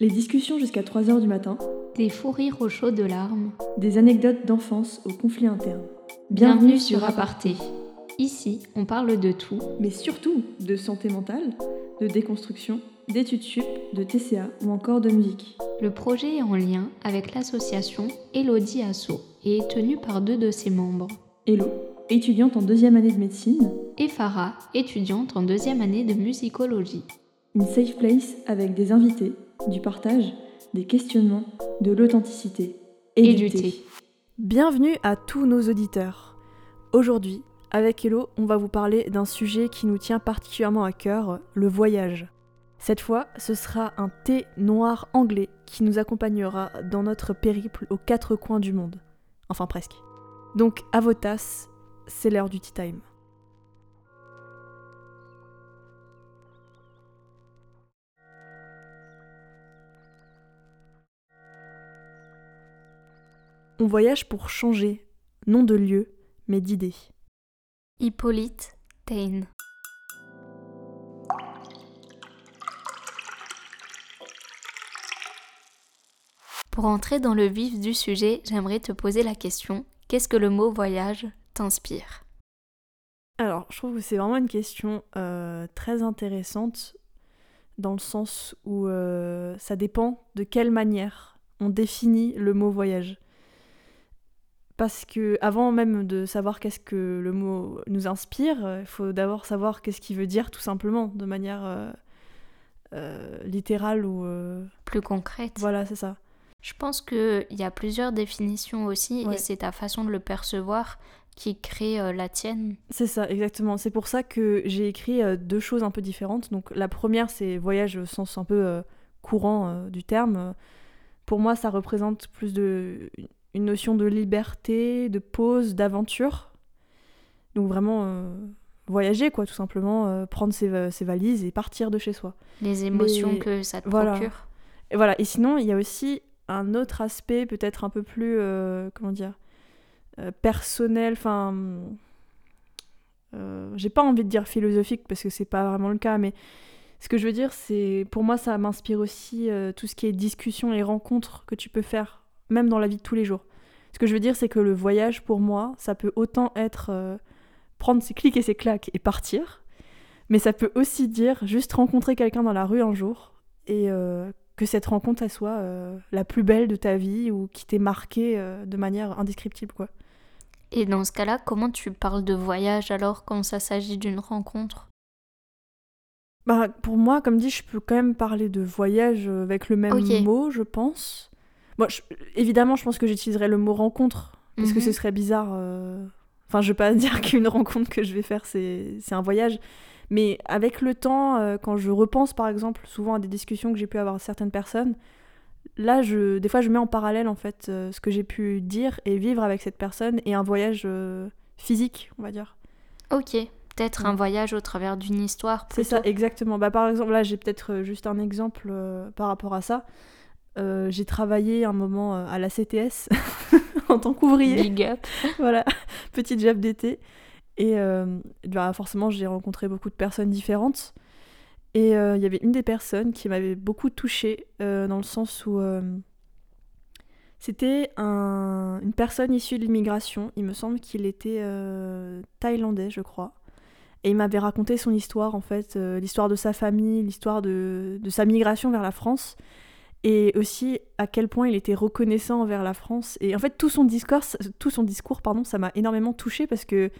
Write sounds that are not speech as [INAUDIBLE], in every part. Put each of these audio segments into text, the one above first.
Les discussions jusqu'à 3h du matin, Des fous rires au chaud de larmes. des anecdotes d'enfance aux conflits internes. Bienvenue sur Aparté. Ici, on parle de tout. Mais surtout de santé mentale, de déconstruction, d'études sup, de TCA ou encore de musique. Le projet est en lien avec l'association Elodie Asso et est tenu par deux de ses membres. Hello, étudiante en deuxième année de médecine, Et Farah, étudiante en deuxième année de musicologie. une safe place avec des invités, du partage, des questionnements, de l'authenticité et, Et du du thé. thé. Bienvenue à tous nos auditeurs. Aujourd'hui, avec Hello, on va vous parler d'un sujet qui nous tient particulièrement à cœur, le voyage. Cette fois, ce sera un thé noir anglais qui nous accompagnera dans notre périple aux quatre coins du monde. Enfin presque. Donc à vos tasses, c'est l'heure du tea time. On voyage pour changer, non de lieu, mais d'idées. Hippolyte Taine. Pour entrer dans le vif du sujet, j'aimerais te poser la question qu'est-ce que le mot voyage t'inspire? Alors, je trouve que c'est vraiment une question euh, très intéressante dans le sens où euh, ça dépend de quelle manière on définit le mot voyage. Parce que avant même de savoir qu'est-ce que le mot nous inspire, euh, il faut d'abord savoir qu'est-ce qu'il veut dire tout simplement, de manière euh, euh, littérale ou euh, Plus concrète voilà, c'est ça. Je pense qu'il y a plusieurs définitions aussi Ouais. et c'est ta façon de le percevoir qui crée la tienne. C'est ça, exactement. C'est pour ça que j'ai écrit deux choses un peu différentes. Donc la première, c'est voyage au sens un peu courant du terme. Pour moi, ça représente plus de une notion de liberté, de pause, d'aventure. Donc vraiment euh, voyager, quoi, tout simplement, euh, prendre ses, ses valises et partir de chez soi. Les émotions Mais que ça te voilà. procure. Et voilà. Et sinon, il y a aussi un autre aspect, peut-être un peu plus, euh, comment dire, personnel. Enfin, j'ai pas envie de dire philosophique parce que c'est pas vraiment le cas, mais ce que je veux dire, c'est pour moi, ça m'inspire aussi tout ce qui est discussion et rencontres que tu peux faire, même dans la vie de tous les jours. Ce que je veux dire, c'est que le voyage, pour moi, ça peut autant être euh, prendre ses clics et ses claques et partir, mais ça peut aussi dire juste rencontrer quelqu'un dans la rue un jour et euh, que cette rencontre elle soit euh, la plus belle de ta vie ou qui t'ait marqué euh, de manière indescriptible quoi. Et dans ce cas-là, comment tu parles de voyage alors quand ça s'agit d'une rencontre? Bah, pour moi, comme dit, je peux quand même parler de voyage avec le même mot, je pense. Je- évidemment, je pense que j'utiliserais le mot rencontre parce que Mhm. ce serait bizarre. euh, Enfin, je veux pas [LAUGHS] dire qu'une rencontre que je vais faire, c'est un voyage. Mais avec le temps, euh, quand je repense par exemple souvent à des discussions que j'ai pu avoir avec certaines personnes, là, je, des fois, je mets en parallèle en fait euh, ce que j'ai pu dire et vivre avec cette personne et un voyage euh, physique, on va dire. Ok, peut-être un voyage au travers d'une histoire. C'est ça, exactement. Bah, par exemple, là, j'ai peut-être juste un exemple par rapport à ça. Euh, j'ai travaillé un moment euh, à la CTS [LAUGHS] en tant qu'ouvrier. Big up. [LAUGHS] voilà, petit job d'été. Et euh, bah, forcément, j'ai rencontré beaucoup de personnes différentes. Et euh, il y avait une des personnes qui m'avait beaucoup touchée, dans le sens où c'était un- une personne issue de l'immigration. Il me semble qu'il était thaïlandais, je crois. Et il m'avait raconté son histoire, en fait, l'histoire de sa famille, l'histoire de, de sa migration vers la France. Et aussi à quel point il était reconnaissant envers la France. Et en fait, tout son discours, tout son discours pardon, ça m'a énormément touchée parce que.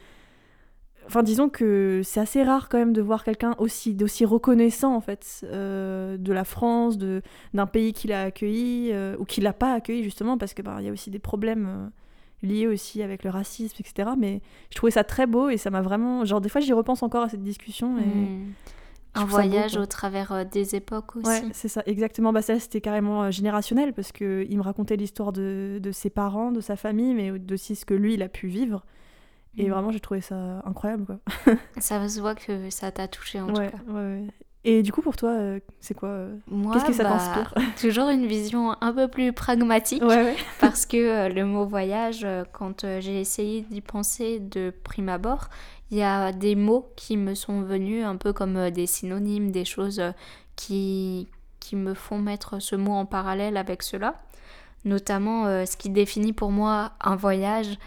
Enfin, disons que c'est assez rare quand même de voir quelqu'un aussi, reconnaissant en fait euh, de la France, d'un pays qu'il a accueilli euh, ou qu'il n'a pas accueilli justement parce que bah, il y a aussi des problèmes euh, liés aussi avec le racisme, etc. Mais je trouvais ça très beau et ça m'a vraiment. Genre, des fois, j'y repense encore à cette discussion. Et... Hmm. Un beau, voyage quoi. au travers euh, des époques aussi. Ouais, c'est ça, exactement. Bah, ça, c'était carrément euh, générationnel parce qu'il me racontait l'histoire de, de ses parents, de sa famille, mais aussi ce que lui, il a pu vivre. Et Mm. vraiment, j'ai trouvé ça incroyable, quoi. [LAUGHS] Ça se voit que ça t'a touché en ouais, tout cas. ouais. Et du coup, pour toi, euh, c'est quoi euh, Moi, Qu'est-ce que ça bah, t'inspire [LAUGHS] Toujours une vision un peu plus pragmatique. Ouais, ouais. [LAUGHS] parce que euh, le mot voyage, euh, quand euh, j'ai essayé d'y penser de prime abord, il y a des mots qui me sont venus un peu comme euh, des synonymes, des choses euh, qui, qui me font mettre ce mot en parallèle avec cela. Notamment, euh, ce qui définit pour moi un voyage,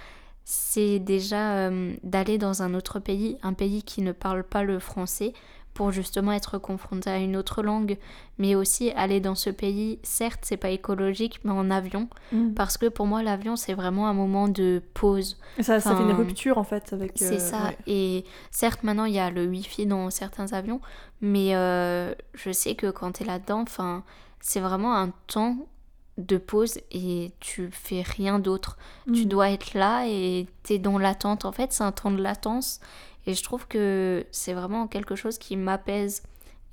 c'est déjà d'aller dans un autre pays, un pays qui ne parle pas le français, pour justement être confronté à une autre langue, mais aussi aller dans ce pays, certes c'est pas écologique, mais en avion, Mm. parce que pour moi l'avion c'est vraiment un moment de pause. Et Ça, ça fait une rupture en fait avec. C'est euh, ça, ouais. et certes maintenant il y a le wifi dans certains avions, mais euh, je sais que quand tu es là-dedans, enfin, c'est vraiment un temps de pause et tu fais rien d'autre. Tu Mm. dois être là et tu es dans l'attente. En fait, c'est un temps de latence et je trouve que c'est vraiment quelque chose qui m'apaise.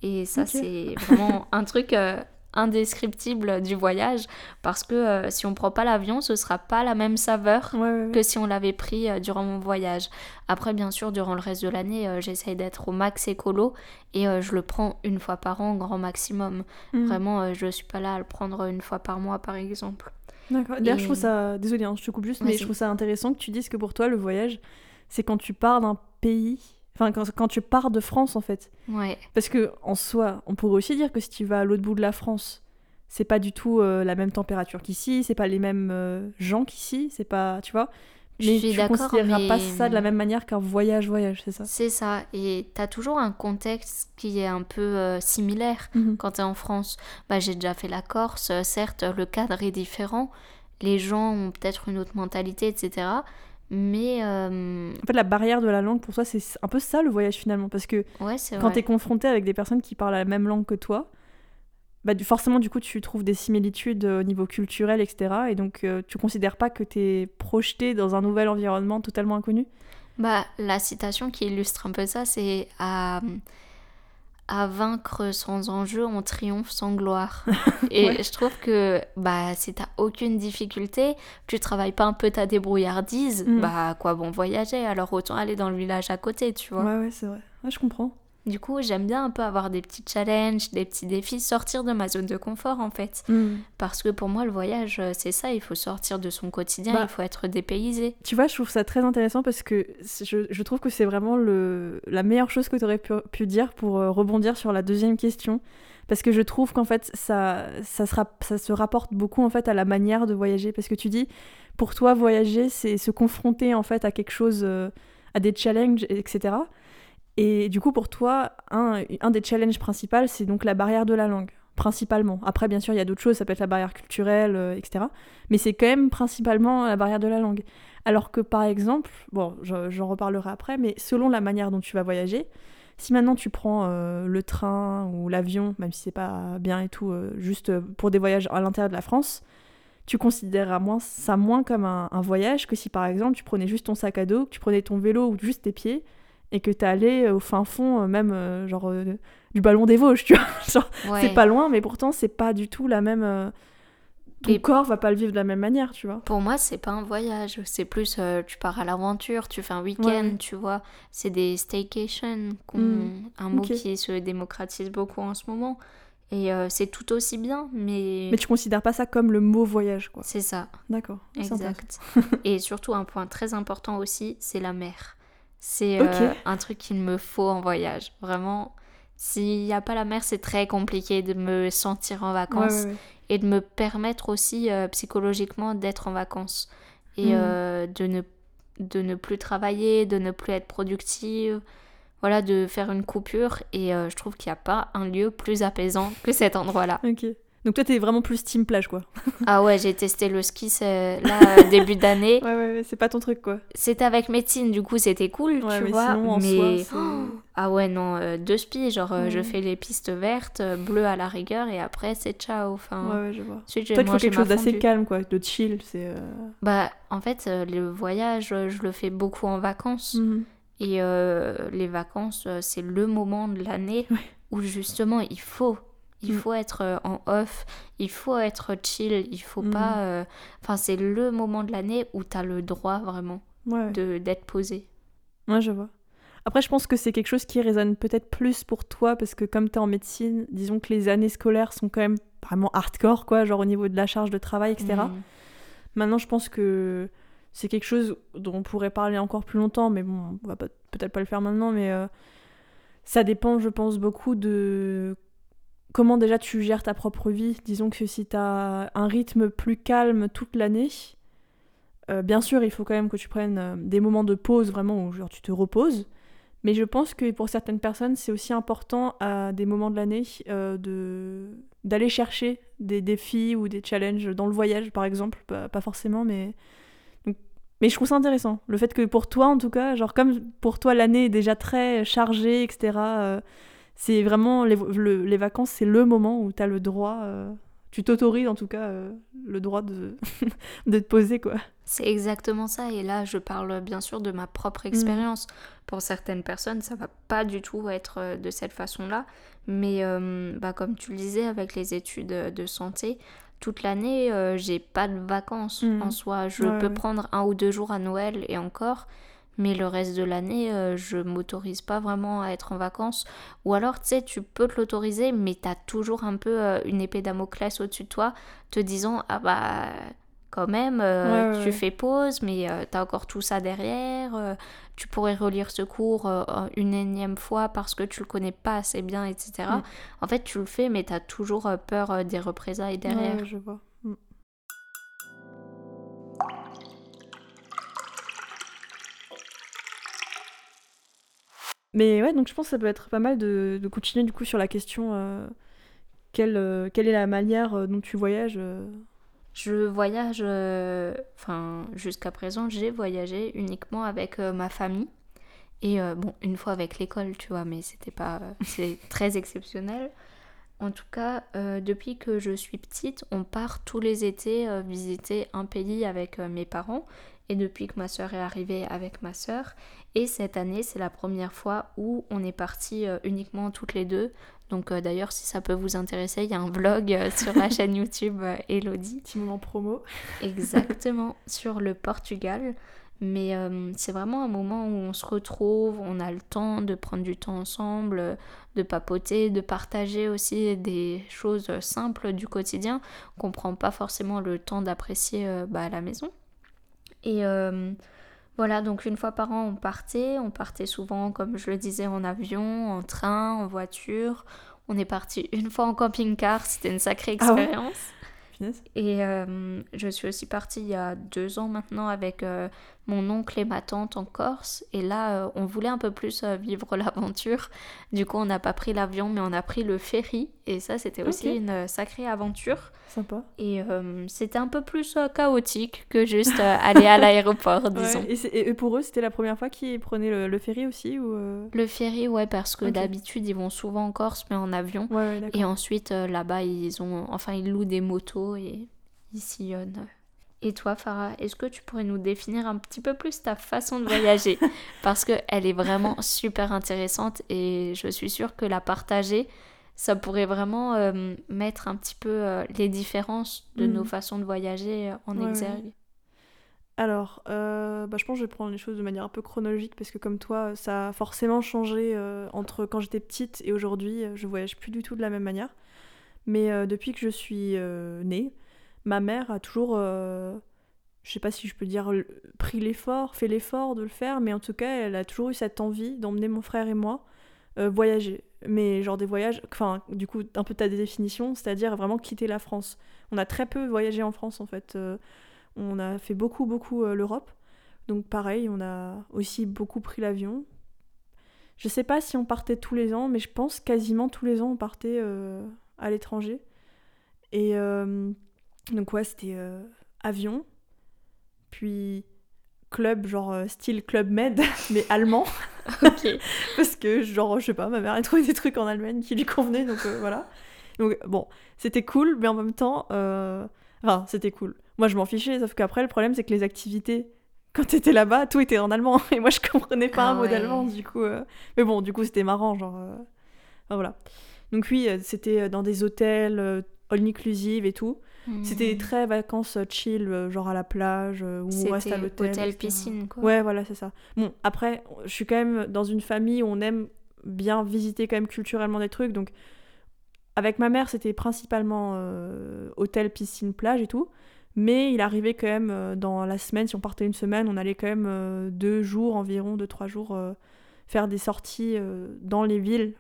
Et ça, c'est vraiment un truc euh, indescriptible du voyage parce que euh, si on prend pas l'avion, ce sera pas la même saveur Ouais, ouais, ouais. que si on l'avait pris euh, durant mon voyage. Après, bien sûr, durant le reste de l'année, j'essaye d'être au max écolo et je le prends une fois par an, grand maximum. Mm. Vraiment, je suis pas là à le prendre une fois par mois, par exemple. D'accord. D'ailleurs, Et- je trouve ça. Désolée, hein, je te coupe juste, mais je trouve ça intéressant que tu dises que pour toi, le voyage, c'est quand tu pars d'un pays. Enfin, quand, quand tu pars de France, en fait. Ouais, Parce que, en soi, on pourrait aussi dire que si tu vas à l'autre bout de la France, c'est pas du tout euh, la même température qu'ici, c'est pas les mêmes euh, gens qu'ici, c'est pas. Tu vois Je Mais suis tu d'accord, considéreras pas mais- ça de la même manière qu'un voyage-voyage, c'est ça? C'est ça. Et t'as toujours un contexte qui est un peu euh, similaire. Mhm. quand tu es en France, bah, j'ai déjà fait la Corse, certes le cadre est différent, les gens ont peut-être une autre mentalité, etc. Mais euh, En fait, la barrière de la langue, pour toi, c'est un peu ça le voyage finalement. Parce que ouais, quand tu es confronté avec des personnes qui parlent la même langue que toi, bah, forcément, du coup, tu trouves des similitudes euh, au niveau culturel, etc. Et donc, euh, tu considères pas que tu es projeté dans un nouvel environnement totalement inconnu? Bah, la citation qui illustre un peu ça, c'est à, à vaincre sans enjeu, on triomphe sans gloire. [LAUGHS] Et Ouais. je trouve que bah, si t'as aucune difficulté, tu travailles pas un peu ta débrouillardise, Mm. bah à quoi bon voyager? Alors autant aller dans le village à côté, tu vois? Ouais, ouais, c'est vrai. Ouais, je comprends. Du coup, j'aime bien un peu avoir des petits challenges, des petits défis, sortir de ma zone de confort en fait. Parce que pour moi, le voyage, euh, c'est ça, il faut sortir de son quotidien, Bah. il faut être dépaysé. Tu vois, je trouve ça très intéressant parce que je, je trouve que c'est vraiment le, la meilleure chose que tu aurais pu, pu dire pour euh, rebondir sur la deuxième question. Parce que je trouve qu'en fait, ça, ça, se ça se rapporte beaucoup en fait à la manière de voyager. Parce que tu dis, pour toi, voyager, c'est se confronter en fait à quelque chose, euh, à des challenges, etc. Et du coup, pour toi, un, des challenges principaux, c'est donc la barrière de la langue, principalement. Après, bien sûr, il y a d'autres choses, ça peut être la barrière culturelle, euh, etc. Mais c'est quand même principalement la barrière de la langue. Alors que par exemple, bon, je- j'en reparlerai après, mais selon la manière dont tu vas voyager, si maintenant tu prends euh, le train ou l'avion, même si c'est pas bien et tout, euh, juste pour des voyages à l'intérieur de la France, tu considéreras moins, ça moins comme un, un voyage que si par exemple tu prenais juste ton sac à dos, que tu prenais ton vélo ou juste tes pieds et que tu allais au fin fond, euh, même euh, genre euh, du ballon des Vosges, tu vois. [LAUGHS] Ouais. C'est pas loin, mais pourtant c'est pas du tout la même. euh, ton Et- corps va pas le vivre de la même manière, tu vois. Pour moi, c'est pas un voyage, c'est plus euh, tu pars à l'aventure, tu fais un week-end, Ouais. tu vois. C'est des staycations, qu'on- Mm. un mot qui se démocratise beaucoup en ce moment. Et euh, c'est tout aussi bien, mais, Mais tu considères pas ça comme le mot voyage, quoi. c'est ça, D'accord. Exact. [LAUGHS] Et surtout, un point très important aussi, c'est la mer. C'est euh, un truc qu'il me faut en voyage. Vraiment, s'il n'y a pas la mer, c'est très compliqué de me sentir en vacances ouais, ouais. et de me permettre aussi euh, psychologiquement d'être en vacances et Mm. euh, de, ne, de ne plus travailler, de ne plus être productive, voilà, de faire une coupure. Et euh, je trouve qu'il n'y a pas un lieu plus apaisant que cet endroit-là. Ok. Donc toi, t'es vraiment plus team plage, quoi. [LAUGHS] ah ouais, j'ai testé le ski là, [LAUGHS] euh, début d'année. Ouais, ouais, ouais, c'est pas ton truc, quoi. C'était avec médecine, du coup c'était cool, Ouais, tu mais vois. sinon, en mais soi, Oh [GASPS] ah ouais, non, euh, deux spies, genre euh, je fais les pistes vertes, euh, bleues à la rigueur, et après c'est ciao. Enfin, Ouais, ouais, je vois. ensuite, Toi, faut mangé quelque chose d'assez calme, quoi, de chill, c'est... euh, Bah, en fait, le voyage, je le fais beaucoup en vacances. mhm. Et euh, les vacances, c'est le moment de l'année Ouais. où justement il faut. Il Mm. faut être euh, en off, il faut être chill, il faut Mm. pas. euh, Enfin, c'est le moment de l'année où t'as le droit vraiment Ouais, de d'être posé. Ouais, je vois. Après, je pense que c'est quelque chose qui résonne peut-être plus pour toi, parce que comme t'es en médecine, disons que les années scolaires sont quand même vraiment hardcore, quoi, genre au niveau de la charge de travail, etc. Mm. Maintenant, je pense que c'est quelque chose dont on pourrait parler encore plus longtemps, mais bon, on va peut-être pas le faire maintenant, mais euh, ça dépend, je pense, beaucoup de comment déjà tu gères ta propre vie? Disons que si tu as un rythme plus calme toute l'année, euh, bien sûr, il faut quand même que tu prennes euh, des moments de pause vraiment où genre, tu te reposes. Mais je pense que pour certaines personnes, c'est aussi important à des moments de l'année euh, d'aller chercher des défis ou des challenges dans le voyage, par exemple. Pas, forcément, mais... mais je trouve ça intéressant. Le fait que pour toi, en tout cas, genre comme pour toi, l'année est déjà très chargée, etc., c'est vraiment... Les, les vacances, c'est le moment où tu as le droit tu t'autorises en tout cas euh, le droit de, [LAUGHS] de te poser quoi. C'est exactement ça et là je parle bien sûr de ma propre expérience. Pour certaines personnes ça va pas du tout être euh, de cette façon-là mais euh, bah, comme tu le disais avec les études de santé toute l'année j'ai pas de vacances mm. en soi. Je peux prendre un ou deux jours à Noël et encore mais le reste de l'année, euh, je m'autorise pas vraiment à être en vacances. Ou alors, tu sais, tu peux te l'autoriser, mais tu as toujours un peu euh, une épée Damoclès au-dessus de toi, te disant Ah bah, quand même, euh, tu fais pause, mais tu as encore tout ça derrière. tu pourrais relire ce cours une énième fois parce que tu le connais pas assez bien, etc. Mm. En fait, tu le fais, mais tu as toujours peur des représailles derrière. je vois. Mais ouais, donc je pense que ça peut être pas mal de, continuer du coup sur la question euh, quelle, euh, quelle, est la manière euh, dont tu voyages Je voyage, enfin jusqu'à présent j'ai voyagé uniquement avec ma famille. Et bon, une fois avec l'école, tu vois, mais c'était pas. c'est [LAUGHS] très exceptionnel. En tout cas, depuis que je suis petite, on part tous les étés visiter un pays avec mes parents et depuis que ma soeur est arrivée avec ma soeur. Et cette année, c'est la première fois où on est parti euh, uniquement toutes les deux. Donc euh, d'ailleurs, si ça peut vous intéresser, il y a un vlog euh, [LAUGHS] sur la chaîne YouTube Elodie. Petit moment promo. [LAUGHS] Exactement, sur le Portugal. Mais c'est vraiment un moment où on se retrouve, on a le temps de prendre du temps ensemble, de papoter, de partager aussi des choses simples du quotidien qu'on prend pas forcément le temps d'apprécier bah, à la maison. Et euh, voilà, donc une fois par an, on partait. On partait souvent, comme je le disais, en avion, en train, en voiture. On est parti [LAUGHS] une fois en camping-car, c'était une sacrée ah expérience. Et euh, je suis aussi partie il y a deux ans maintenant avec euh, mon oncle et ma tante en Corse. Et là, euh, on voulait un peu plus vivre [LAUGHS] l'aventure. Du coup, on n'a pas pris l'avion, mais on a pris le ferry. Et ça, c'était aussi une sacrée aventure. Sympa. Et c'était un peu plus chaotique que juste aller à [LAUGHS] l'aéroport, disons. Et, pour eux, c'était la première fois qu'ils prenaient le, ferry aussi ou Le ferry, ouais, parce que d'habitude, ils vont souvent en Corse, mais en avion. et ensuite, là-bas, ils ont, enfin, ils louent des motos et il sillonne. Et toi, Farah, est-ce que tu pourrais nous définir un petit peu plus ta façon de voyager? [LAUGHS] Parce qu'elle est vraiment super intéressante et je suis sûre que la partager, ça pourrait vraiment euh, mettre un petit peu euh, les différences de nos mm. façons de voyager euh, en exergue. Alors, bah, je pense que je vais prendre les choses de manière un peu chronologique parce que comme toi, ça a forcément changé entre quand j'étais petite et aujourd'hui. Je voyage plus du tout de la même manière. Mais depuis que je suis née, ma mère a toujours, euh, je sais pas si je peux dire, pris l'effort, fait l'effort de le faire, mais en tout cas, elle a toujours eu cette envie d'emmener mon frère et moi voyager. Mais genre des voyages, enfin, du coup, un peu ta définition, c'est-à-dire vraiment quitter la France. On a très peu voyagé en France en fait. on a fait beaucoup, beaucoup l'Europe. Donc pareil, on a aussi beaucoup pris l'avion. Je sais pas si on partait tous les ans, mais je pense quasiment tous les ans on partait à l'étranger. Et euh, donc ouais, c'était euh, avion, puis club, genre euh, style Club Med, [LAUGHS] mais allemand. [LAUGHS] ok. [LAUGHS] Parce que, genre, je sais pas, ma mère a trouvé des trucs en Allemagne qui lui convenaient, donc voilà. Donc bon, c'était cool, mais en même temps, enfin, c'était cool. Moi, je m'en fichais, sauf qu'après, le problème, c'est que les activités, quand t'étais là-bas, tout était en allemand, et moi, je comprenais pas un ah mot d'allemand, du coup. Mais bon, du coup, c'était marrant, genre. Enfin, voilà. Donc oui, euh, c'était euh, dans des hôtels euh, all inclusive et tout. C'était hmm. très vacances chill, genre à la plage, où on reste à l'hôtel. hôtel, piscine, quoi. Ouais, voilà, c'est ça. Bon, après, je suis quand même dans une famille où on aime bien visiter quand même culturellement des trucs, donc avec ma mère, c'était principalement hôtel, piscine, plage et tout. Mais il arrivait quand même dans la semaine, si on partait une semaine, on allait quand même deux jours environ, deux, trois jours, faire des sorties dans les villes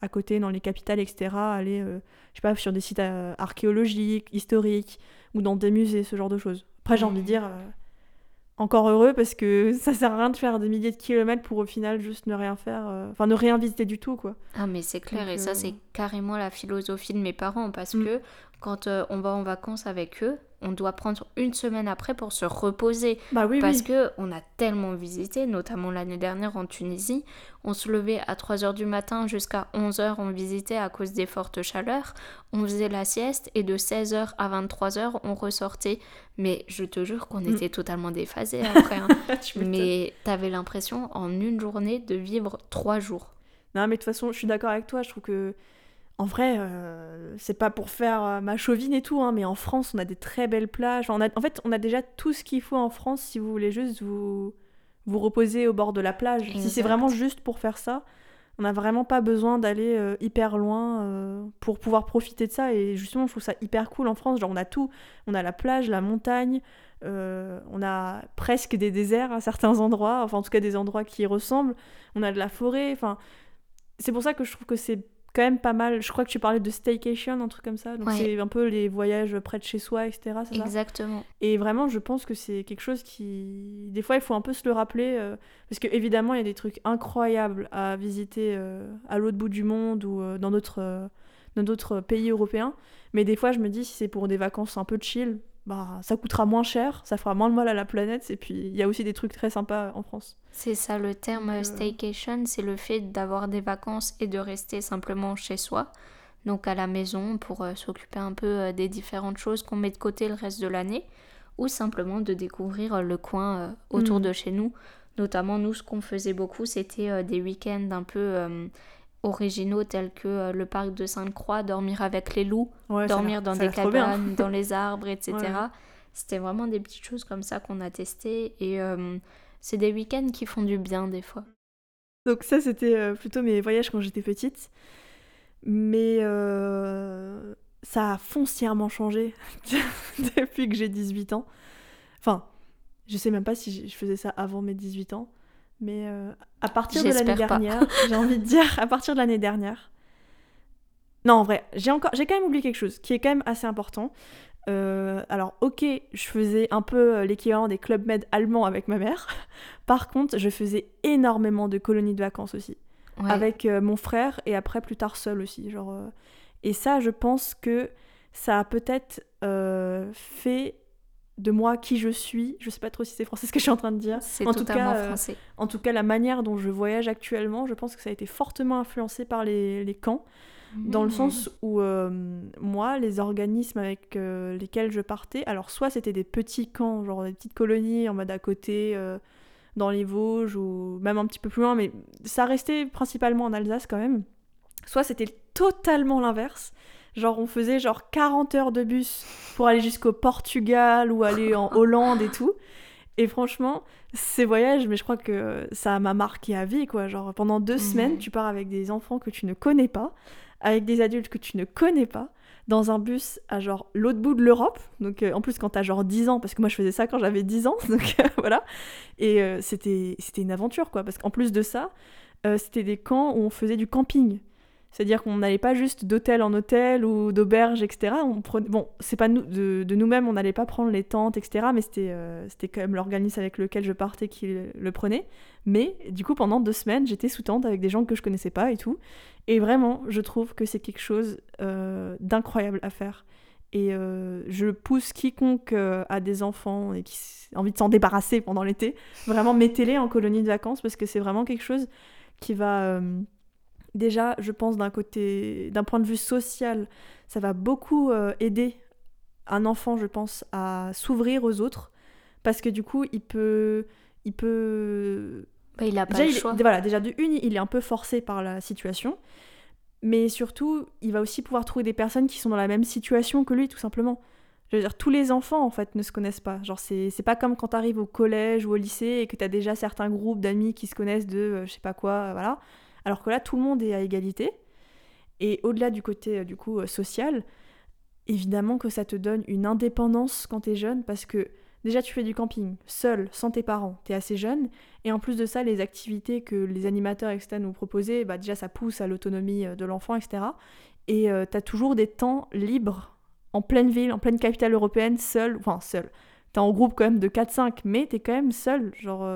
à côté, dans les capitales, etc., aller, je sais pas, sur des sites archéologiques, historiques, ou dans des musées, ce genre de choses. Après, j'ai envie de dire, encore heureux parce que [LAUGHS] ça sert à rien de faire des milliers de kilomètres pour au final juste ne rien faire, euh, enfin ne rien visiter du tout quoi. Ah mais c'est clair et ça euh, c'est carrément la philosophie de mes parents parce mm. que quand euh, on va en vacances avec eux, on doit prendre une semaine après pour se reposer. Bah oui, parce que on a tellement visité, notamment l'année dernière en Tunisie. On se levait à 3h du matin jusqu'à 11h, on visitait à cause des fortes chaleurs. On faisait la sieste et de 16h à 23h, on ressortait. Mais je te jure qu'on mm. était totalement déphasés [LAUGHS] après. Hein. mais t'avais l'impression en une journée de vivre trois jours. Non, mais de toute façon, je suis d'accord avec toi. Je trouve que en vrai, euh, c'est pas pour faire euh, ma chauvine et tout, hein, mais en France, on a des très belles plages. en fait, on a déjà tout ce qu'il faut en France si vous voulez juste vous, vous reposer au bord de la plage. Si c'est vraiment juste pour faire ça, on n'a vraiment pas besoin d'aller euh, hyper loin pour pouvoir profiter de ça. Et justement, je trouve ça hyper cool en France. Genre, on a tout. On a la plage, la montagne, on a presque des déserts à certains endroits, enfin, en tout cas, des endroits qui y ressemblent. On a de la forêt. Enfin, c'est pour ça que je trouve que c'est quand même pas mal. Je crois que tu parlais de staycation, un truc comme ça. Donc c'est un peu les voyages près de chez soi, etc. Exactement. et vraiment, je pense que c'est quelque chose qui. Des fois, il faut un peu se le rappeler. Euh, parce qu'évidemment, il y a des trucs incroyables à visiter euh, à l'autre bout du monde ou euh, dans d'autres dans d'autres pays européens. Mais des fois, je me dis, si c'est pour des vacances un peu chill, bah, ça coûtera moins cher, ça fera moins de mal à la planète, et puis il y a aussi des trucs très sympas en France. C'est ça le terme euh, staycation, c'est le fait d'avoir des vacances et de rester simplement chez soi, donc à la maison pour euh, s'occuper un peu euh, des différentes choses qu'on met de côté le reste de l'année, ou simplement de découvrir le coin autour mm. de chez nous. Notamment nous, ce qu'on faisait beaucoup, c'était des week-ends un peu originaux tels que euh, le parc de Sainte-Croix, dormir avec les loups, dormir dans des cabanes, [LAUGHS] dans les arbres, etc. C'était vraiment des petites choses comme ça qu'on a testées et euh, c'est des week-ends qui font du bien des fois. Donc ça c'était euh, plutôt mes voyages quand j'étais petite. Mais ça a foncièrement changé [LAUGHS] depuis que j'ai 18 ans. Enfin, je sais même pas si je faisais ça avant mes 18 ans. Mais euh, à partir de l'année dernière, j'ai envie de dire, à partir de l'année dernière. Non, en vrai, j'ai encore, j'ai quand même oublié quelque chose qui est quand même assez important. Euh, alors, ok, je faisais un peu euh, l'équivalent des clubs med allemands avec ma mère. [LAUGHS] Par contre, je faisais énormément de colonies de vacances aussi, avec mon frère et après plus tard seul aussi. Genre, et ça, je pense que ça a peut-être fait de moi qui je suis. Je sais pas trop si c'est français ce que je suis en train de dire. C'est totalement tout cas, français. en tout cas, la manière dont je voyage actuellement, je pense que ça a été fortement influencé par les, les camps. Dans le sens où euh, moi, les organismes avec euh, lesquels je partais, alors soit c'était des petits camps, genre des petites colonies en mode à côté, euh, dans les Vosges ou même un petit peu plus loin, mais ça restait principalement en Alsace quand même. Soit c'était totalement l'inverse. Genre, on faisait genre 40 heures de bus pour aller jusqu'au Portugal ou aller en [LAUGHS] Hollande et tout. Et franchement, ces voyages, mais je crois que ça m'a marqué à vie, quoi. Genre, pendant deux semaines, tu pars avec des enfants que tu ne connais pas, avec des adultes que tu ne connais pas, dans un bus à genre l'autre bout de l'Europe. Donc, euh, en plus, quand t'as genre 10 ans, parce que moi, je faisais ça quand j'avais 10 ans, [LAUGHS] donc euh, voilà. Et euh, c'était c'était une aventure, quoi. Parce qu'en plus de ça, c'était des camps où on faisait du camping. C'est-à-dire qu'on n'allait pas juste d'hôtel en hôtel ou d'auberge, etc. On. Bon, c'est pas de, nous-mêmes, on n'allait pas prendre les tentes, etc. Mais c'était, euh, c'était quand même l'organisme avec lequel je partais qui le, prenait. Mais du coup, pendant deux semaines, j'étais sous tente avec des gens que je connaissais pas et tout. Et vraiment, je trouve que c'est quelque chose euh, d'incroyable à faire. Et euh, je pousse quiconque a des enfants et qui a envie de s'en débarrasser pendant l'été, vraiment mettez-les en colonie de vacances parce que c'est vraiment quelque chose qui va déjà, je pense d'un côté, d'un point de vue social, ça va beaucoup euh, aider un enfant, je pense, à s'ouvrir aux autres, parce que du coup, il peut, il peut. Bah, il a pas le choix. voilà, déjà de une, il est un peu forcé par la situation, mais surtout, il va aussi pouvoir trouver des personnes qui sont dans la même situation que lui, tout simplement. Je veux dire, tous les enfants, en fait, ne se connaissent pas. Genre, c'est pas comme quand t'arrives au collège ou au lycée et que t'as déjà certains groupes d'amis qui se connaissent de euh, je sais pas quoi, voilà. Alors que là, tout le monde est à égalité. Et au-delà du côté euh, du coup euh, social, évidemment que ça te donne une indépendance quand tu es jeune parce que déjà tu fais du camping, seul, sans tes parents, t'es assez jeune, et en plus de ça, les activités que les animateurs, etc., nous proposaient, bah déjà ça pousse à l'autonomie euh, de l'enfant, etc. Et euh, t'as toujours des temps libres, en pleine ville, en pleine capitale européenne, seul, enfin seul. T'es en groupe quand même de 4-5, mais t'es quand même seul, genre...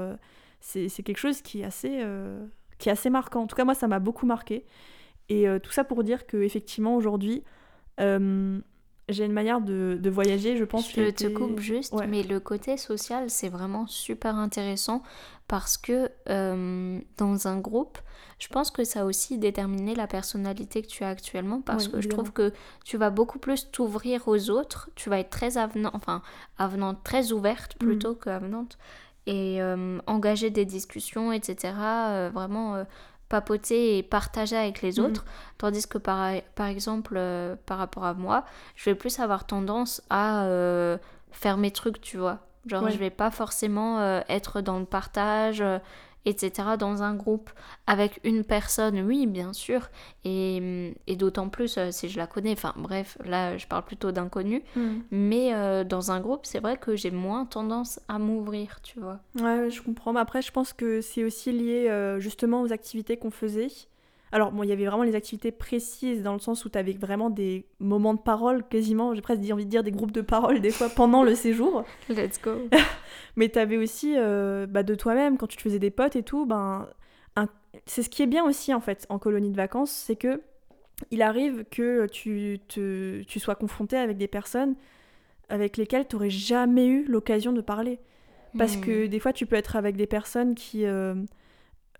c'est quelque chose qui est assez, qui est assez marquant. En tout cas, moi, ça m'a beaucoup marqué. Et euh, tout ça pour dire que effectivement aujourd'hui, euh, j'ai une manière de, de voyager, je pense. Je te coupe juste, Ouais. mais le côté social, c'est vraiment super intéressant parce que euh, dans un groupe, je pense que ça a aussi déterminé la personnalité que tu as actuellement parce Oui, que je trouve que tu vas beaucoup plus t'ouvrir aux autres, tu vas être très avenant, enfin avenante, très ouverte Mhm. plutôt que avenante et euh, engager des discussions, etc. euh, vraiment euh, papoter et partager avec les Mhm. autres. Tandis que par, par exemple, euh, par rapport à moi, je vais plus avoir tendance à euh, faire mes trucs, tu vois. Genre, Ouais. je vais pas forcément euh, être dans le partage, etc., dans un groupe. Avec une personne, oui, bien sûr. Et, et d'autant plus euh, si je la connais. Enfin, bref, là, je parle plutôt d'inconnus. Mhm. Mais euh, dans un groupe, c'est vrai que j'ai moins tendance à m'ouvrir, tu vois. Ouais, ouais, je comprends. Mais après, je pense que c'est aussi lié euh, justement aux activités qu'on faisait. Alors, bon, il y avait vraiment les activités précises dans le sens où tu avais vraiment des moments de parole, quasiment, j'ai presque envie de dire des groupes de parole des fois pendant le séjour. [LAUGHS] Let's go. [LAUGHS] Mais tu avais aussi euh, bah, de toi-même, quand tu te faisais des potes et tout, ben, un- c'est ce qui est bien aussi en fait en colonie de vacances, c'est que il arrive que tu, te, tu sois confronté avec des personnes avec lesquelles tu n'aurais jamais eu l'occasion de parler. Parce Hmm. que des fois, tu peux être avec des personnes qui. Euh,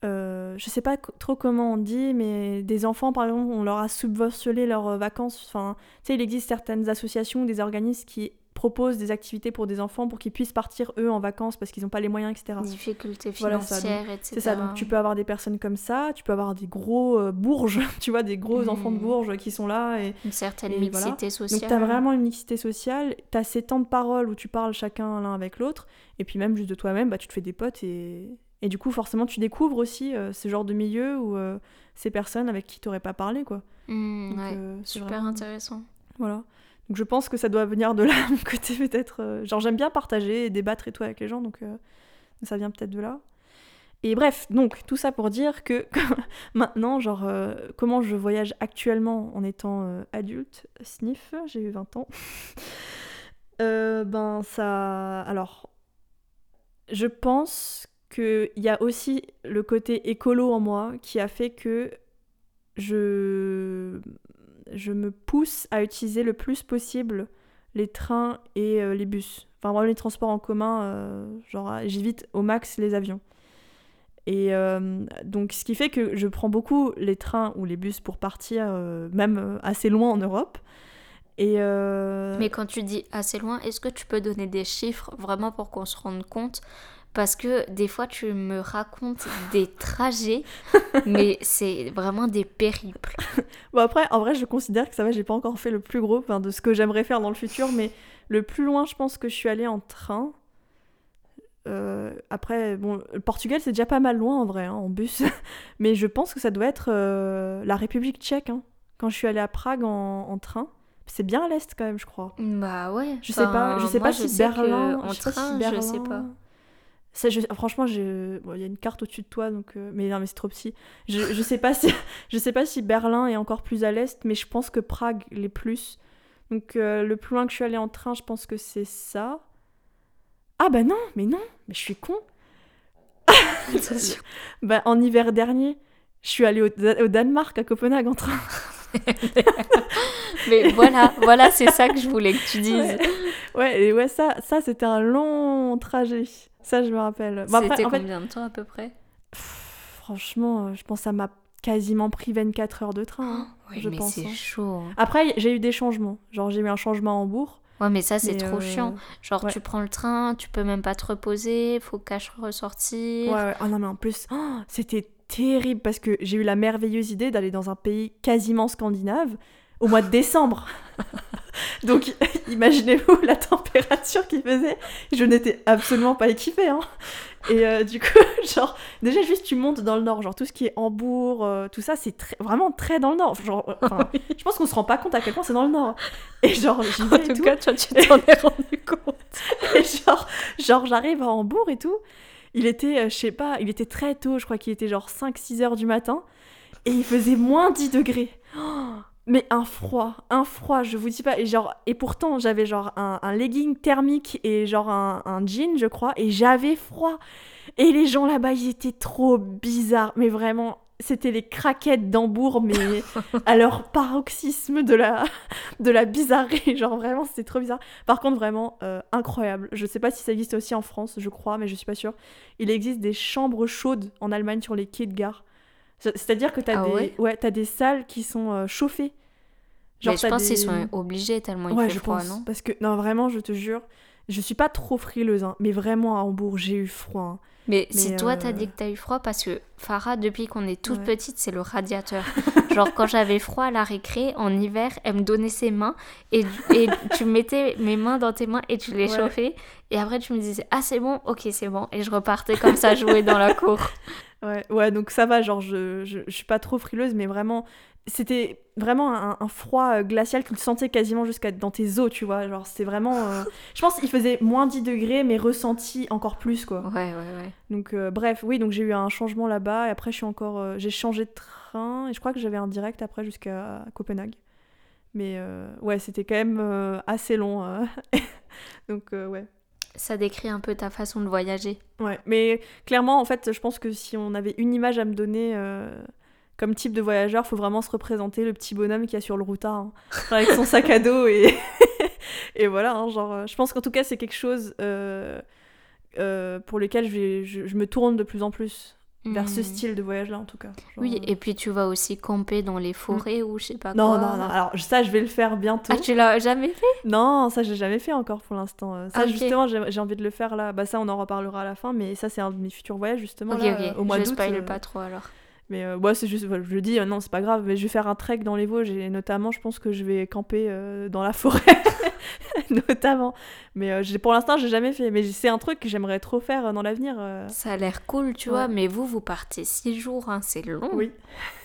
euh, je sais pas trop comment on dit, mais des enfants, par exemple, on leur a subventionné leurs euh, vacances. Enfin, tu sais, il existe certaines associations, des organismes qui proposent des activités pour des enfants pour qu'ils puissent partir eux en vacances parce qu'ils n'ont pas les moyens, etc. Difficultés Voilà, donc, financières, etc. C'est ça, donc tu peux avoir des personnes comme ça, tu peux avoir des gros euh, bourges, [LAUGHS] tu vois, des gros Mhm. enfants de bourges qui sont là et Une certaine Et mixité voilà. sociale. donc tu as vraiment une mixité sociale, tu as ces temps de parole où tu parles chacun l'un avec l'autre, et puis même juste de toi-même, bah, tu te fais des potes, et, et du coup forcément tu découvres aussi euh, ce genre de milieu où euh, ces personnes avec qui tu n'aurais pas parlé. quoi. Donc, ouais. euh, Super vraiment- intéressant. Voilà. Donc je pense que ça doit venir de là, [LAUGHS] mon côté peut-être. genre j'aime bien partager et débattre et tout avec les gens, donc ça vient peut-être de là. Et bref, donc tout ça pour dire que [LAUGHS] maintenant, genre, euh, comment je voyage actuellement en étant euh, adulte, sniff, j'ai eu 20 ans. [LAUGHS] Euh, ben ça. Alors, je pense qu'il y a aussi le côté écolo en moi qui a fait que je, me pousse à utiliser le plus possible les trains et euh, les bus. Enfin, vraiment les transports en commun, euh, genre j'évite au max les avions. Et euh, donc, ce qui fait que je prends beaucoup les trains ou les bus pour partir, même assez loin en Europe. Et Mais quand tu dis assez loin, est-ce que tu peux donner des chiffres vraiment pour qu'on se rende compte Parce que des fois, tu me racontes des [LAUGHS] trajets, mais c'est vraiment des périples. Bon après, en vrai, je considère que ça va, j'ai pas encore fait le plus gros, de ce que j'aimerais faire dans le futur, mais le plus loin, je pense que je suis allée en train. Euh, après, bon, le Portugal, c'est déjà pas mal loin en vrai, hein, en bus, [LAUGHS] mais je pense que ça doit être euh, la République tchèque. hein. Quand je suis allée à Prague en, en train, c'est bien à l'est quand même, je crois. Bah ouais. Je sais pas, je sais pas si Berlin, En train, je sais pas. Ça, je- franchement, bon, il y a une carte au-dessus de toi, donc euh, mais non, mais c'est trop petit. Je, je sais pas si, [LAUGHS] je sais pas si Berlin est encore plus à l'est, mais je pense que Prague l'est plus. Donc euh, le plus loin que je suis allée en train, je pense que c'est ça. Ah bah non, mais non, mais je suis con. [LAUGHS] [LAUGHS] Bah en hiver dernier, je suis allée au, au Danemark à Copenhague en train. [LAUGHS] Mais voilà, voilà, c'est ça que je voulais que tu dises. Ouais, ouais, et ouais, ça, ça c'était un long trajet. Ça, je me rappelle. Bon, C'était fait, combien de temps à peu près? Pff, franchement, euh, je pense que ça m'a quasiment pris 24 heures de train. hein, Oui, je mais pense. c'est hein. chaud. hein. Après, j'ai eu des changements. Genre, j'ai eu un changement à Hambourg. Ouais, mais ça, c'est trop euh, chiant. Genre, ouais. tu prends le train, tu peux même pas te reposer, faut cache ressortir. Ouais, ouais. Ah non, mais en plus, oh, c'était terrible parce que j'ai eu la merveilleuse idée d'aller dans un pays quasiment scandinave au mois de décembre. [LAUGHS] Donc, [LAUGHS] imaginez-vous la température qu'il faisait. Je n'étais absolument pas équipée. Hein. Et euh, du coup, [LAUGHS] genre, déjà, juste tu montes dans le nord. Genre, tout ce qui est Hambourg, euh, tout ça, c'est vraiment très dans le nord. Genre, euh, je pense qu'on se rend pas compte à quel point c'est dans le nord. Et genre, j'y vais En tout tout. cas, toi, tu t'en es rendu compte. Et genre, genre j'arrive à Hambourg et tout. Il était, euh, je sais pas, il était très tôt, je crois qu'il était genre 5-6 heures du matin. Et il faisait moins 10 degrés. [GASPS] Mais un froid, un froid, je vous dis pas. Et, pourtant, j'avais genre un, un legging thermique et genre un, un jean, je crois. Et j'avais froid. Et les gens là-bas, ils étaient trop bizarres. Mais vraiment, c'était les craquettes d'Hambourg, mais [LAUGHS] à leur paroxysme de la, de la bizarrerie. Genre vraiment, c'était trop bizarre. Par contre, vraiment euh, incroyable. Je sais pas si ça existe aussi en France, je crois, mais je suis pas sûre. Il existe des chambres chaudes en Allemagne sur les quais de gare. C'est-à-dire que tu as, Ah des... ouais ouais, t'as des salles qui sont euh, chauffées. Mais je t'as pense qu'ils sont obligés tellement il Ouais, fait je froid, pense. non? Parce que, non, vraiment, je te jure, je suis pas trop frileuse, hein, mais vraiment à Hambourg, j'ai eu froid. hein. Mais, Mais, si toi t'as euh, dit que t'as eu froid, parce que Farah, depuis qu'on est toute Ouais. petite, c'est le radiateur. [LAUGHS] Genre quand j'avais froid à la récré, en hiver, elle me donnait ses mains et, et tu mettais mes mains dans tes mains et tu les Ouais. chauffais. Et après tu me disais, ah c'est bon, ok c'est bon. Et je repartais comme ça jouer dans la cour. [LAUGHS] Ouais, ouais, donc ça va, genre, je, je, je suis pas trop frileuse, mais vraiment, c'était vraiment un, un froid euh, glacial que tu sentais quasiment jusqu'à dans tes os, tu vois. Genre, c'était vraiment. euh, [LAUGHS] Je pense qu'il faisait moins 10 degrés, mais ressenti encore plus, quoi. Ouais, ouais, ouais. Donc, euh, bref, oui, donc j'ai eu un changement là-bas, et après, je suis encore. euh, j'ai changé de train, et je crois que j'avais un direct après jusqu'à Copenhague. Mais ouais, c'était quand même assez long. [LAUGHS] donc, ouais. Ça décrit un peu ta façon de voyager. Ouais, mais clairement, en fait, je pense que si on avait une image à me donner comme type de voyageur, faut vraiment se représenter le petit bonhomme qui a sur le routard, hein. Avec son sac à dos et, [LAUGHS] et voilà, hein, genre, euh, je pense qu'en tout cas, c'est quelque chose euh, euh, pour lequel je, vais- je, je me tourne de plus en plus vers ce Hmm. style de voyage-là, en tout cas. Genre, Oui, et puis tu vas aussi camper dans les forêts ou je sais pas Non, quoi. non, non, alors ça, je vais le faire bientôt. Ah, tu l'as jamais fait? Non, ça j'ai jamais fait encore pour l'instant. Ça justement, j'ai envie de le faire là. Bah ça, on en reparlera à la fin, mais ça c'est un de mes futurs voyages justement Ok, là, ok. euh, au mois je d'août. spoil euh, pas trop alors. Mais euh, ouais, c'est juste, je le dis, euh, non, c'est pas grave, mais je vais faire un trek dans les Vosges et notamment, je pense que je vais camper euh, dans la forêt, [LAUGHS] notamment. Mais euh, j'ai- pour l'instant, j'ai jamais fait. Mais c'est un truc que j'aimerais trop faire dans l'avenir. Ça a l'air cool, tu Ouais. vois, mais vous, vous partez six jours, hein, c'est long. Oui.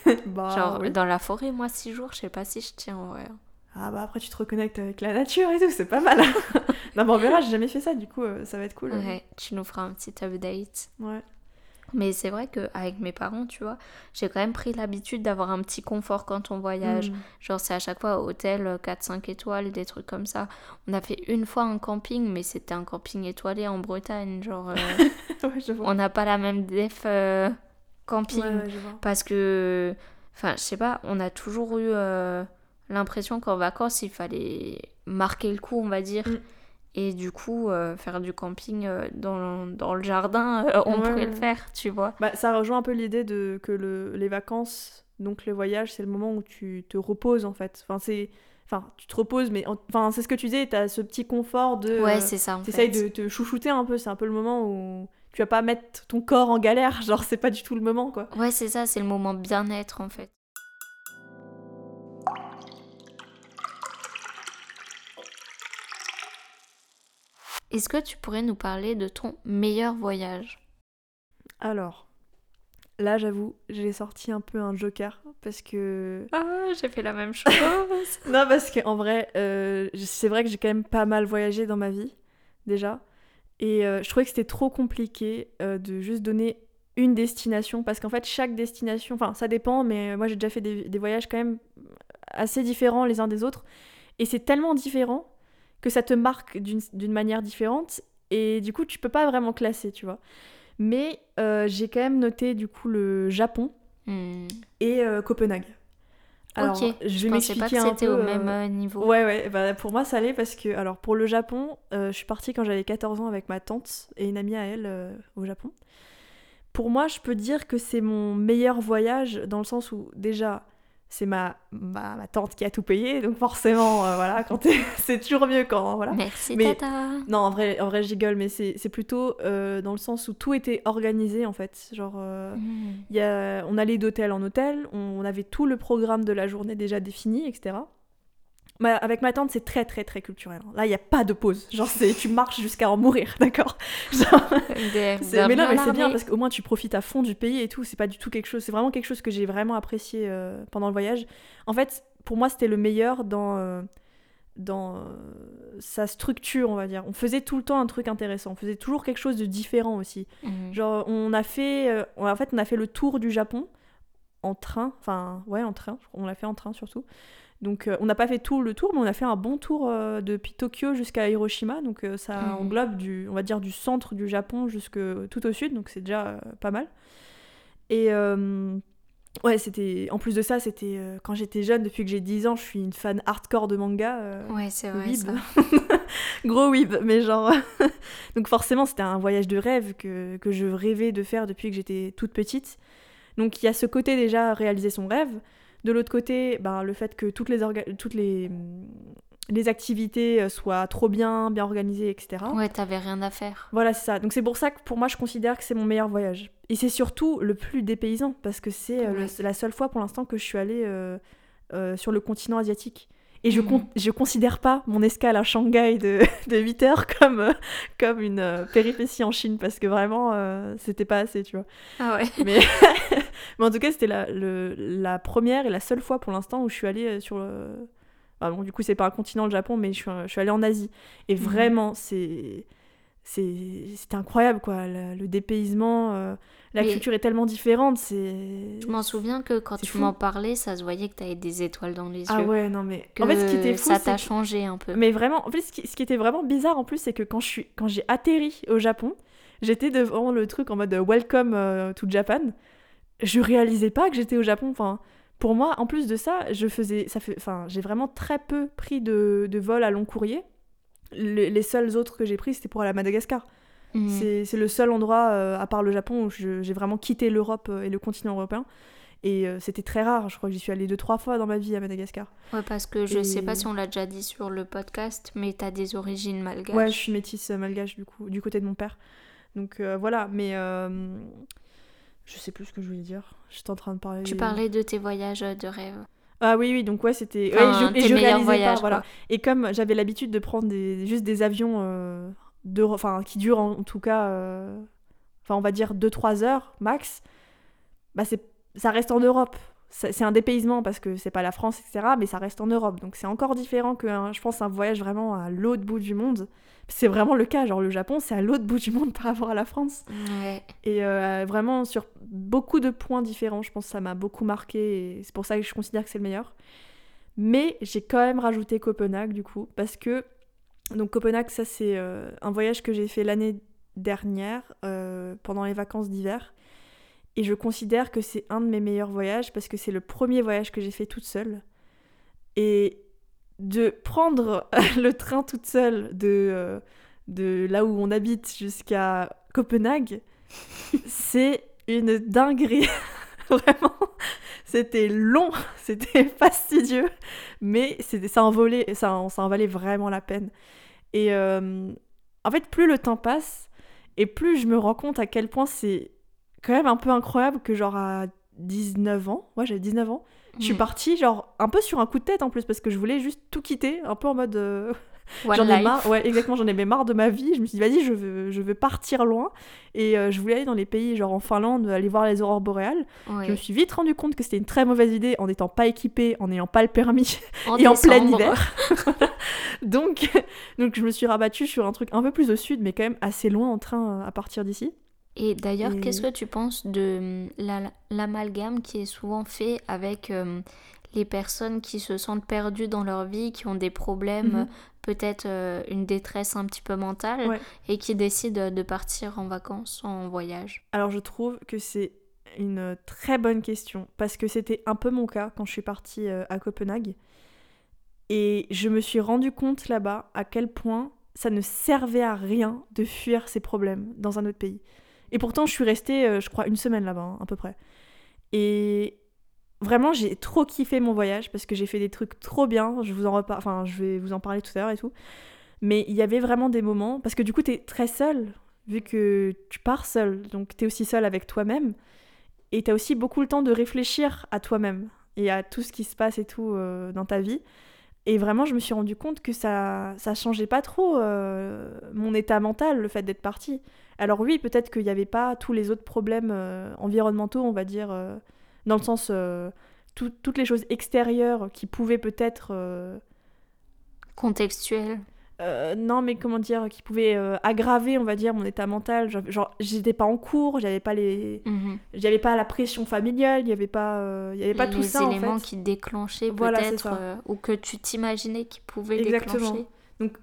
[LAUGHS] bah, Genre, oui. dans la forêt, moi, six jours, je sais pas si je tiens en vrai. Ah bah après, tu te reconnectes avec la nature et tout, c'est pas mal. [LAUGHS] non, mais on verra, j'ai jamais fait ça, du coup, ça va être cool. Ouais, tu nous feras un petit update. Ouais. Mais c'est vrai qu'avec mes parents, tu vois, j'ai quand même pris l'habitude d'avoir un petit confort quand on voyage. Mm. Genre, c'est à chaque fois hôtel euh, 4-5 étoiles, des trucs comme ça. On a fait une fois un camping, mais c'était un camping étoilé en Bretagne. Genre, euh, [LAUGHS] ouais, je vois. on n'a pas la même def euh, camping. Ouais, ouais, je vois. Parce que, enfin, je sais pas, on a toujours eu euh, l'impression qu'en vacances, il fallait marquer le coup, on va dire. Mm. Et du coup, euh, faire du camping euh, dans, dans le jardin, euh, on Ouais, pourrait ouais. le faire, tu vois. Bah, ça rejoint un peu l'idée de que le, les vacances, donc le voyage, c'est le moment où tu te reposes en fait. Enfin, c'est, enfin, tu te reposes, mais en- enfin, c'est ce que tu disais. T'as ce petit confort de. Ouais, c'est ça en T'essayes de te chouchouter un peu. C'est un peu le moment où tu vas pas mettre ton corps en galère. [LAUGHS] Genre, c'est pas du tout le moment, quoi. Ouais, c'est ça, c'est le moment bien-être en fait. Est-ce que tu pourrais nous parler de ton meilleur voyage? Alors, là, j'avoue, j'ai sorti un peu un joker parce que. Ah, j'ai fait la même chose. [LAUGHS] Non, parce qu'en vrai, euh, c'est vrai que j'ai quand même pas mal voyagé dans ma vie, déjà. Et euh, je trouvais que c'était trop compliqué euh, de juste donner une destination, parce qu'en fait, chaque destination, enfin, ça dépend, mais moi, j'ai déjà fait des, des voyages quand même assez différents les uns des autres. Et c'est tellement différent que ça te marque d'une manière différente. Et du coup, tu peux pas vraiment classer, tu vois. Mais euh, j'ai quand même noté, du coup, le Japon Hmm. et euh, Copenhague. Alors, ok, je je vais pensais pas m'expliquer que un c'était peu. au euh, même euh, niveau. Ouais, ouais, bah, pour moi ça allait parce que, alors pour le Japon, je suis partie quand j'avais 14 ans avec ma tante et une amie à elle au Japon. Pour moi, je peux dire que c'est mon meilleur voyage dans le sens où déjà c'est ma, ma, ma tante qui a tout payé, donc forcément, euh, voilà, quand [LAUGHS] c'est toujours mieux quand, voilà. Merci Mais- Tata. Non, en vrai, en vrai, je rigole, mais c'est plutôt euh, dans le sens où tout était organisé en fait. Genre, euh, Hmm. il y a- on allait d'hôtel en hôtel, on avait tout le programme de la journée déjà défini, etc. Ma- avec ma tante, c'est très très très culturel. Là, il n'y a pas de pause. Genre, c'est tu marches jusqu'à en mourir, [LAUGHS] d'accord? Mais non, bien mais c'est bien parce qu'au moins tu profites à fond du pays et tout. C'est pas du tout quelque chose. C'est vraiment quelque chose que j'ai vraiment apprécié euh, pendant le voyage. En fait, pour moi, c'était le meilleur dans euh, dans euh, sa structure, on va dire. On faisait tout le temps un truc intéressant. On faisait toujours quelque chose de différent aussi. Mhm. Genre, on a fait, en fait, on a fait le tour du Japon en train. Enfin, ouais, en train. On l'a fait en train surtout. Donc, euh, on n'a pas fait tout le tour, mais on a fait un bon tour euh, depuis Tokyo jusqu'à Hiroshima. Donc, euh, ça Mhm. englobe du, on va dire, du centre du Japon jusque tout au sud. Donc, c'est déjà pas mal. Et ouais, c'était. En plus de ça, c'était euh, quand j'étais jeune, depuis que j'ai 10 ans, je suis une fan hardcore de manga. euh, Ouais, c'est vrai. Ça. [LAUGHS] Gros weeb, mais genre. [LAUGHS] Donc forcément, c'était un voyage de rêve que, que je rêvais de faire depuis que j'étais toute petite. Donc il y a ce côté déjà réaliser son rêve. De l'autre côté, ben, le fait que toutes les, toutes les, les activités euh, soient trop bien, bien organisées, etc. Ouais, t'avais rien à faire. Voilà, c'est ça. Donc c'est pour ça que pour moi, je considère que c'est mon meilleur voyage. Et c'est surtout le plus dépaysant, parce que c'est euh, Ouais. la seule fois pour l'instant que je suis allée euh, euh, sur le continent asiatique. Et je, Mhm. con- je considère pas mon escale à Shanghai de, [LAUGHS] de 8 heures comme, euh, comme une euh, péripétie en Chine, parce que vraiment, euh, c'était pas assez, tu vois. Ah ouais. [LAUGHS] Mais, mais en tout cas, c'était la, le- la première et la seule fois pour l'instant où je suis allée euh, sur le... bon, du coup, c'est pas un continent, le Japon, mais je suis, je suis allée en Asie. Et Mhm. vraiment, c'est... c'est- C'était incroyable, quoi. Le, le dépaysement, euh, la Mais- culture est tellement différente, c'est... Je m'en souviens que quand tu m'en parlais, ça se voyait que t'avais des étoiles dans les Ah yeux. ouais, non mais... Que En fait, ce qui était fou, ça t'a changé un peu. Mais vraiment, en fait, ce qui, ce qui était vraiment bizarre en plus, c'est que quand je suis, quand j'ai atterri au Japon, j'étais devant le truc en mode euh, Welcome euh, to Japan. Je réalisais pas que j'étais au Japon. Enfin, pour moi, en plus de ça, je faisais, ça fait, enfin, j'ai vraiment très peu pris de, de vols à long courrier. Le- les seuls autres que j'ai pris, c'était pour aller à Madagascar. Mhm. C'est le seul endroit, euh, à part le Japon, où j'ai vraiment quitté l'Europe euh, et le continent européen. Et euh, c'était très rare. Je crois que j'y suis allée deux, trois fois dans ma vie à Madagascar. Ouais, parce que je sais Et- pas si on l'a déjà dit sur le podcast, mais t'as des origines malgaches. Ouais, je suis métisse malgache du coup, du côté de mon père. Donc euh, voilà, mais je sais plus ce que je voulais dire. J'étais en train de parler. Tu parlais de tes voyages de rêve. Ah oui, oui, donc ouais, c'était. ouais, Enfin, je, et je réalisais pas, voilà. Et comme j'avais l'habitude de prendre des, juste des avions euh, de, enfin, qui durent en, en tout cas, euh, enfin, on va dire 2-3 heures max, bah c'est, ça reste en Europe. C'est c'est un dépaysement parce que c'est pas la France, etc. Mais ça reste en Europe. Donc c'est encore différent que, un- je pense, un voyage vraiment à l'autre bout du monde. C'est vraiment le cas. Genre le Japon, c'est à l'autre bout du monde [LAUGHS] par rapport à la France. Ouais. Et euh, vraiment sur beaucoup de points différents, je pense que ça m'a beaucoup marqué et c'est pour ça que je considère que c'est le meilleur. Mais j'ai quand même rajouté Copenhague du coup, parce que donc Copenhague, ça c'est euh, un voyage que j'ai fait l'année dernière euh, pendant les vacances d'hiver. Et je considère que c'est un de mes meilleurs voyages parce que c'est le premier voyage que j'ai fait toute seule. Et de prendre [LAUGHS] le train toute seule de, euh, de là où on habite jusqu'à Copenhague, [LAUGHS] c'est une dinguerie. [LAUGHS] Vraiment, c'était long, c'était fastidieux, mais c'était, ça, en valait, ça, en- ça en valait vraiment la peine. Et euh, en fait, plus le temps passe, et plus je me rends compte à quel point c'est quand même un peu incroyable que genre à 19 ans, ouais j'avais 19 ans, je suis Mhm. partie genre un peu sur un coup de tête en plus parce que je voulais juste tout quitter, un peu en mode euh, j'en ai marre, ouais exactement, j'en avais marre de ma vie. Je me suis dit vas-y, je veux, je veux partir loin et euh, je voulais aller dans les pays genre en Finlande, aller voir les aurores boréales. Ouais. Je me suis vite rendu compte que c'était une très mauvaise idée en n'étant pas équipée, en n'ayant pas le permis [LAUGHS] En et en plein hiver. [LAUGHS] donc, [LAUGHS] donc je me suis rabattue sur un truc un peu plus au sud, mais quand même assez loin en train euh, à partir d'ici. Et d'ailleurs, Et- qu'est-ce que tu penses de la- l'amalgame qui est souvent fait avec euh, les personnes qui se sentent perdues dans leur vie, qui ont des problèmes, Mhm. peut-être euh, une détresse un petit peu mentale, Ouais. et qui décident de partir en vacances, en voyage? Alors je trouve que c'est une très bonne question parce que c'était un peu mon cas quand je suis partie euh, à Copenhague et je me suis rendu compte là-bas à quel point ça ne servait à rien de fuir ses problèmes dans un autre pays. Et pourtant je suis restée, euh, je crois, une semaine là-bas hein, à peu près. Et vraiment j'ai trop kiffé mon voyage parce que j'ai fait des trucs trop bien. Je vous en enfin je vais vous en parler tout à l'heure et tout. Mais il y avait vraiment des moments parce que du coup t'es très seule vu que tu pars seul, donc t'es aussi seul avec toi-même, et t'as aussi beaucoup le temps de réfléchir à toi-même et à tout ce qui se passe et tout euh, dans ta vie. Et vraiment, je me suis rendu compte que ça, ça changeait pas trop euh, mon état mental, le fait d'être partie. Alors oui, peut-être qu'il n'y avait pas tous les autres problèmes euh, environnementaux, on va dire, euh, dans le sens euh, tout- toutes les choses extérieures qui pouvaient peut-être Contextuel. Euh, non, mais comment dire, qui pouvait euh, aggraver, on va dire, mon état mental. Genre, j'étais pas en cours, j'avais pas les, Mhm. j'avais pas la pression familiale, il y avait pas, il y avait pas tout les ça en éléments fait. qui déclenchaient Voilà, peut-être, ou que tu t'imaginais qui pouvaient Exactement. déclencher.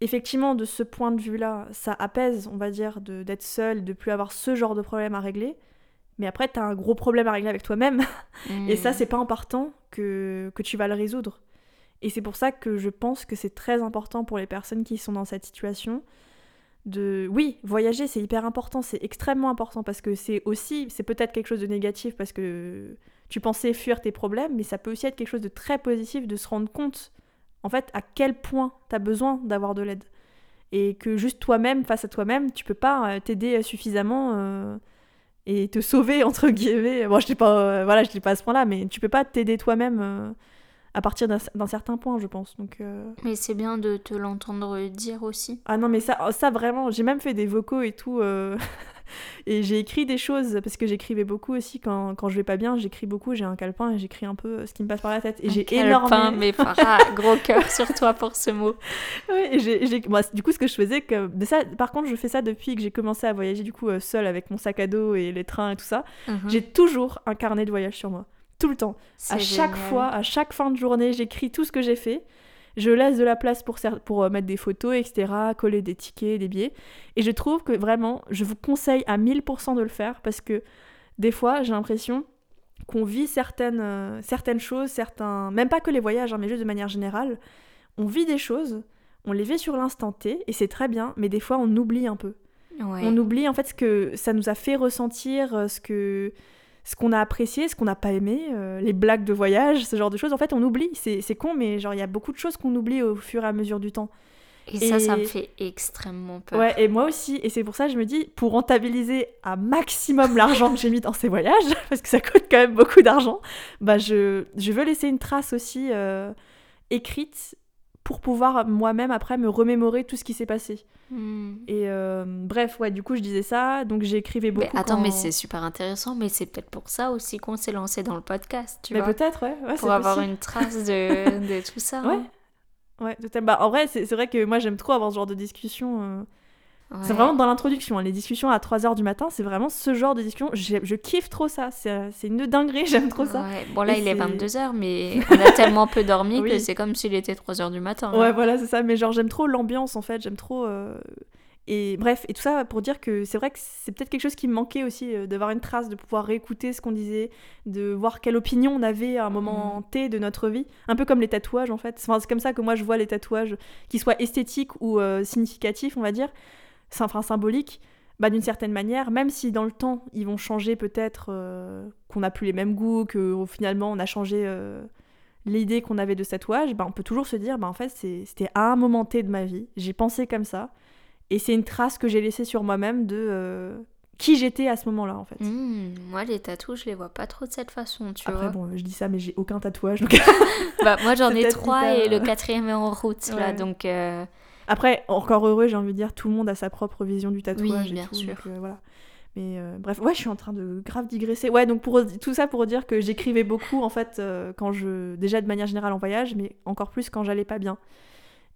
Effectivement, de ce point de vue-là, ça apaise, on va dire, d'être seul, de plus avoir ce genre de problème à régler. Mais après, t'as un gros problème à régler avec toi-même. [LAUGHS] Et ça, Mhm. c'est pas en partant que, que tu vas le résoudre. Et c'est pour ça que je pense que c'est très important pour les personnes qui sont dans cette situation de... Oui, voyager, c'est hyper important, c'est extrêmement important parce que c'est aussi, c'est peut-être quelque chose de négatif parce que tu pensais fuir tes problèmes, mais ça peut aussi être quelque chose de très positif de se rendre compte, en fait, à quel point t'as besoin d'avoir de l'aide. Et que juste toi-même, face à toi-même, tu peux pas euh, t'aider suffisamment... euh, et te sauver [LAUGHS] entre guillemets. Bon, je dis pas, euh, voilà, je dis pas à ce point-là, mais tu peux pas t'aider toi-même euh, à partir d'un certain point, je pense. Donc, euh, Mais c'est bien de te l'entendre dire aussi. ah non, mais ça, ça vraiment, j'ai même fait des vocaux et tout, euh, [LAUGHS] [LAUGHS] et j'ai écrit des choses parce que j'écrivais beaucoup aussi quand, quand je vais pas bien. J'écris beaucoup, j'ai un calepin et j'écris un peu ce qui me passe par la tête. Et j'ai énormément. mais Farah, gros cœur [LAUGHS] sur toi pour ce mot. Ouais, et j'ai, moi, du coup, ce que je faisais, que, ça, par contre, je fais ça depuis que j'ai commencé à voyager du coup euh, seule avec mon sac à dos et les trains et tout ça. Mhm. J'ai toujours un carnet de voyage sur moi, tout le temps. À chaque génial. fois, à chaque fin de journée, j'écris tout ce que j'ai fait. Je laisse de la place pour, euh, mettre des photos, etc., coller des tickets, des billets. Et je trouve que vraiment, je vous conseille à 1000% de le faire parce que des fois, j'ai l'impression qu'on vit certaines, euh, certaines choses, certains... Même pas que les voyages, hein, mais juste de manière générale. On vit des choses, on les vit sur l'instant T, et c'est très bien, mais des fois, on oublie un peu. Ouais. On oublie en fait ce que ça nous a fait ressentir, euh, ce que ce qu'on a apprécié, ce qu'on n'a pas aimé, euh, les blagues de voyage, ce genre de choses. En fait, on oublie. C'est con, mais genre il y a beaucoup de choses qu'on oublie au fur et à mesure du temps. Et ça, ça me fait extrêmement peur. Ouais, et moi aussi. Et c'est pour ça que je me dis, pour rentabiliser un maximum l'argent que j'ai mis dans ces voyages, [LAUGHS] parce que ça coûte quand même beaucoup d'argent, bah je, je veux laisser une trace aussi euh, écrite pour pouvoir moi-même après me remémorer tout ce qui s'est passé. Hmm. Et euh, bref, ouais, du coup je disais ça, donc j'écrivais beaucoup. Mais attends, quand- mais c'est super intéressant, mais c'est peut-être pour ça aussi qu'on s'est lancé dans le podcast, tu Mais vois. peut-être, ouais. ouais Pour avoir possible. une trace de, [LAUGHS] de tout ça. Ouais. hein. Ouais, totalement. Bah, en vrai, c'est c'est vrai que moi j'aime trop avoir ce genre de discussion. euh, C'est Ouais. vraiment dans l'introduction. hein, Les discussions à 3h du matin, c'est vraiment ce genre de discussion. Je kiffe trop ça. C'est euh, une dinguerie, [LAUGHS] j'aime trop ça. Ouais. Bon, là, Et il est c'est- 22h, mais [LAUGHS] on a tellement peu dormi que c'est comme s'il était 3h du matin. Ouais, là. voilà, c'est ça. Mais genre, j'aime trop l'ambiance en fait. J'aime trop. euh, Et bref, et tout ça pour dire que c'est vrai que c'est peut-être quelque chose qui me manquait aussi, euh, d'avoir une trace, de pouvoir réécouter ce qu'on disait, de voir quelle opinion on avait à un moment T de notre vie. Un peu comme les tatouages en fait. Enfin, c'est comme ça que moi je vois les tatouages, qu'ils soient esthétiques ou euh, significatifs, on va dire, C'est- enfin symboliques. Bah, d'une certaine manière, même si dans le temps ils vont changer peut-être, euh, qu'on n'a plus les mêmes goûts, que finalement on a changé euh, l'idée qu'on avait de ce tatouage, bah, on peut toujours se dire, bah, en fait c'était à un moment T de ma vie, j'ai pensé comme ça, et c'est une trace que j'ai laissée sur moi-même de euh, qui j'étais à ce moment-là en fait. Hmm, moi, les tatous, je les vois pas trop de cette façon, tu Après vois. bon, je dis ça mais j'ai aucun tatouage. [LAUGHS] donc- [LAUGHS] Bah, moi, j'en ai trois hyper- et le quatrième est en route, là, Ouais. donc... Après, encore heureux, j'ai envie de dire, tout le monde a sa propre vision du tatouage Oui, et bien tout. sûr. donc, euh, voilà. Mais euh, bref, ouais, je suis en train de grave digresser. Ouais, donc pour tout ça pour dire que j'écrivais beaucoup en fait euh, quand je déjà de manière générale en voyage, mais encore plus quand j'allais pas bien.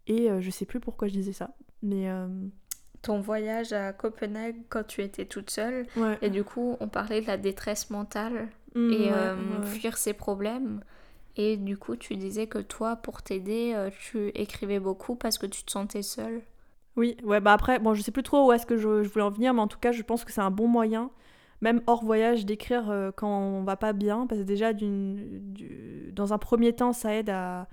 Et euh, je sais plus pourquoi je disais ça, mais euh, Ton voyage à Copenhague quand tu étais toute seule, ouais. et du coup, on parlait de la détresse mentale Mm, et ouais, euh, ouais. fuir ses problèmes. Et du coup, tu disais que toi, pour t'aider, euh, tu écrivais beaucoup parce que tu te sentais seule. Oui, ouais, bah après, bon, je sais plus trop où est-ce que je, voulais en venir, mais en tout cas, je pense que c'est un bon moyen, même hors voyage, d'écrire euh, quand on va pas bien, parce que déjà, dans un premier temps, ça aide à,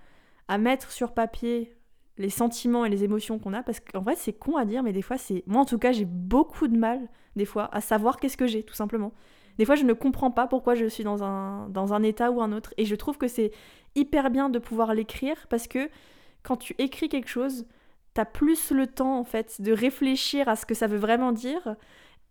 à mettre sur papier les sentiments et les émotions qu'on a, parce qu'en vrai, c'est con à dire, mais des fois, c'est. Moi, en tout cas, j'ai beaucoup de mal, des fois, à savoir qu'est-ce que j'ai, tout simplement. Des fois, je ne comprends pas pourquoi je suis dans un, dans un état ou un autre, et je trouve que c'est hyper bien de pouvoir l'écrire, parce que quand tu écris quelque chose, t'as plus le temps en fait de réfléchir à ce que ça veut vraiment dire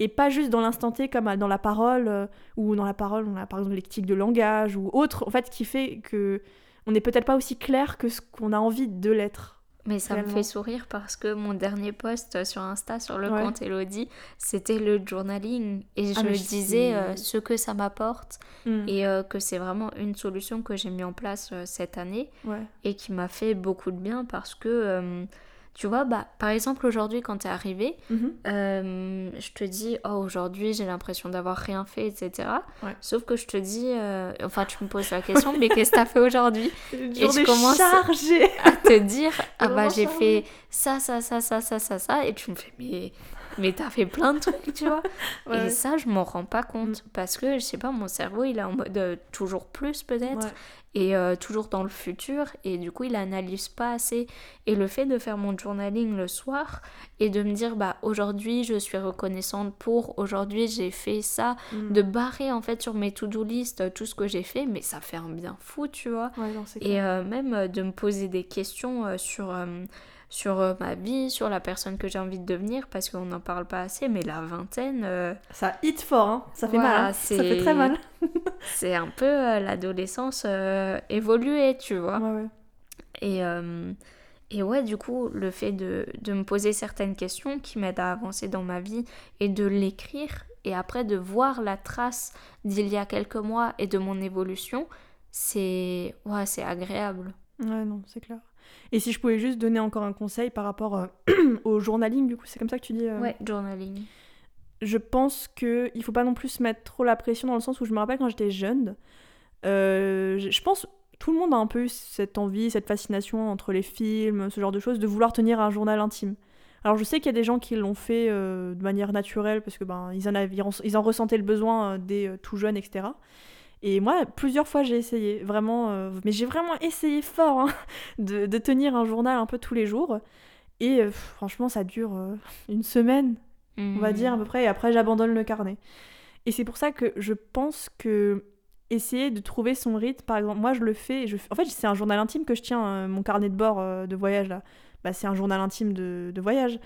et pas juste dans l'instant T comme dans la parole euh, ou dans la parole on a par exemple tics de langage ou autre en fait qui fait que on n'est peut-être pas aussi clair que ce qu'on a envie de l'être Mais ça me fait sourire parce que mon dernier post sur Insta sur le Ouais. compte Elodie, c'était le journaling. Et je Ah, disais euh, ce que ça m'apporte Mm. et euh, que c'est vraiment une solution que j'ai mis en place euh, cette année Ouais. et qui m'a fait beaucoup de bien parce que, euh, tu vois, bah, par exemple aujourd'hui quand t'es arrivé, Mhm. euh, je te dis, oh aujourd'hui j'ai l'impression d'avoir rien fait, etc. Ouais. Sauf que je te dis, euh, enfin tu me poses la question, mais qu'est-ce que t'as fait aujourd'hui? [LAUGHS] Une je commence- à te dire [LAUGHS] ah bah j'ai fait ça ça ça ça ça ça ça et tu me fais mais mais t'as fait plein de trucs tu vois. [LAUGHS] Ouais, et ça je m'en rends pas compte parce que je sais pas mon cerveau il est en mode euh, toujours plus peut-être. Ouais. et euh, toujours dans le futur. Et du coup il analyse pas assez. Et le fait de faire mon journaling le soir et de me dire bah aujourd'hui je suis reconnaissante pour aujourd'hui j'ai fait ça Mm. de barrer en fait sur mes to-do list euh, tout ce que j'ai fait mais ça fait un bien fou tu vois. Ouais, non, c'est et euh, même de me poser des questions sur, sur euh, ma vie, sur la personne que j'ai envie de devenir, parce qu'on n'en parle pas assez, mais la vingtaine, euh, Ça hit fort, hein. Ça fait Voilà, mal. hein. Ça fait très mal. [LAUGHS] c'est un peu euh, l'adolescence euh, évoluée, tu vois. Ouais, ouais. Et, et ouais, du coup, le fait de, de me poser certaines questions qui m'aident à avancer dans ma vie et de l'écrire, et après de voir la trace d'il y a quelques mois et de mon évolution, c'est ouais, c'est agréable. Ouais, non, c'est clair. Et si je pouvais juste donner encore un conseil par rapport euh, [CLEARS THROAT] au journaling, du coup, c'est comme ça que tu dis euh, Ouais, journaling. Je pense qu'il ne faut pas non plus se mettre trop la pression dans le sens où je me rappelle quand j'étais jeune, euh, je pense tout le monde a un peu eu cette envie, cette fascination entre les films, ce genre de choses, de vouloir tenir un journal intime. Alors je sais qu'il y a des gens qui l'ont fait de manière naturelle parce que ben ils en avaient, ils en- ressentaient le besoin dès tout jeune, etc. Et moi, plusieurs fois, j'ai essayé, vraiment, euh, mais j'ai vraiment essayé fort hein, [LAUGHS] de, de tenir un journal un peu tous les jours. Et euh, franchement, ça dure euh, une semaine, on va dire à peu près, et après j'abandonne le carnet. Et c'est pour ça que je pense que essayer de trouver son rythme, par exemple, moi je le fais, je... en fait c'est un journal intime que je tiens, mon carnet de bord de voyage là, bah, c'est un journal intime de, de voyage.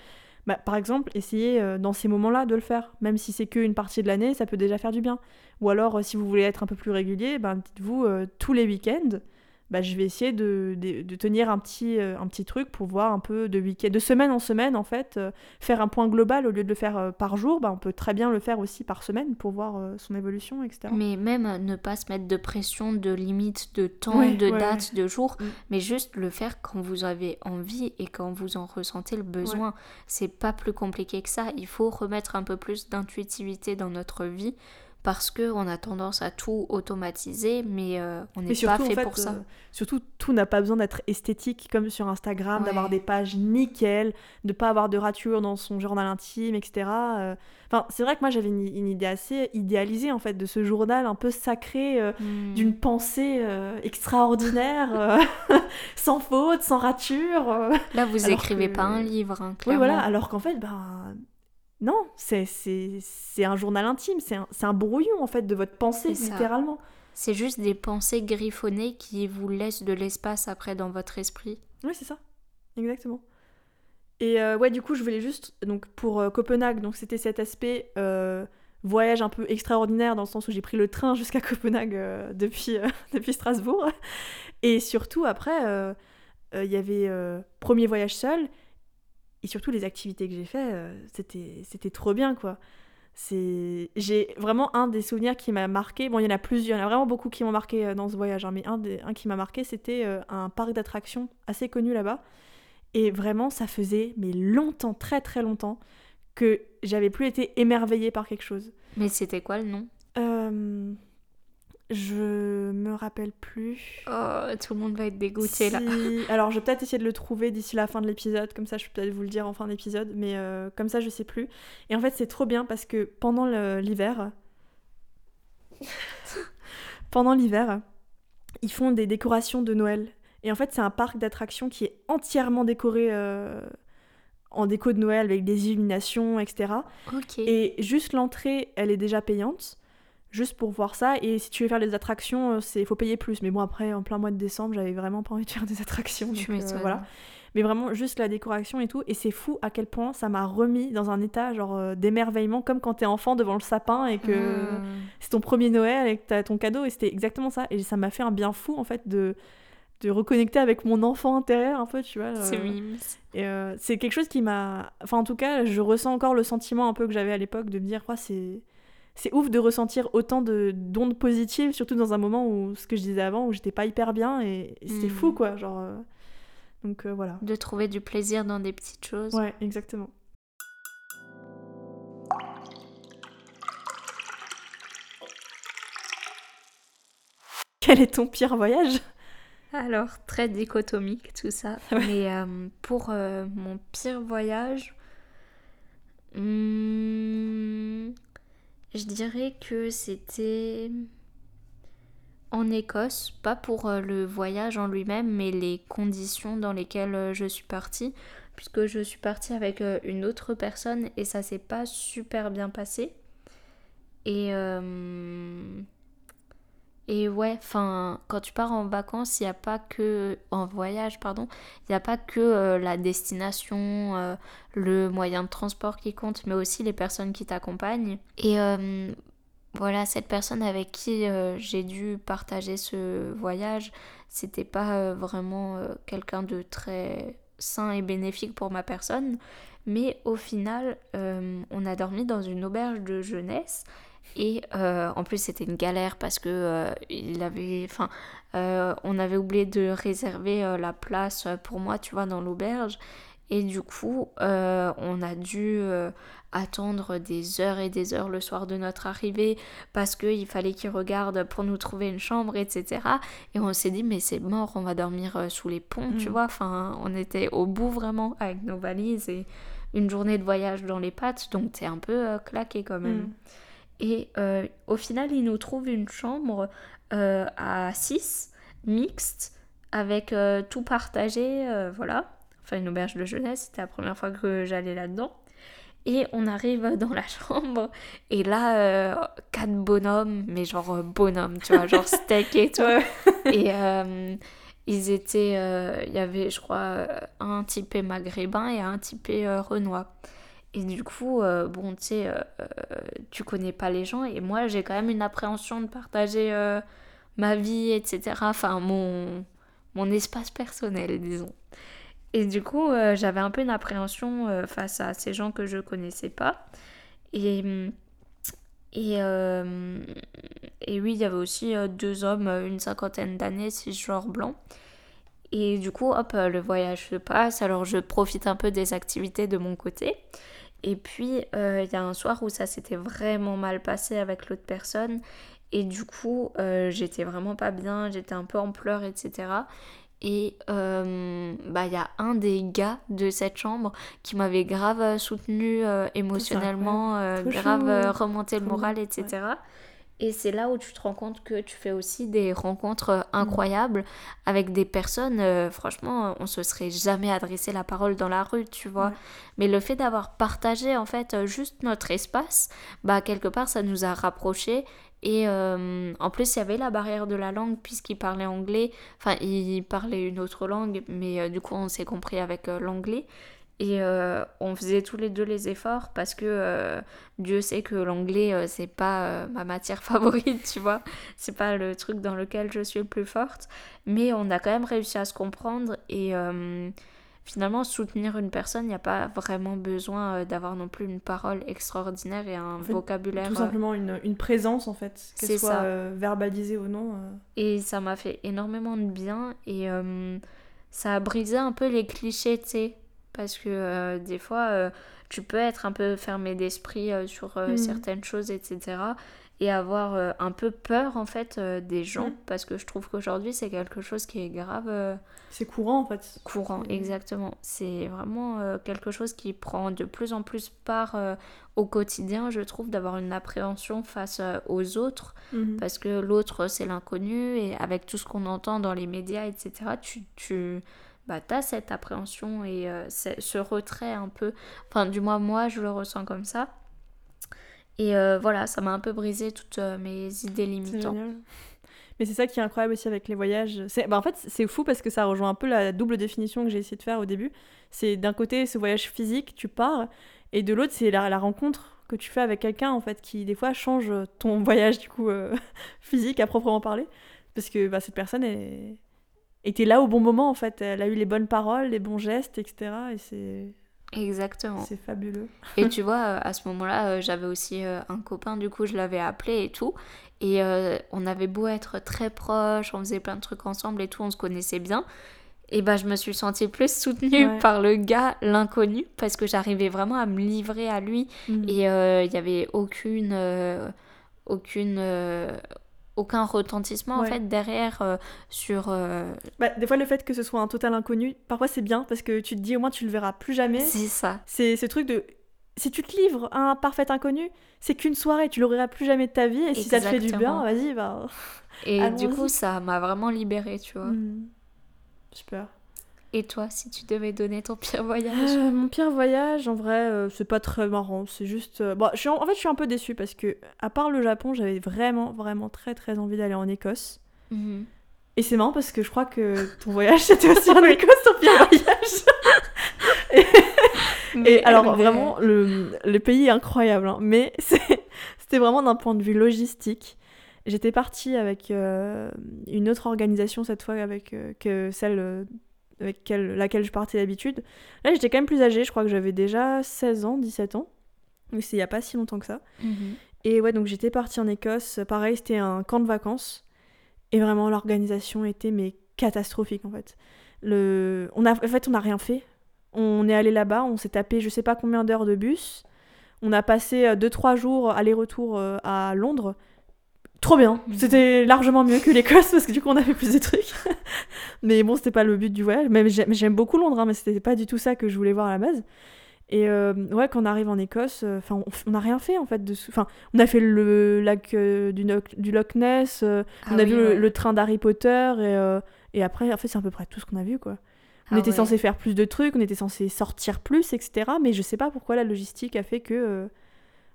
Bah, par exemple, essayer euh, dans ces moments-là de le faire, même si c'est qu'une partie de l'année, ça peut déjà faire du bien. Ou alors, euh, si vous voulez être un peu plus régulier, ben, dites-vous euh, tous les week-ends, bah, je vais essayer de, de- de tenir un petit, euh, un petit truc pour voir un peu de week-end, de semaine en semaine en fait, euh, faire un point global au lieu de le faire euh, par jour, bah, on peut très bien le faire aussi par semaine pour voir son évolution, etc. Mais même ne pas se mettre de pression, de limite, de temps, Ouais, de ouais, date, de jour, Mm. mais juste le faire quand vous avez envie et quand vous en ressentez le besoin. C'est pas plus compliqué que ça. Il faut remettre un peu plus d'intuitivité dans notre vie parce que on a tendance à tout automatiser, mais euh, on n'est pas fait pour ça. euh, surtout, tout n'a pas besoin d'être esthétique comme sur Instagram, Ouais. d'avoir des pages nickel, de pas avoir de ratures dans son journal intime, etc. Euh, Enfin, c'est vrai que moi j'avais une, une idée assez idéalisée en fait de ce journal un peu sacré, euh, Mm. d'une pensée extraordinaire, [LAUGHS] sans faute, sans rature. Là, vous alors écrivez que- pas un livre, hein, Oui, voilà, alors qu'en fait, ben. Non, c'est un journal intime, c'est un, un brouillon en fait de votre pensée, littéralement. C'est juste des pensées griffonnées qui vous laissent de l'espace après dans votre esprit. Oui, c'est ça. Exactement. Et euh, ouais, du coup, je voulais juste, donc pour euh, Copenhague, donc c'était cet aspect euh, voyage un peu extraordinaire dans le sens où j'ai pris le train jusqu'à [LAUGHS] Copenhague depuis, [LAUGHS] depuis Strasbourg. Et surtout, après, il y avait premier voyage seul. Et surtout, les activités que j'ai fait, euh, c'était c'était trop bien, quoi. C'est j'ai vraiment un des souvenirs qui m'a marqué. Bon, il y en a plusieurs, il y en a vraiment beaucoup qui m'ont marqué euh, dans ce voyage, hein, mais un, des, un qui m'a marqué, c'était euh, un parc d'attractions assez connu là-bas. Et vraiment, ça faisait mais longtemps, très très longtemps, que j'avais plus été émerveillée par quelque chose. Mais c'était quoi le nom? Euh, je me rappelle plus. Oh, tout le monde va être dégoûté là. [LAUGHS] Alors, je vais peut-être essayer de le trouver d'ici la fin de l'épisode, comme ça je peux peut-être vous le dire en fin d'épisode, mais euh, comme ça je sais plus. Et en fait, c'est trop bien parce que pendant l'hiver, [LAUGHS] pendant l'hiver, ils font des décorations de Noël. Et en fait, c'est un parc d'attractions qui est entièrement décoré euh, en déco de Noël avec des illuminations, etc. Et juste l'entrée, elle est déjà payante, juste pour voir ça. Et si tu veux faire les attractions, il faut payer plus. Mais bon, après, en plein mois de décembre, j'avais vraiment pas envie de faire des attractions. [LAUGHS] Tu donc, euh, voilà. Mais vraiment, juste la décoration et tout. Et c'est fou à quel point ça m'a remis dans un état genre euh, d'émerveillement, comme quand t'es enfant devant le sapin et que Hmm. c'est ton premier Noël et que t'as ton cadeau. Et c'était exactement ça. Et ça m'a fait un bien fou, en fait, de de reconnecter avec mon enfant intérieur un peu, tu vois. C'est euh. Et euh, c'est quelque chose qui m'a. Enfin, en tout cas, je ressens encore le sentiment un peu que j'avais à l'époque de me dire, quoi, c'est. C'est ouf de ressentir autant de d'ondes positives, surtout dans un moment où, ce que je disais avant, où j'étais pas hyper bien et, et c'était Mm. fou, quoi. Genre. euh, Donc euh, voilà. De trouver du plaisir dans des petites choses. Ouais, exactement. Quel est ton pire voyage? Alors, très dichotomique tout ça. [LAUGHS] Mais euh, pour mon pire voyage, hmm, je dirais que c'était en Écosse, pas pour euh, le voyage en lui-même, mais les conditions dans lesquelles euh, je suis partie, puisque je suis partie avec euh, une autre personne et ça s'est pas super bien passé. Et et ouais, enfin, quand tu pars en vacances, il n'y a pas que. En voyage, pardon, il n'y a pas que euh, la destination, euh, le moyen de transport qui compte, mais aussi les personnes qui t'accompagnent. Et euh, voilà, cette personne avec qui j'ai dû partager ce voyage, c'était pas vraiment quelqu'un de très sain et bénéfique pour ma personne. Mais au final, on a dormi dans une auberge de jeunesse. Et euh, en plus, c'était une galère parce que euh, il avait, enfin, euh, on avait oublié de réserver la place pour moi, tu vois, dans l'auberge. Et du coup, on a dû attendre des heures et des heures le soir de notre arrivée parce qu'il fallait qu'il regarde pour nous trouver une chambre, etc. Et on s'est dit, mais c'est mort, on va dormir sous les ponts, tu Mm. vois. Enfin, on était au bout vraiment avec nos valises et une journée de voyage dans les pattes, donc t'es un peu claqué quand même. Mm. Et euh, au final, il nous trouve une chambre euh, à 6, mixte, avec euh, tout partagé, voilà. Enfin, une auberge de jeunesse, c'était la première fois que j'allais là-dedans. Et on arrive [LAUGHS] dans la chambre, et là, quatre bonhommes, mais genre bonhommes, tu vois, genre steak et tout. [LAUGHS] Et ils étaient, il y avait, je crois, un typé maghrébin et un typé renois. Et du coup, euh, bon, tu sais, euh, euh, tu connais pas les gens, et moi, j'ai quand même une appréhension de partager ma vie, etc. Enfin, mon, mon espace personnel, disons. Et du coup, j'avais un peu une appréhension face à ces gens que je connaissais pas. Et, et, et oui, il y avait aussi deux hommes, une cinquantaine d'années, cisgenres blancs. Et du coup, hop, le voyage se passe, alors je profite un peu des activités de mon côté. Et puis, euh, il y a un soir où ça s'était vraiment mal passé avec l'autre personne. Et du coup, euh, j'étais vraiment pas bien, j'étais un peu en pleurs, etc. Et euh, bah, il y a un des gars de cette chambre qui m'avait grave soutenu euh, émotionnellement, euh, grave remonté le moral, etc. Et c'est là où tu te rends compte que tu fais aussi des rencontres euh, incroyables avec des personnes, euh, franchement, on se serait jamais adressé la parole dans la rue, tu vois. Mais le fait d'avoir partagé en fait euh, juste notre espace, bah quelque part ça nous a rapprochés. Et euh, en plus, il y avait la barrière de la langue puisqu'il parlait anglais. Enfin, il parlait une autre langue, mais euh, du coup, on s'est compris avec l'anglais. Et euh, on faisait tous les deux les efforts parce que euh, Dieu sait que l'anglais, euh, c'est pas euh, ma matière [LAUGHS] favorite, tu vois. C'est pas le truc dans lequel je suis le plus forte. Mais on a quand même réussi à se comprendre et finalement, soutenir une personne, il n'y a pas vraiment besoin d'avoir non plus une parole extraordinaire et un En fait, vocabulaire. Tout simplement une, une présence en fait, qu'elle soit verbalisée ou non. Et ça m'a fait énormément de bien et ça a brisé un peu les clichés, tu sais. Parce que euh, des fois, euh, tu peux être un peu fermé d'esprit euh, sur Mhm. certaines choses, etc. Et avoir un peu peur, en fait, des gens. Mhm. Parce que je trouve qu'aujourd'hui, c'est quelque chose qui est grave C'est courant en fait. courant. Exactement. C'est vraiment quelque chose qui prend de plus en plus part au quotidien, je trouve, d'avoir une appréhension face aux autres Mhm. parce que l'autre c'est l'inconnu et avec tout ce qu'on entend dans les médias etc tu, tu bah, as cette appréhension et euh, ce retrait un peu enfin du moins moi je le ressens comme ça et euh, voilà ça m'a un peu brisé toutes euh, mes idées limitantes. Mais c'est ça qui est incroyable aussi avec les voyages. C'est, bah en fait, c'est fou parce que ça rejoint un peu la double définition que j'ai essayé de faire au début. C'est d'un côté ce voyage physique, tu pars, et de l'autre, c'est la, la rencontre que tu fais avec quelqu'un en fait qui des fois change ton [LAUGHS] voyage du coup euh, [LAUGHS] physique à proprement parler parce que bah, cette personne est était là au bon moment en fait. Elle a eu les bonnes paroles, les bons gestes, etc. Et c'est. Exactement. C'est fabuleux. Et [LAUGHS] tu vois, euh, à ce moment-là, euh, j'avais aussi euh, un copain, du coup, je l'avais appelé et tout. Et on avait beau être très proches, on faisait plein de trucs ensemble et tout, on se connaissait bien. Et bah, je me suis sentie plus soutenue par le gars, l'inconnu, parce que j'arrivais vraiment à me livrer à lui. Mm. Et il n'y avait aucune. aucune aucun retentissement en fait derrière euh, sur euh, bah, des fois le fait que ce soit un total inconnu parfois c'est bien parce que tu te dis au moins tu le verras plus jamais. C'est ça. C'est ce truc de si tu te livres à un parfait inconnu c'est qu'une soirée tu l'auras plus jamais de ta vie et si ça te fait du bien vas-y bah et du coup ça m'a vraiment libérée tu vois. Mmh. super et toi, si tu devais donner ton pire voyage euh, Mon pire voyage, en vrai, euh, c'est pas très marrant. C'est juste. Euh, bon, je suis en... fait, je suis un peu déçue parce que, à part le Japon, j'avais vraiment, vraiment très, très envie d'aller en Écosse. Mhm. Et c'est marrant parce que je crois que ton voyage, [LAUGHS] c'était aussi en Écosse, ton pire voyage. [LAUGHS] et, alors, vraiment, le, le, pays est incroyable. Hein, mais [LAUGHS] c'était vraiment d'un point de vue logistique. J'étais partie avec une autre organisation cette fois avec que celle avec laquelle je partais d'habitude. Là, j'étais quand même plus âgée, je crois que j'avais déjà 16 ans, 17 ans. Mais c'est il n'y a pas si longtemps que ça. Mhm. Et ouais, donc j'étais partie en Écosse. Pareil, c'était un camp de vacances. Et vraiment, l'organisation était mais catastrophique en fait. Le... On a... En fait, on n'a rien fait. On est allé là-bas, on s'est tapé je sais pas combien d'heures de bus. On a passé 2-3 euh, jours aller-retour euh, à Londres. Trop bien. C'était largement mieux que l'Écosse parce que du coup on a fait plus de trucs. [LAUGHS] mais bon, c'était pas le but du voyage. Même j'aime beaucoup Londres, hein, mais c'était pas du tout ça que je voulais voir à la base. Et euh, ouais, quand on arrive en Écosse, euh, enfin, on n'a rien fait en fait. Enfin, on a fait le lac euh, du, du, Loch Ness, on ah a vu le, train d'Harry Potter et, et après, en fait, c'est à peu près tout ce qu'on a vu quoi. On ah était censé faire plus de trucs, on était censé sortir plus, etc. Mais je sais pas pourquoi la logistique a fait que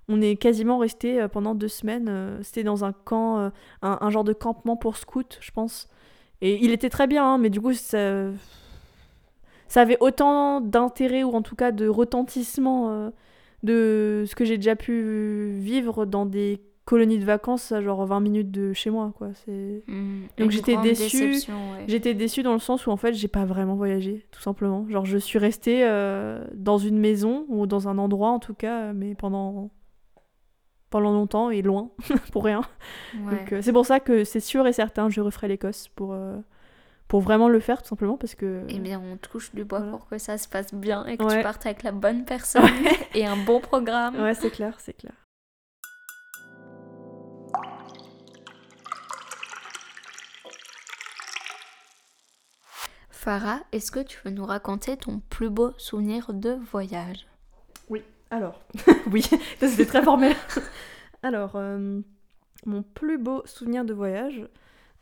on est quasiment resté euh, pendant deux semaines. Euh, c'était dans un camp, euh, un, genre de campement pour scouts, je pense. Et il était très bien, hein, mais du coup, ça, ça avait autant d'intérêt ou en tout cas de retentissement de ce que j'ai déjà pu vivre dans des colonies de vacances à genre 20 minutes de chez moi quoi c'est mmh, donc j'étais déçue j'étais déçue dans le sens où en fait j'ai pas vraiment voyagé tout simplement genre je suis restée dans une maison ou dans un endroit en tout cas mais pendant pendant longtemps et loin [LAUGHS] pour rien. Donc euh, c'est pour ça que c'est sûr et certain, je referai l'Écosse pour, euh, pour vraiment le faire tout simplement parce que... Eh bien on touche du bois pour que ça se passe bien et que tu partes avec la bonne personne [LAUGHS] et un bon programme. Ouais c'est clair, c'est clair. Farah, est-ce que tu veux nous raconter ton plus beau souvenir de voyage? Alors, [LAUGHS] oui, c'était très formel. [LAUGHS] Alors, euh, mon plus beau souvenir de voyage,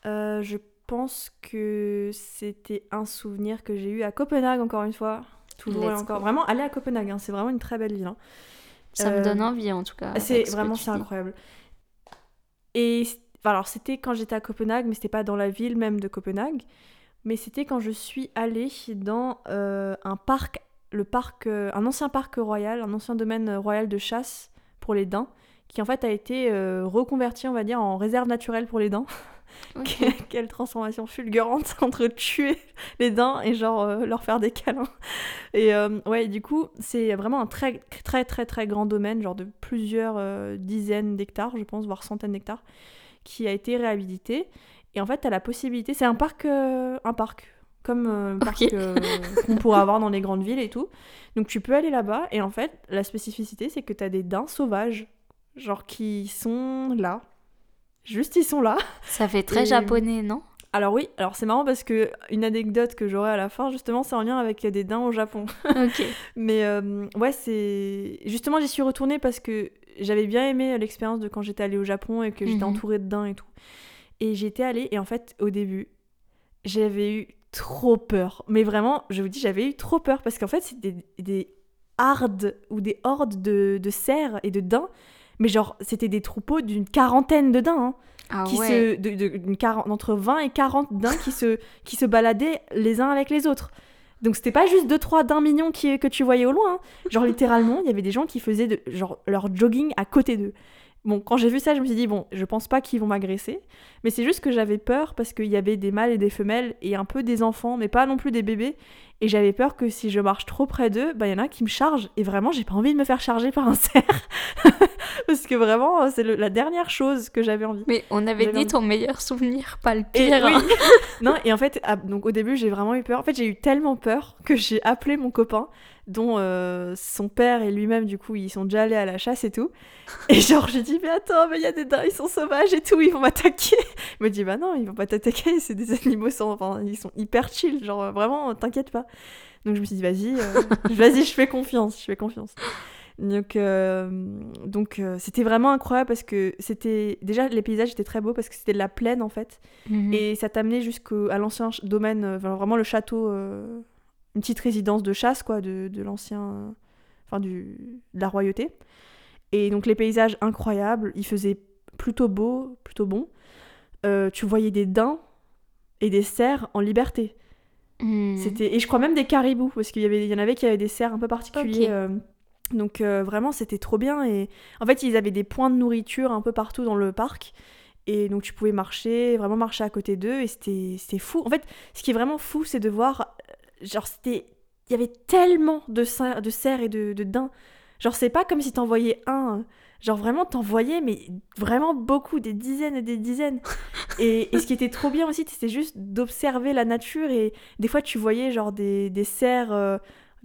euh, je pense que c'était un souvenir que j'ai eu à Copenhague, encore une fois. Toujours et encore. Vraiment, aller à Copenhague, hein, c'est vraiment une très belle ville. Hein. Ça me donne euh, envie, en tout cas. C'est vraiment, c'est incroyable. Et alors, c'était quand j'étais à Copenhague, mais c'était pas dans la ville même de Copenhague. Mais c'était quand je suis allée dans un parc le parc, euh, un ancien parc royal, un ancien domaine royal de chasse pour les daims, qui en fait a été euh, reconverti, on va dire, en réserve naturelle pour les daims. [LAUGHS] Quelle transformation fulgurante [LAUGHS] entre tuer les daims et genre euh, leur faire des câlins. Et ouais, du coup, c'est vraiment un très très très très grand domaine, genre de plusieurs dizaines d'hectares, je pense, voire centaines d'hectares, qui a été réhabilité. Et en fait, tu as la possibilité, c'est un parc, un parc comme euh, parc euh, qu'on pourrait avoir dans les grandes villes et tout. Donc tu peux aller là-bas et en fait la spécificité c'est que tu as des daims sauvages, genre qui sont là. Juste ils sont là. Ça fait très japonais, non? Alors oui, alors c'est marrant parce que une anecdote que j'aurai à la fin, justement, c'est en lien avec des daims au Japon. [LAUGHS] Mais euh, ouais, c'est justement j'y suis retournée parce que j'avais bien aimé l'expérience de quand j'étais allée au Japon et que j'étais mhm. entourée de daims et tout. Et j'étais allée et en fait au début, j'avais eu trop peur. Mais vraiment, je vous dis, j'avais eu trop peur parce qu'en fait, c'était des, des hardes ou des hordes de, de cerfs et de daims. Mais genre, c'était des troupeaux d'une quarantaine de daims. Hein, ah qui se, de, de, entre 20 et 40 daims qui se, qui se baladaient les uns avec les autres. Donc c'était pas juste 2-3 daims mignons qui, que tu voyais au loin. Hein. Genre littéralement, il y avait des gens qui faisaient de, genre, leur jogging à côté d'eux. Bon, quand j'ai vu ça, je me suis dit, bon, je pense pas qu'ils vont m'agresser. Mais c'est juste que j'avais peur parce qu'il y avait des mâles et des femelles et un peu des enfants, mais pas non plus des bébés. Et j'avais peur que si je marche trop près d'eux, bah, il y en a qui me chargent. Et vraiment, j'ai pas envie de me faire charger par un cerf. [LAUGHS] parce que vraiment, c'est la dernière chose que j'avais envie. Mais on avait dit ton meilleur souvenir, pas le Et, pire. oui. [LAUGHS] non, et en fait, ah, donc au début, j'ai vraiment eu peur. En fait, j'ai eu tellement peur que j'ai appelé mon copain, dont euh, son père et lui-même, du coup, ils sont déjà allés à la chasse et tout. [LAUGHS] Et genre, j'ai dit, mais attends, mais il y a des daims, ils sont sauvages et tout, ils vont m'attaquer. Il me dit, bah non, ils vont pas t'attaquer, [LAUGHS] c'est des animaux sans. Enfin, ils sont hyper chill, genre euh, vraiment, t'inquiète pas. Donc je me suis dit, vas-y, euh, [LAUGHS] vas-y, je fais confiance, je fais confiance. Donc, euh, donc euh, c'était vraiment incroyable parce que c'était. Déjà, les paysages étaient très beaux parce que c'était de la plaine en fait. Mhm. Et ça t'amenait jusqu'à l'ancien domaine, enfin, vraiment le château, une petite résidence de chasse, quoi, de, de l'ancien. Enfin, du, de la royauté. Et donc, les paysages incroyables, il faisait plutôt beau, plutôt bon. Euh, tu voyais des daims et des cerfs en liberté. Mhm. C'était Et je crois même des caribous, parce qu'il y, avait... il y en avait qui avaient des cerfs un peu particuliers. Euh, Donc, euh, vraiment, c'était trop bien. Et en fait, ils avaient des points de nourriture un peu partout dans le parc. Et donc tu pouvais marcher, vraiment marcher à côté d'eux, et c'était fou. En fait, ce qui est vraiment fou, c'est de voir, genre c'était, il y avait tellement de, cer- de cerfs et de, de daims. Genre c'est pas comme si t'en voyais un, euh, genre vraiment t'en voyais, mais vraiment beaucoup, des dizaines et des dizaines. [LAUGHS] et, et ce qui était trop bien aussi, c'était juste d'observer la nature, et des fois tu voyais genre des, des cerfs euh,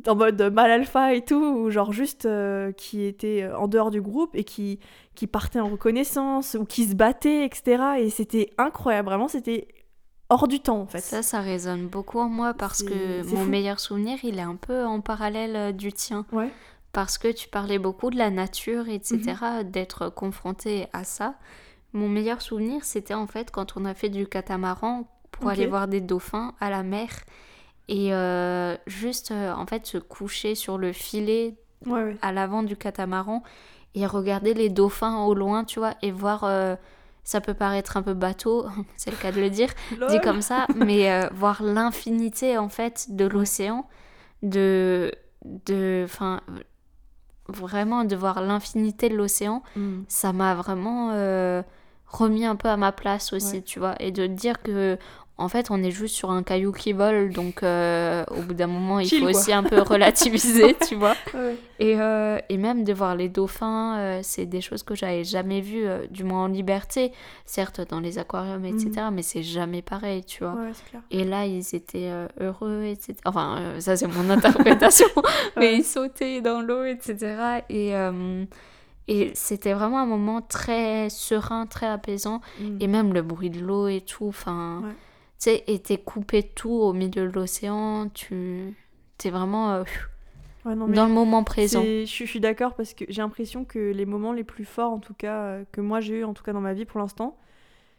en mode mal alpha et tout, ou genre juste euh, qui étaient euh, en dehors du groupe et qui qui partaient en reconnaissance ou qui se battaient, etc. Et c'était incroyable, vraiment, c'était hors du temps en fait. Ça, ça résonne beaucoup en moi parce que mon fou. meilleur souvenir, il est un peu en parallèle euh, du tien. Ouais. Parce que tu parlais beaucoup de la nature, etc., Mhm. d'être confronté à ça. Mon meilleur souvenir, c'était en fait quand on a fait du catamaran pour aller voir des dauphins à la mer. Et euh, juste, euh, en fait, se coucher sur le filet Ouais, ouais. à l'avant du catamaran et regarder les dauphins au loin, tu vois, et voir. euh, ça peut paraître un peu bateau, [LAUGHS] c'est le cas de le dire, [LAUGHS] dit comme ça, mais euh, voir l'infinité en fait de l'océan, de, de, enfin, vraiment de voir l'infinité de l'océan, Mm. ça m'a vraiment euh, remis un peu à ma place aussi, Ouais. tu vois, et de dire que en fait on est juste sur un caillou qui vole, donc euh, au bout d'un moment il Chill, faut quoi. aussi un peu relativiser, [LAUGHS] tu vois. Ouais. Et, euh, et même de voir les dauphins, euh, c'est des choses que j'avais jamais vues, du moins en liberté, certes dans les aquariums, etc., mais c'est jamais pareil, tu vois. Ouais, c'est clair. Et là, ils étaient heureux, etc. Enfin, ça c'est mon [LAUGHS] interprétation, [LAUGHS] mais Ouais. ils sautaient dans l'eau, etc. Et, et c'était vraiment un moment très serein, très apaisant. Mm. Et même le bruit de l'eau et tout, enfin... Ouais. Tu sais, et t'es coupé de tout au milieu de l'océan, tu... T'es vraiment euh, Ouais, non, mais dans le moment présent. Je, suis- d'accord parce que j'ai l'impression que les moments les plus forts, en tout cas, euh, que moi j'ai eu, en tout cas dans ma vie pour l'instant,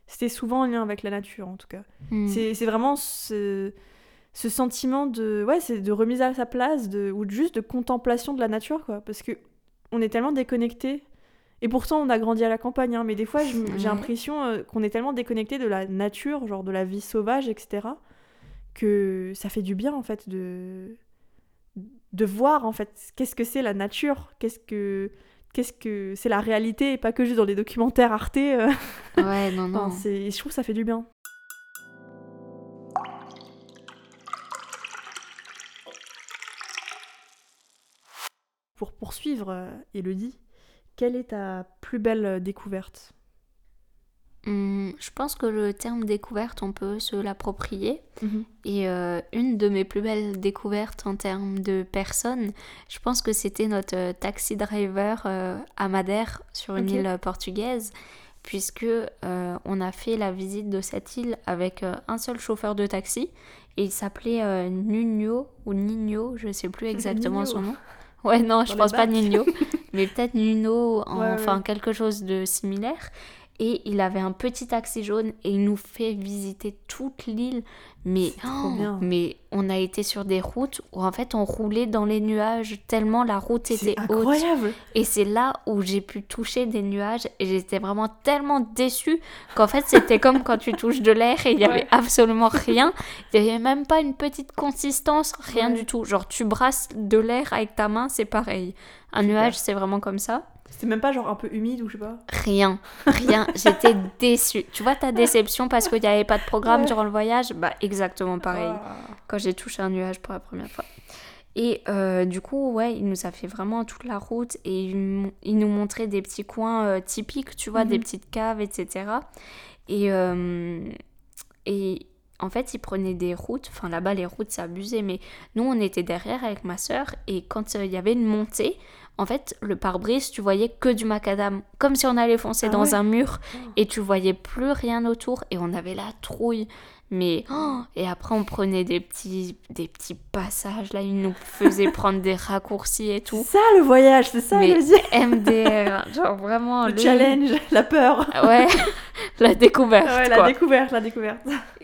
c'était souvent en lien avec la nature, en tout cas. Mm. C'est c'est vraiment ce, ce sentiment de, ouais, c'est de remise à sa place de, ou juste de contemplation de la nature, quoi. Parce que on est tellement déconnecté. Et pourtant, on a grandi à la campagne, hein, mais des fois, j'ai l'impression euh, qu'on est tellement déconnecté de la nature, genre de la vie sauvage, etc., que ça fait du bien, en fait, de, de voir, en fait, qu'est-ce que c'est la nature, qu'est-ce que qu'est-ce que c'est la réalité, et pas que juste dans les documentaires Arte. euh. Ouais, non, [LAUGHS] non. je trouve que ça fait du bien. Pour poursuivre, euh, Elodie, quelle est ta plus belle euh, découverte? Hum, je pense que le terme découverte, on peut se l'approprier. Mhm. Et euh, une de mes plus belles découvertes en termes de personnes, je pense que c'était notre euh, taxi driver euh, à Madère sur une île portugaise, puisque euh, on a fait la visite de cette île avec un seul chauffeur de taxi et il s'appelait Nuno ou Nino, je sais plus exactement Nino. son nom. [LAUGHS] Ouais, non, je pense pas. Nino, [LAUGHS] mais peut-être Nuno, en- Ouais, ouais. enfin quelque chose de similaire. Et il avait un petit taxi jaune et il nous fait visiter toute l'île. Mais, oh, mais on a été sur des routes où en fait on roulait dans les nuages tellement la route était C'est haute. incroyable Et c'est là où j'ai pu toucher des nuages et j'étais vraiment tellement déçue qu'en fait c'était comme quand tu touches de l'air et il n'y avait Ouais. absolument rien. Il n'y avait même pas une petite consistance, rien Ouais. du tout. Genre tu brasses de l'air avec ta main, c'est pareil. Un nuage c'est vraiment comme ça. C'était même pas genre un peu humide ou je sais pas. Rien, rien. [LAUGHS] J'étais déçue. Tu vois ta déception parce qu'il n'y avait pas de programme Ouais. durant le voyage? Bah exactement pareil. Quand j'ai touché un nuage pour la première fois. Et euh, du coup, ouais, il nous a fait vraiment toute la route et il, nous montrait des petits coins euh, typiques, tu vois, des Mhm. petites caves, etc. Et, euh, et en fait, il prenait des routes. Enfin, là-bas, les routes, c'est abusé. Mais nous, on était derrière avec ma soeur. Et quand il y avait une montée, en fait, le pare-brise, tu voyais que du macadam. Comme si on allait foncer Ah dans ouais un mur. Oh. Et tu voyais plus rien autour. Et on avait la trouille. Mais oh, et après on prenait des petits des petits passages là, ils nous faisaient [LAUGHS] prendre des raccourcis et C'est tout. ça le voyage, c'est ça Mais le. MDR, [LAUGHS] genre vraiment Le challenge, la peur. Ouais, [LAUGHS] la découverte Ouais, la quoi. découverte, la découverte.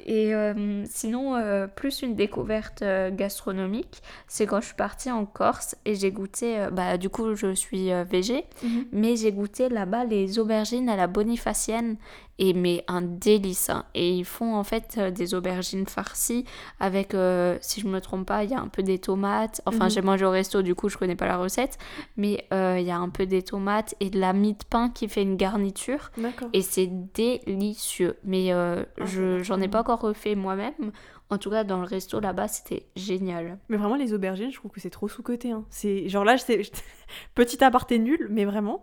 Et euh, sinon, euh, plus une découverte euh, gastronomique, c'est quand je suis partie en Corse et j'ai goûté, bah du coup je suis végé, mais j'ai goûté là-bas les aubergines à la bonifacienne et mais un délice. hein. Et ils font en fait euh, des aubergines farcies avec, euh, si je me trompe pas, il y a un peu des tomates. Enfin, Mhm. j'ai mangé au resto, du coup je connais pas la recette, mais euh, il y a un peu des tomates et de la mie de pain qui fait une garniture. Et c'est délicieux. Mais euh, Ah, je j'en ai pas encore refait moi-même. En tout cas, dans le resto là-bas, c'était génial. Mais vraiment, les aubergines, je trouve que c'est trop sous-côté. hein. C'est genre là, c'est [LAUGHS] petit aparté nul, mais vraiment,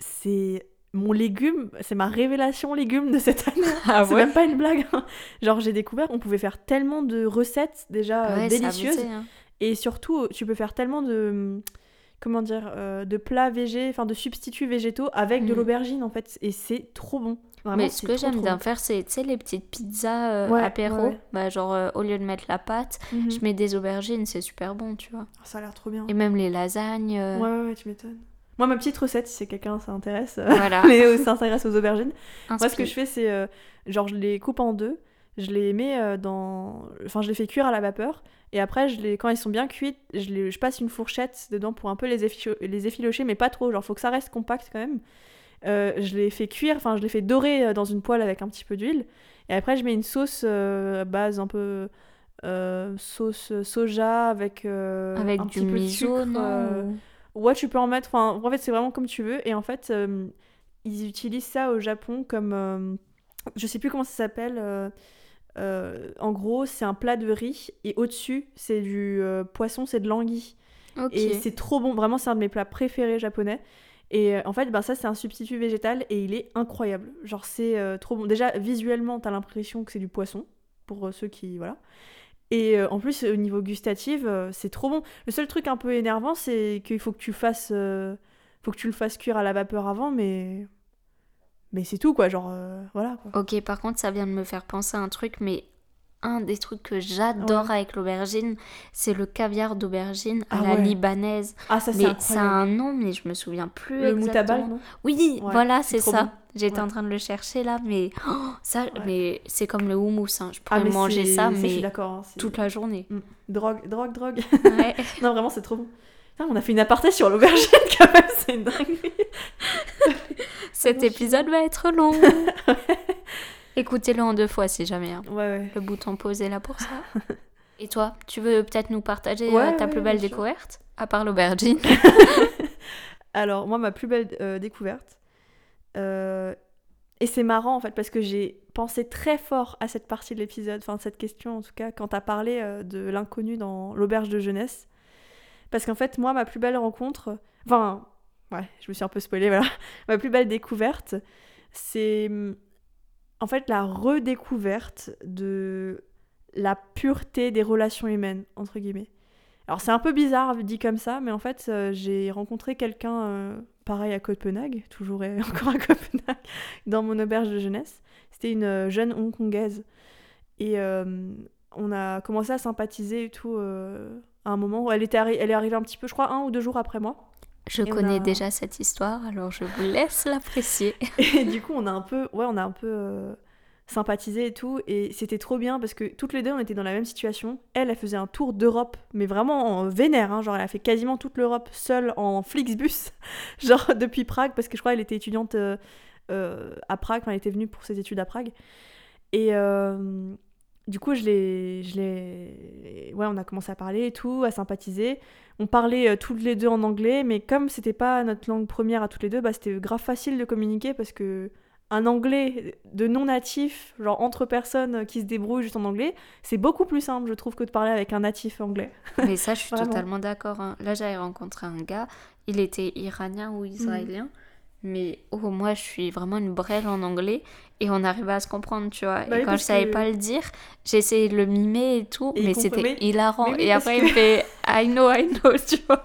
c'est mon légume, c'est ma révélation légume de cette année. [LAUGHS] Ah c'est même pas une blague. hein. Genre, j'ai découvert qu'on pouvait faire tellement de recettes déjà euh, Ouais, délicieuses, hein. et surtout, tu peux faire tellement de comment dire, euh, de plats végés, enfin de substituts végétaux avec de Mm. l'aubergine en fait, et c'est trop bon. Vraiment, Mais ce que j'aime bien faire, c'est tu sais, les petites pizzas euh, Ouais, apéro. ouais. Bah, genre, euh, au lieu de mettre la pâte, Mhm. je mets des aubergines, c'est super bon, tu vois. Ça a l'air trop bien. Et même les lasagnes. euh, Ouais, ouais, ouais, tu m'étonnes. Moi, ma petite recette, si quelqu'un s'intéresse, euh, Voilà. [LAUGHS] mais euh, s'intéresse aux aubergines. Moi, ce que je fais, c'est euh, genre, je les coupe en deux, je les mets euh, dans. Enfin, je les fais cuire à la vapeur, et après, je les... quand elles sont bien cuites, je, les... je passe une fourchette dedans pour un peu les, efficho- les effilocher, mais pas trop. Genre, faut que ça reste compact quand même. Euh, je les fais cuire, enfin, je les fais dorer dans une poêle avec un petit peu d'huile, et après, je mets une sauce base un peu. sauce soja avec, Avec un du petit peu de sucre, non Ouais, tu peux en mettre. Enfin, en fait, c'est vraiment comme tu veux. Et en fait, euh, ils utilisent ça au Japon comme. euh, je sais plus comment ça s'appelle. euh, euh, en gros, c'est un plat de riz et au-dessus, c'est du poisson, c'est de l'anguille. Et c'est trop bon. Vraiment, c'est un de mes plats préférés japonais. Et en fait, ben, ça, c'est un substitut végétal et il est incroyable. Genre, c'est trop bon. Déjà, visuellement, t'as l'impression que c'est du poisson, pour ceux qui. Voilà. Et euh, en plus, au niveau gustatif, euh, c'est trop bon. Le seul truc un peu énervant, c'est qu'il faut que tu fasses. euh, faut que tu le fasses cuire à la vapeur avant, mais. Mais c'est tout, quoi. Genre, voilà, quoi. Ok, par contre, ça vient de me faire penser à un truc, mais un des trucs que j'adore avec l'aubergine, c'est le caviar d'aubergine à Ah la ouais. libanaise. Ah, ça, c'est Mais ça a un nom, mais je me souviens plus Le exactement. moutabal, non Oui, Ouais, voilà, c'est ça. bon. J'étais en train de le chercher là, mais oh, ça, mais c'est comme le houmous. hein. Je pourrais Ah, mais manger ça, mais hein, toute la journée. Mm. Drogue, drogue, drogue. [LAUGHS] Non, vraiment, c'est trop bon. Putain, on a fait une aparté sur l'aubergine, [LAUGHS] quand même, c'est une dinguerie. Cet épisode va être long. [LAUGHS] Écoutez-le en deux fois si jamais. hein. Ouais, ouais. Le bouton est là pour ça. [LAUGHS] Et toi, tu veux peut-être nous partager Ouais, euh, ta plus belle découverte À part l'aubergine? [LAUGHS] Alors, moi, ma plus belle euh, découverte. euh, et c'est marrant, en fait, parce que j'ai pensé très fort à cette partie de l'épisode, enfin, cette question, en tout cas, quand t'as parlé euh, de l'inconnu dans l'auberge de jeunesse. Parce qu'en fait, moi, ma plus belle rencontre. Enfin, ouais, je me suis un peu spoilée, voilà. [LAUGHS] ma plus belle découverte, c'est. En fait, la redécouverte de la pureté des relations humaines, entre guillemets. Alors c'est un peu bizarre dit comme ça, mais en fait euh, j'ai rencontré quelqu'un euh, pareil à Copenhague, toujours et [LAUGHS] encore à Copenhague, dans mon auberge de jeunesse. C'était une euh, jeune hongkongaise. Et on a commencé à sympathiser et tout à un moment. Elle, était elle est arrivée un petit peu, je crois, un ou deux jours après moi. Je Et on connais a- déjà cette histoire, alors je vous laisse l'apprécier. [LAUGHS] Et du coup, on a un peu, ouais, on a un peu euh, sympathisé et tout. Et c'était trop bien parce que toutes les deux, on était dans la même situation. Elle, elle faisait un tour d'Europe, mais vraiment en vénère. hein, genre, elle a fait quasiment toute l'Europe seule en [LAUGHS] Flixbus, genre depuis Prague, parce que je crois qu'elle était étudiante euh, euh, à Prague. Enfin, elle était venue pour ses études à Prague. Et euh, du coup, je l'ai, je l'ai, ouais, on a commencé à parler et tout, à sympathiser. On parlait euh, toutes les deux en anglais, mais comme c'était pas notre langue première à toutes les deux, bah, c'était grave facile de communiquer parce que un anglais de non natif, genre entre personnes qui se débrouillent juste en anglais, c'est beaucoup plus simple, je trouve, que de parler avec un natif anglais. [LAUGHS] Mais ça, je suis totalement d'accord. hein. Là, j'avais rencontré un gars, il était iranien ou israélien. Mais oh, moi, je suis vraiment une brêle en anglais et on arrivait à se comprendre, tu vois. Bah et oui, quand je savais que- pas le dire, j'essayais de le mimer et tout, Et mais c'était hilarant. Mais oui, et après, que- il fait [LAUGHS] I know, I know, tu vois.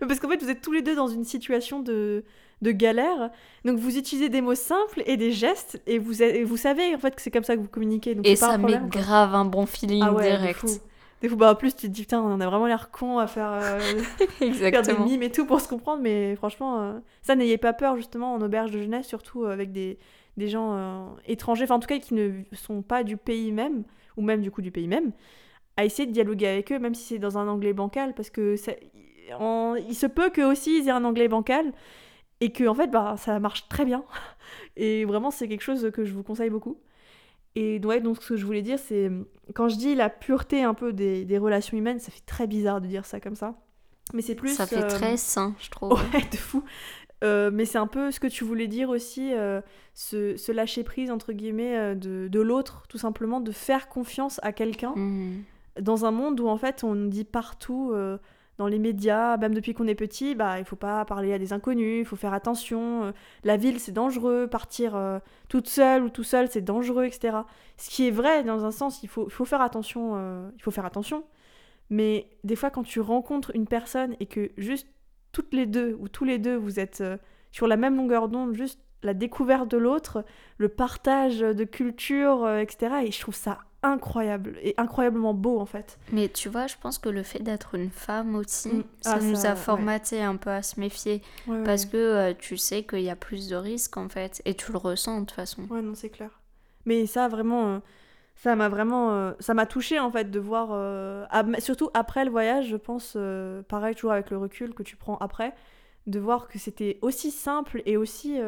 Parce qu'en fait, vous êtes tous les deux dans une situation de, de galère. Donc, vous utilisez des mots simples et des gestes. Et vous, et vous savez, en fait, que c'est comme ça que vous communiquez. Donc Et ça met grave un bon feeling Ah ouais, direct. Des fois, bah, en plus, tu te dis, putain, on a vraiment l'air con à faire, euh, [LAUGHS] [LAUGHS] faire des mimes et tout pour se comprendre. Mais franchement, euh, ça, n'ayez pas peur, justement, en auberge de jeunesse, surtout euh, avec des, des gens euh, étrangers, enfin, en tout cas, qui ne sont pas du pays même, ou même, du coup, du pays même, à essayer de dialoguer avec eux, même si c'est dans un anglais bancal, parce que ça, en- il se peut qu'eux aussi, ils aient un anglais bancal, et que, en fait, bah, ça marche très bien. [LAUGHS] Et vraiment, c'est quelque chose que je vous conseille beaucoup. Et ouais, donc ce que je voulais dire, c'est quand je dis la pureté un peu des, des relations humaines, ça fait très bizarre de dire ça comme ça. Mais c'est plus. ça fait euh, très sain, je trouve. [LAUGHS] Ouais, de fou. Euh, mais c'est un peu ce que tu voulais dire aussi, euh, ce, ce lâcher prise, entre guillemets, de, de l'autre, tout simplement, de faire confiance à quelqu'un Mhm. dans un monde où en fait on dit partout dans les médias, même depuis qu'on est petit, bah il faut pas parler à des inconnus, il faut faire attention, euh, la ville c'est dangereux, partir euh, toute seule ou tout seul c'est dangereux, etc. Ce qui est vrai dans un sens, il faut, faut faire attention, euh, il faut faire attention. Mais des fois quand tu rencontres une personne et que juste toutes les deux ou tous les deux vous êtes sur la même longueur d'onde, juste la découverte de l'autre, le partage de culture, etc. Et je trouve ça incroyable et incroyablement beau en fait. Mais tu vois, je pense que le fait d'être une femme aussi, Mm. ça Ah, nous ça, a ouais. formaté un peu à se méfier. Ouais, Parce ouais. que euh, tu sais qu'il y a plus de risques en fait. Et tu le ressens de toute façon. Ouais, non, c'est clair. Mais ça, vraiment, euh, ça m'a vraiment. euh, ça m'a touché en fait de voir. surtout après le voyage, je pense, pareil, toujours avec le recul que tu prends après, de voir que c'était aussi simple et aussi.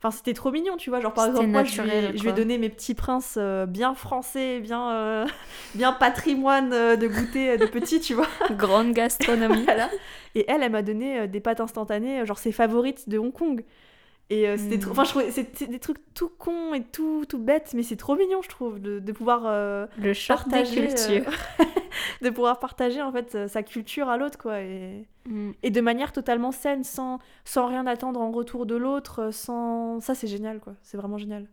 Enfin, c'était trop mignon, tu vois. Genre, par exemple, moi, je lui, ai- naturel, je lui ai quoi. donné mes petits princes euh, bien français, bien, euh, [LAUGHS] bien patrimoine euh, de goûter de petit, tu vois. [LAUGHS] Grande gastronomie. [LAUGHS] Voilà. Et elle, elle m'a donné des pâtes instantanées, genre ses favorites de Hong Kong. Et euh, c'était Mm. trop... Enfin, je trouvais... C'était des trucs tout cons et tout, tout bêtes, mais c'est trop mignon, je trouve, de, de pouvoir euh, Le des partager... euh, [LAUGHS] de pouvoir partager, en fait, sa culture à l'autre, quoi. Et... Mm. et de manière totalement saine, sans, sans rien attendre en retour de l'autre, euh, sans... Ça, c'est génial, quoi. C'est vraiment génial.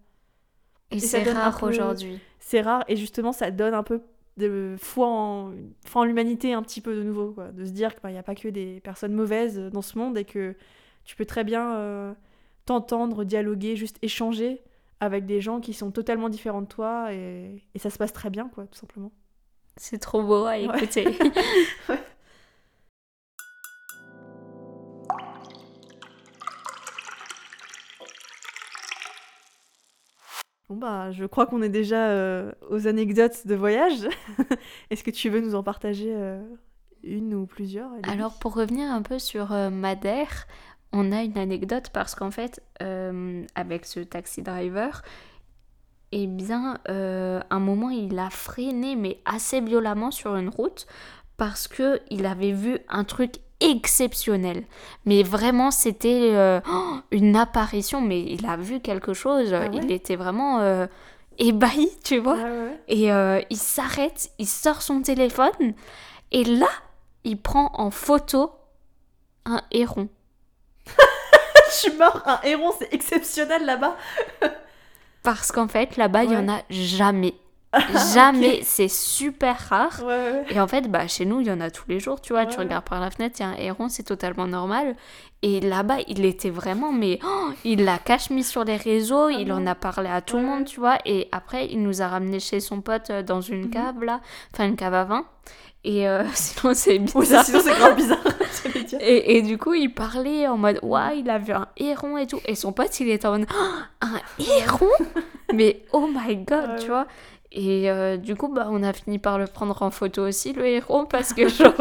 Et, c'est rare peu- aujourd'hui. C'est rare, et justement, ça donne un peu de foi en, foi en l'humanité un petit peu de nouveau, quoi. De se dire qu'il n'y a pas que des personnes mauvaises dans ce monde et que tu peux très bien t'entendre, dialoguer, juste échanger avec des gens qui sont totalement différents de toi et, et ça se passe très bien, quoi, tout simplement. C'est trop beau à Ouais. écouter. [LAUGHS] Bon, bah, je crois qu'on est déjà euh, aux anecdotes de voyage. [LAUGHS] Est-ce que tu veux nous en partager euh, une ou plusieurs Alors pour revenir un peu sur euh, Madère, on a une anecdote parce qu'en fait, euh, avec ce taxi driver, eh bien, euh, un moment, il a freiné, mais assez violemment sur une route parce que il avait vu un truc exceptionnel. Mais vraiment, c'était euh, [GASPS] une apparition, mais il a vu quelque chose. Ah ouais Il était vraiment ébahi, [LAUGHS] tu vois. Ouais, ouais. Et il s'arrête, il sort son téléphone, et là, il prend en photo un héron. [LAUGHS] Je suis mort, un héron, c'est exceptionnel là-bas. [LAUGHS] Parce qu'en fait, là-bas, il y en Ouais. a jamais. [LAUGHS] Jamais, c'est super rare. Ouais, ouais, ouais. Et en fait, bah, chez nous, il y en a tous les jours, tu vois. Ouais, tu ouais. regardes par la fenêtre, il y a un héron, c'est totalement normal. Et là-bas, il était vraiment, mais oh, il l'a cache mis sur les réseaux, il en Ah a parlé à tout le Ouais, monde, ouais. tu vois. Et après, il nous a ramené chez son pote euh, dans une Mhm. cave, là. Enfin, une cave à vin. Et euh, [LAUGHS] sinon, c'est bizarre. Oui, sinon c'est grave bizarre. [LAUGHS] [LAUGHS] dire. Et, et du coup, il parlait en mode Waouh, il a vu un héron et tout. Et son pote, il était en mode Oh, Un héron? Mais oh my god, Ouais, tu ouais. vois. Et euh, du coup, bah, on a fini par le prendre en photo aussi, le héron, parce que genre,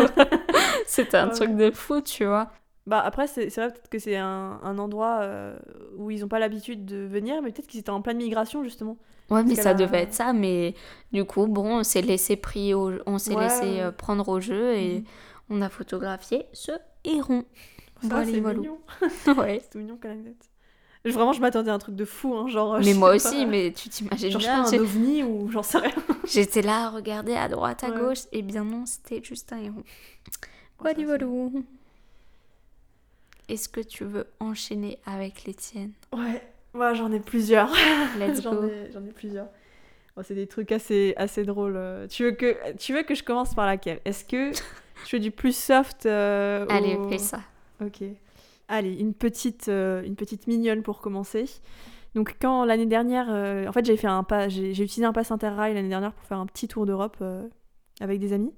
c'était un Ouais, truc de fou, tu vois. Bah après, c'est vrai peut-être que c'est un, un endroit euh, où ils n'ont pas l'habitude de venir, mais peut-être qu'ils étaient en pleine migration justement. Ouais, mais ça a- devait être ça, mais du coup, bon, on s'est laissé, pris au... on s'est Ouais, laissé euh, prendre au jeu et Mhm. on a photographié ce héron. Voilà, c'est mignon. [LAUGHS] ouais. C'est mignon anecdote. Je- Vraiment, je m'attendais à un truc de fou, hein, genre. je Mais moi pas, aussi, mais tu t'imagines Genre, bien. un ovni ou j'en sais rien. [LAUGHS] J'étais là à regarder à droite, à Ouais. gauche, et bien non, c'était juste un héron. c'est- voilà. Est-ce que tu veux enchaîner avec les tiennes? Ouais, moi j'en ai plusieurs. [LAUGHS] Let's J'en go. ai, j'en ai plusieurs. Bon, c'est des trucs assez, assez drôles. euh. Tu veux, que, tu veux que je commence par laquelle? Est-ce que [LAUGHS] je fais du plus soft euh, Allez, au- fais ça. Ok. Allez, une petite, euh, une petite mignonne pour commencer. Donc quand l'année dernière, euh, en fait j'ai fait un pas, j'ai utilisé un pass interrail l'année dernière pour faire un petit tour d'Europe avec des amis.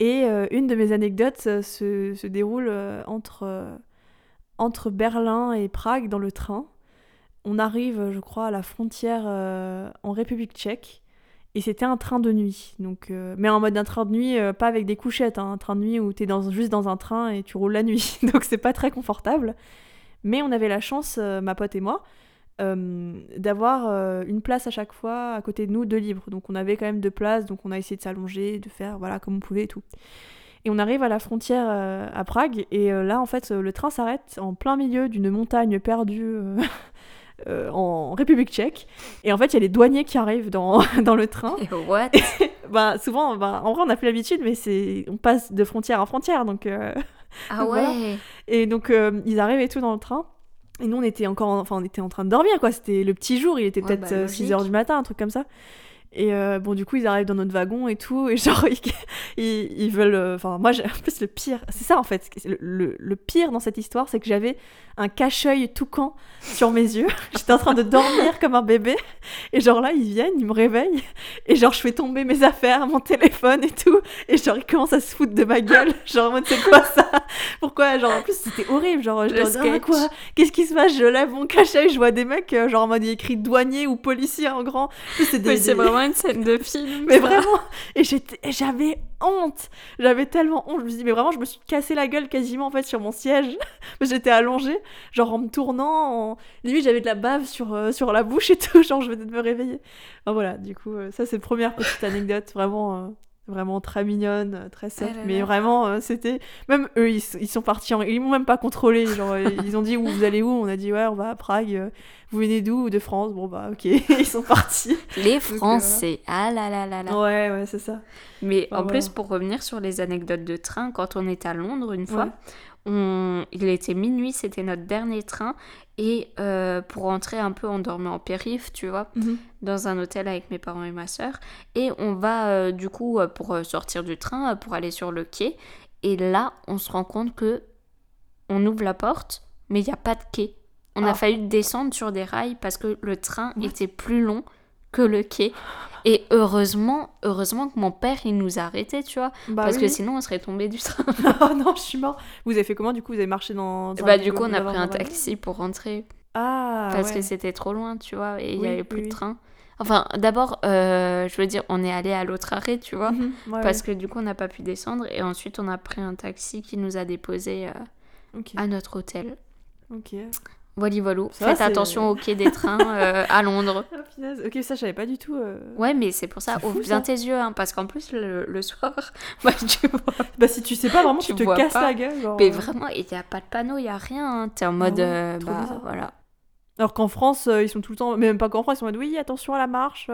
Et une de mes anecdotes se, se déroule entre, entre Berlin et Prague dans le train. On arrive, je crois, à la frontière euh, en République tchèque. Et c'était un train de nuit. Donc, euh, mais en mode un train de nuit, euh, pas avec des couchettes. hein, un train de nuit où tu es dans, juste dans un train et tu roules la nuit. [LAUGHS] Donc c'est pas très confortable. Mais on avait la chance, ma pote et moi, d'avoir une place à chaque fois à côté de nous de libre. Donc on avait quand même deux places, donc on a essayé de s'allonger, de faire voilà comme on pouvait et tout. Et on arrive à la frontière euh, à Prague et euh, là en fait euh, le train s'arrête en plein milieu d'une montagne perdue euh, [LAUGHS] en République tchèque. Et en fait il y a les douaniers qui arrivent dans, [LAUGHS] dans le train. Et [LAUGHS] what? Bah souvent, bah, en vrai on a plus l'habitude mais c'est on passe de frontière en frontière donc... Ah ouais voilà. Et donc ils arrivent et tout dans le train. Et nous on était encore, en- enfin on était en train de dormir quoi. C'était le petit jour, il était Ouais, peut-être bah, euh, logique. 6 heures du matin, un truc comme ça. Et euh, bon du coup ils arrivent dans notre wagon et tout et [LAUGHS] genre ils, ils, veulent, euh, enfin moi j'ai en plus le pire, c'est ça en fait, le, le, le pire dans cette histoire c'est que j'avais un cache-œil toucan sur mes yeux. [LAUGHS] J'étais en train de dormir comme un bébé. Et genre là ils viennent, ils me réveillent. Et genre je fais tomber mes affaires, mon téléphone et tout. Et genre ils commencent à se foutre de ma gueule. [LAUGHS] Genre en mode c'est quoi ça? Pourquoi? Genre en plus c'était horrible, genre je Le leur dis, Ah, quoi? Qu'est-ce qui se passe? Je lève mon cache-œil, je vois des mecs euh, genre en mode il écrit douanier ou policier en grand. C'est des- vraiment une scène de film. mais ça. vraiment Et j'avais honte J'avais tellement honte Je me suis dit, mais vraiment, je me suis cassé la gueule quasiment en fait sur mon siège. [LAUGHS] J'étais allongée, genre en me tournant. En... Limite, j'avais de la bave sur, euh, sur la bouche et tout. [LAUGHS] Genre, je venais de me réveiller. Enfin, voilà, du coup, euh, ça, c'est première petite anecdote vraiment. euh, Vraiment très mignonne, très soft, Ah mais vraiment euh, c'était même eux ils, ils sont partis en... ils m'ont même pas contrôlé genre [LAUGHS] ils ont dit où vous allez où? On a dit ouais on va à Prague vous venez d'où de France bon bah ok [LAUGHS] ils sont partis Les voilà. Français, ah là là là là. ouais ouais c'est ça Mais en plus, pour revenir sur les anecdotes de train, quand on est à Londres une fois, Ouais. on... il était minuit, c'était notre dernier train. Et euh, pour rentrer un peu, on dormait en périph', tu vois, dans un hôtel avec mes parents et ma soeur. Et on va, euh, du coup, euh, pour sortir du train, pour aller sur le quai. Et là, on se rend compte que on ouvre la porte, mais il n'y a pas de quai. On a Ah. failli descendre sur des rails parce que le train What était plus long que le quai. Et heureusement, heureusement que mon père, il nous a arrêtés, tu vois. Bah parce que sinon, on serait tombé du train. [LAUGHS] oh non, je suis mort. Vous avez fait comment du coup? Vous avez marché dans. dans bah, un du coup, on a pris un taxi pour rentrer. Ah parce ouais. que c'était trop loin, tu vois. Et il n'y avait plus oui, de train. Enfin, d'abord, euh, je veux dire, on est allé à l'autre arrêt, tu vois. Mhm, ouais, Parce que du coup, on n'a pas pu descendre. Et ensuite, on a pris un taxi qui nous a déposés euh, à notre hôtel. ok. Voilà, voilà. Faites attention au quai des trains [LAUGHS] euh, à Londres. Ah. Ok, ça, je savais pas du tout. euh. Ouais, mais c'est pour ça, ouvre bien tes yeux, hein, parce qu'en plus, le, le soir, [LAUGHS] bah, tu vois. Bah, si tu sais pas vraiment, Tu tu te casses pas. la gueule. Genre, Mais euh. vraiment, il n'y a pas de panneau, il n'y a rien. hein. T'es en mode, ouais, euh, trop bah bizarre. voilà. Alors qu'en France, ils sont tout le temps. Mais même pas qu'en France, ils sont en mode oui, attention à la marche.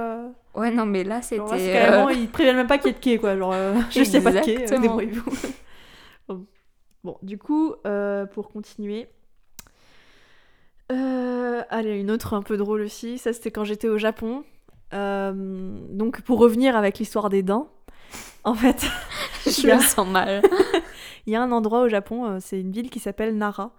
Ouais, non, mais là, c'était. carrément, ils préviennent même pas qu'il y ait de quai, quoi. Genre, euh, [LAUGHS] y a pas de quai, débrouillez-vous. bon. Du coup, pour continuer. Euh, allez, une autre un peu drôle aussi. Ça, c'était quand j'étais au Japon. Euh, donc, pour revenir avec l'histoire des dents, [LAUGHS] en fait, [LAUGHS] Je me sens mal. [LAUGHS] il y a un endroit au Japon, euh, c'est une ville qui s'appelle Nara.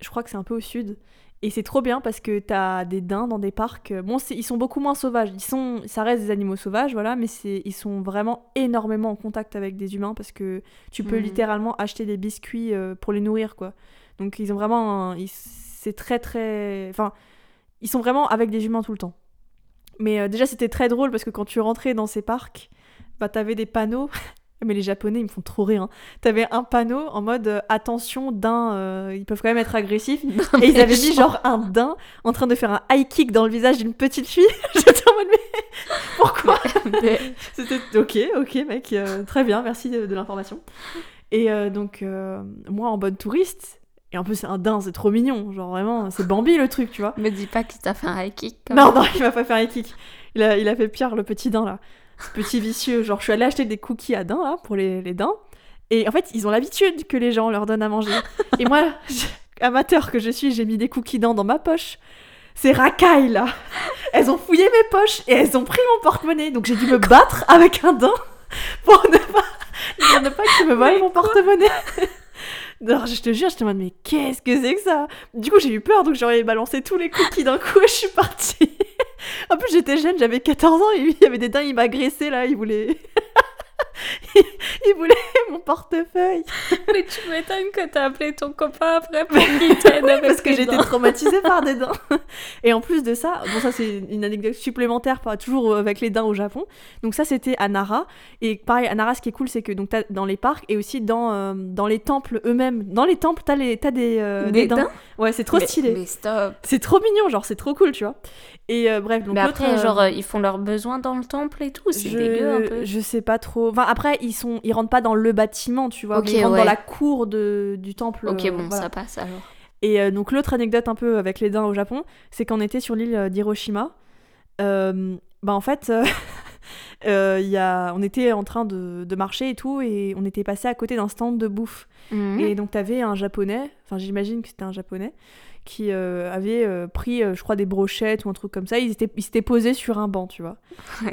Je crois que c'est un peu au sud. Et c'est trop bien parce que t'as des daims dans des parcs. Bon, ils sont beaucoup moins sauvages. Ils sont, ça reste des animaux sauvages, voilà, mais ils sont vraiment énormément en contact avec des humains parce que tu peux Mhm. littéralement acheter des biscuits euh, pour les nourrir, quoi. Donc ils ont vraiment, un- ils- c'est très très, enfin, ils sont vraiment avec des humains tout le temps. Mais euh, déjà c'était très drôle parce que quand tu rentrais dans ces parcs, bah t'avais des panneaux [LAUGHS] Mais les Japonais, ils me font trop rire. hein. T'avais un panneau en mode euh, attention, daim, euh, ils peuvent quand même être agressifs. [LAUGHS] Et ils avaient mis genre un daim en train de faire un high kick dans le visage d'une petite fille. [LAUGHS] J'étais en mode, mais pourquoi Mais- C'était ok, ok, mec, très bien, merci de, de l'information. Et donc, moi, en bonne touriste, et en plus, c'est un daim, c'est trop mignon. Genre, vraiment, c'est Bambi le truc, tu vois. Me dis pas qu'il t'a fait un high kick. quand Non, même. non, il m'a pas fait un high kick. Il a, il a fait pire, le petit daim, là. Ce petit vicieux. Genre, je suis allée acheter des cookies à daim, là, pour les, les daims. Et en fait, ils ont l'habitude que les gens leur donnent à manger. Et moi, je- amateur que je suis, j'ai mis des cookies daims dans ma poche. Ces racailles, là. Elles ont fouillé mes poches et elles ont pris mon porte-monnaie. Donc, j'ai dû me battre avec un daim pour ne pas, pour ne pas qu'ils me volent mon porte-monnaie. Je te jure, j'étais en mode, mais qu'est-ce que c'est que ça? Du coup, j'ai eu peur, donc j'aurais balancé tous les cookies d'un coup et je suis partie. [LAUGHS] en plus, j'étais jeune, j'avais 14 ans et lui, il y avait des daims, il m'agressait là, il voulait. [LAUGHS] il [LAUGHS] il voulait [LAUGHS] mon portefeuille. [LAUGHS] Mais tu m'étonnes que t'as appelé ton copain après pour qu'il t'aide avec Parce que j'étais dents. traumatisée par des daims. Et en plus de ça, bon ça c'est une anecdote supplémentaire, pas toujours avec les daims au Japon. Donc ça c'était à Nara. Et pareil, à Nara, ce qui est cool, c'est que donc t'as dans les parcs et aussi dans, euh, dans les temples eux-mêmes. Dans les temples, t'as les, t'as des, euh, Des daims Ouais, c'est trop Mais- stylé. Mais stop. C'est trop mignon, genre c'est trop cool, tu vois. Et euh, bref, donc mais après, genre, euh, ils font leurs besoins dans le temple et tout. C'est je... dégueu un peu. je sais pas trop. Enfin après, ils sont, ils rentrent pas dans le bâtiment, tu vois, mais ils rentrent ouais. dans la cour de, du temple. Ok, euh, bon, voilà. ça passe alors. Et euh, donc l'autre anecdote un peu avec les daims au Japon, c'est qu'on était sur l'île euh, d'Hiroshima. Euh, bah en fait, euh, [LAUGHS] y a, on était en train de, de marcher et tout, et on était passé à côté d'un stand de bouffe. Mhm. Et donc t'avais un japonais, enfin j'imagine que c'était un japonais, qui euh, avait pris, je crois, des brochettes ou un truc comme ça. Ils étaient, ils s'étaient posés sur un banc, tu vois.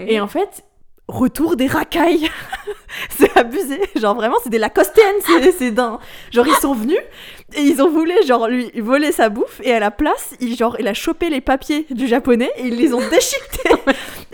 Et en fait, retour des racailles. [LAUGHS] c'est abusé. Genre vraiment, c'est des lacostéennes, ces, ces daims. Genre ils sont venus et ils ont voulu genre lui voler sa bouffe et à la place, il, genre, il a chopé les papiers du japonais et ils les ont déchiquetés.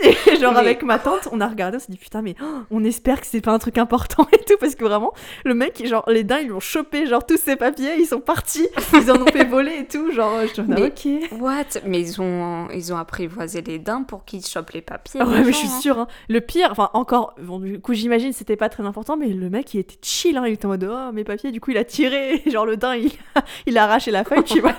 [LAUGHS] et genre Mais- avec ma tante, on a regardé, on s'est dit putain mais oh, on espère que c'est pas un truc important et tout parce que vraiment, le mec, genre les daims, ils lui ont chopé genre tous ses papiers, ils sont partis, ils en ont fait voler et tout. Genre je me Mais- ok. What? Mais ils ont, ils ont apprivoisé les daims pour qu'ils chopent les papiers. Ouais, mais je suis sûre. hein. Le pire, enfin encore, bon, du coup j'imagine c'était pas très important, mais le mec il était chill, hein. il était en mode oh mes papiers, du coup il a tiré, [LAUGHS] genre le daim il, il a arraché la feuille, tu [LAUGHS] vois.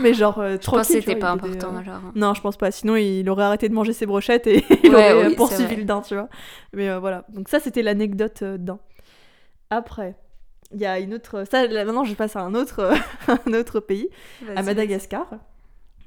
mais genre euh, Je pense que c'était pas important euh, alors. hein. Non, je pense pas. Sinon il aurait arrêté de manger ses brochettes et [LAUGHS] il Ouais, aurait euh, oui, poursuivi le daim, tu vois. Mais euh, voilà. Donc ça c'était l'anecdote daim. Après. Il y a une autre. Ça, là, maintenant, je passe à un autre, un autre pays, à. Madagascar.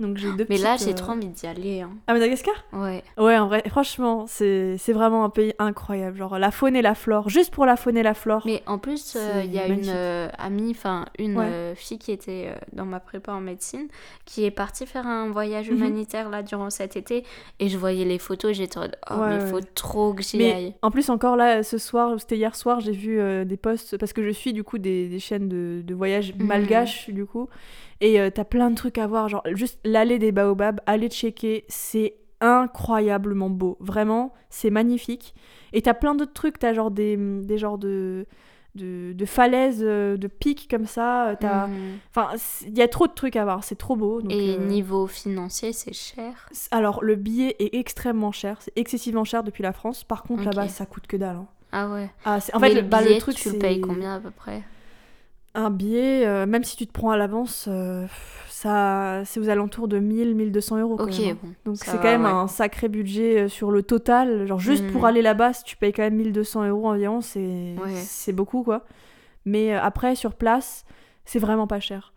Donc j'ai deux Mais là, j'ai euh, trop envie d'y aller. hein. À Madagascar? Ouais. Ouais, en vrai, franchement, c'est vraiment un pays incroyable. Genre, la faune et la flore, juste pour la faune et la flore. Mais en plus, euh, il y a magnifique. une euh, amie, enfin une Ouais. fille qui était dans ma prépa en médecine, qui est partie faire un voyage Mhm. humanitaire là durant cet été, et je voyais les photos, j'étais en mode, oh Ouais, mais ouais. faut trop que j'y aille. en plus, encore là, ce soir, c'était hier soir, j'ai vu euh, des posts, parce que je suis du coup des, des chaînes de, de voyage Mhm. malgaches, du coup. Et euh, t'as plein de trucs à voir, genre juste l'allée des baobabs, aller checker, c'est incroyablement beau. Vraiment, c'est magnifique. Et t'as plein d'autres trucs, t'as genre des, des genres de, de, de falaises, euh, de pics comme ça. euh, T'as... Mhm. Enfin, il y a trop de trucs à voir, c'est trop beau. donc, Et euh, niveau financier, c'est cher? Alors, le billet est extrêmement cher, c'est excessivement cher depuis la France. Par contre, là-bas, ça coûte que dalle. hein. Ah ouais. Ah, c'est- en Mais fait, le le, bah, billet, le truc, tu le payes combien à peu près? Un billet, euh, même si tu te prends à l'avance, euh, ça, c'est aux alentours de 1000, 1200 euros. quand Ok, même, hein. bon. Donc c'est quand même ouais. un sacré budget euh, sur le total. Genre juste pour aller là-bas, si tu payes quand même 1200 euros environ, c'est Ouais. c'est beaucoup quoi. Mais après, sur place, c'est vraiment pas cher.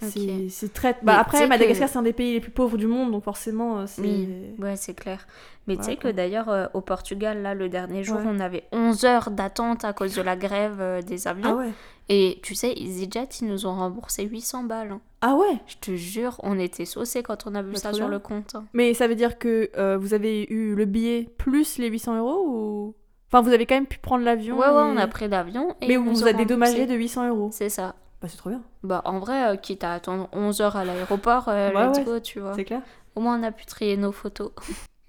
C'est- très. Bah, après, Madagascar, que- c'est un des pays les plus pauvres du monde, donc forcément, c'est. Oui, ouais, c'est clair. Mais tu sais que d'ailleurs, euh, au Portugal, là, le dernier jour, Ouais. on avait 11 heures d'attente à cause de la grève euh, des avions. Ah ouais. Et tu sais, EasyJet, ils nous ont remboursé 800 balles. hein. Ah ouais? Je te jure, on était saucés quand on a vu Bah, ça sur le compte. hein. Mais ça veut dire que euh, vous avez eu le billet plus les 800 euros ou? Enfin, vous avez quand même pu prendre l'avion. Ouais, ouais, on a pris l'avion. Mais on vous a dédommagé de 800 euros. C'est ça. Bah, c'est trop bien. Bah, en vrai, euh, quitte à attendre 11 heures à l'aéroport, euh, Ouais, let's ouais, go, tu vois. C'est clair. Au moins, on a pu trier nos photos.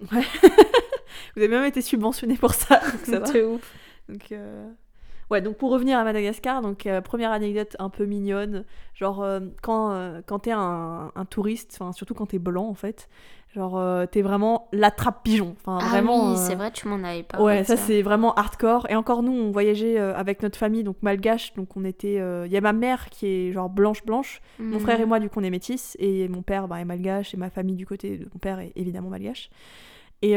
[LAUGHS] Vous avez même été subventionné pour ça. donc ça [LAUGHS] va. C'est ouf. Donc, euh, Ouais, donc pour revenir à Madagascar, donc euh, première anecdote un peu mignonne, genre euh, quand, euh, quand t'es un, un touriste, enfin surtout quand t'es blanc en fait, genre t'es vraiment l'attrape-pigeon. Enfin Ah vraiment. oui, c'est vrai, tu m'en avais pas Ouais, ça c'est vraiment hardcore. Et encore nous, on voyageait avec notre famille, donc malgache, donc on était. Il y a ma mère qui est genre blanche blanche, mon frère et moi du coup on est métis, et mon père bah, est malgache, et ma famille du côté de mon père est évidemment malgache. Et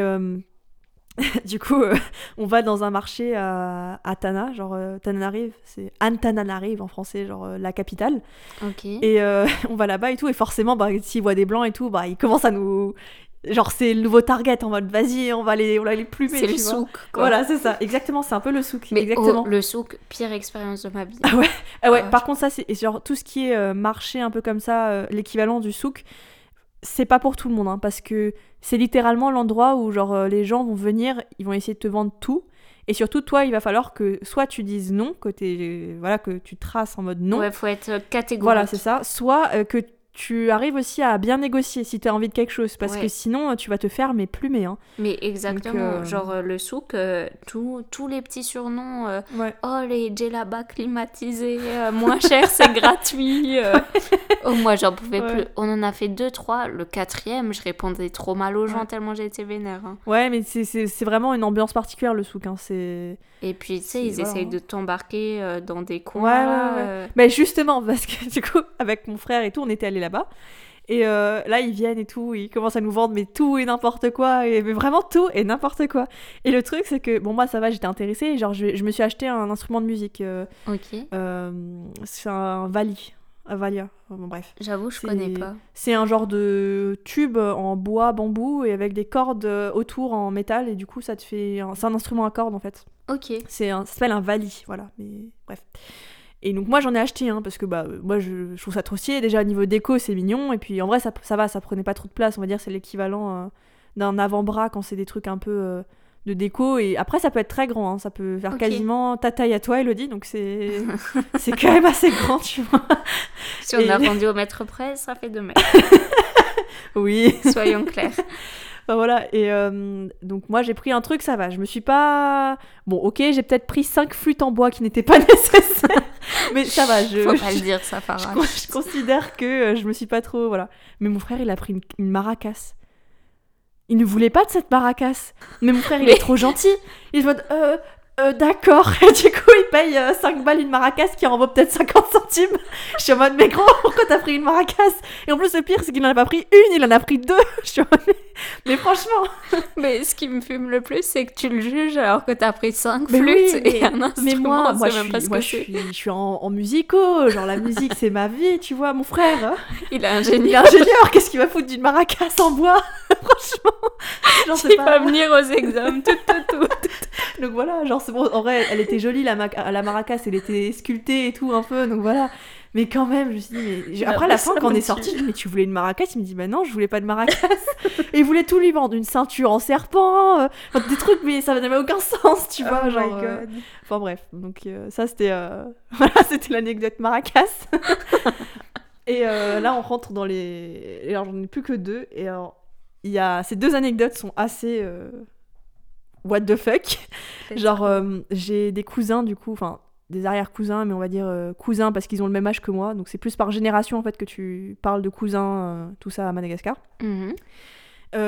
[LAUGHS] du coup, euh, on va dans un marché à, à Tana, genre euh, Tananarive, c'est Antananarive en français, genre euh, la capitale. Ok. Et euh, [LAUGHS] on va là-bas et tout, et forcément, bah, s'ils voient des blancs et tout, bah, ils commencent à nous. Genre, c'est le nouveau target en mode vas-y, on va les, on va les plumer. c'est le vois. souk, quoi. Voilà, c'est ça, exactement, c'est un peu le souk. Mais exactement. oh, le souk, pire expérience de ma vie. Ah ouais, ah ouais Ah, par contre, ça, c'est genre tout ce qui est marché un peu comme ça, l'équivalent du souk, c'est pas pour tout le monde, hein, parce que c'est littéralement l'endroit où genre euh, les gens vont venir, ils vont essayer de te vendre tout. Et surtout, toi, il va falloir que soit tu dises non, que, voilà, que tu traces en mode non. Ouais, faut être catégorique. Voilà, c'est ça. Soit euh, que tu arrives aussi à bien négocier si tu as envie de quelque chose, parce Ouais. que sinon, euh, tu vas te faire mais plumer. Hein. Mais exactement, euh, genre euh, le souk, euh, tous tous les petits surnoms, euh, Ouais. oh les djellabas climatisés, moins cher, c'est [LAUGHS] gratuit. Oh, moi j'en pouvais Ouais. plus. On en a fait deux, trois. Le quatrième, je répondais trop mal aux gens tellement été vénère. hein. Ouais, mais c'est- vraiment une ambiance particulière le souk. Hein. C'est. Et puis tu sais, ils voilà, essayent hein. de t'embarquer dans des coins. Ouais, ouais, là, ouais. Mais justement, [LAUGHS] parce que du coup, avec mon frère et tout, on était allés là-bas. Et euh, là, ils viennent et tout, ils commencent à nous vendre, mais tout et n'importe quoi, et, mais vraiment tout et n'importe quoi. Et le truc, c'est que, bon, moi, ça va, j'étais intéressée, genre, je, je me suis acheté un instrument de musique. euh, Ok. euh, c'est un vali, un valia, bon, bref. J'avoue, je connais pas. C'est un genre de tube en bois, bambou, et avec des cordes autour en métal, et du coup, ça te fait. C'est un instrument à cordes, en fait. Ok. C'est un... Ça s'appelle un vali, voilà. Mais bref. Et donc moi j'en ai acheté un parce que bah euh, moi je, je trouve ça trop stylé. Déjà au niveau déco c'est mignon et puis en vrai ça, ça va, ça prenait pas trop de place. On va dire c'est l'équivalent euh, d'un avant-bras quand c'est des trucs un peu euh, de déco. Et après ça peut être très grand, hein. ça peut faire quasiment ta taille à toi Elodie. Donc c'est [LAUGHS] c'est quand même assez grand tu vois. Si on Et- a vendu au mètre près, ça fait 2 mètres. [LAUGHS] Oui. Soyons clairs. Enfin, voilà, et euh, donc moi j'ai pris un truc, ça va. Je me suis pas. Bon, ok, j'ai peut-être pris 5 flûtes en bois qui n'étaient pas [LAUGHS] nécessaires. [LAUGHS] Mais ça va, je. Faut pas le dire, ça, je, Farah. con- je considère que euh, je me suis pas trop. Voilà. Mais mon frère, il a pris une, une maracas. Il ne voulait pas de cette maracas. Mais mon frère, il Mais- est trop gentil. Il se dit euh, euh, d'accord. [LAUGHS] Et du coup, il paye euh, 5 balles une maracas qui en vaut peut-être 50 centimes. Je suis en mode, mais gros, pourquoi t'as pris une maracas? Et en plus, le pire, c'est qu'il en a pas pris une, il en a pris deux. [LAUGHS] Je suis en mode, mais, mais franchement. [LAUGHS] Mais ce qui me fume le plus, c'est que tu le juges alors que t'as pris 5 Mais flûtes oui, et mais- un instrument. Mais moi, moi, je même pas suis, ce moi, que je suis, je suis en, en musico. Genre, la musique, c'est ma vie, tu vois. Mon frère. Il est il est ingénieur. ingénieur. Qu'est-ce qu'il va foutre d'une maracas en bois? Franchement, sais Il pas. va venir aux examens, tout, tout, tout. Donc voilà, genre c'est bon, en vrai, elle était jolie la, ma- la maracas, elle était sculptée et tout un peu, donc voilà. Mais quand même, je me suis dit, mais... après à la fin, quand on est sorti, je dis, mais tu voulais une maracas? Il me dit, bah non, je voulais pas de maracas. et il voulait tout lui vendre, une ceinture en serpent, euh, enfin, des trucs, mais ça n'avait aucun sens, tu vois. Oh genre, my euh. Enfin bref, donc euh, ça c'était [LAUGHS] voilà, c'était l'anecdote maracas. [LAUGHS] et là on rentre dans les et alors j'en ai plus que deux et alors il y a ces deux anecdotes sont assez what the fuck. Genre euh, j'ai des cousins du coup, enfin des arrière-cousins mais on va dire euh, cousins parce qu'ils ont le même âge que moi. Donc c'est plus par génération en fait que tu parles de cousins euh, tout ça à Madagascar. Mhm.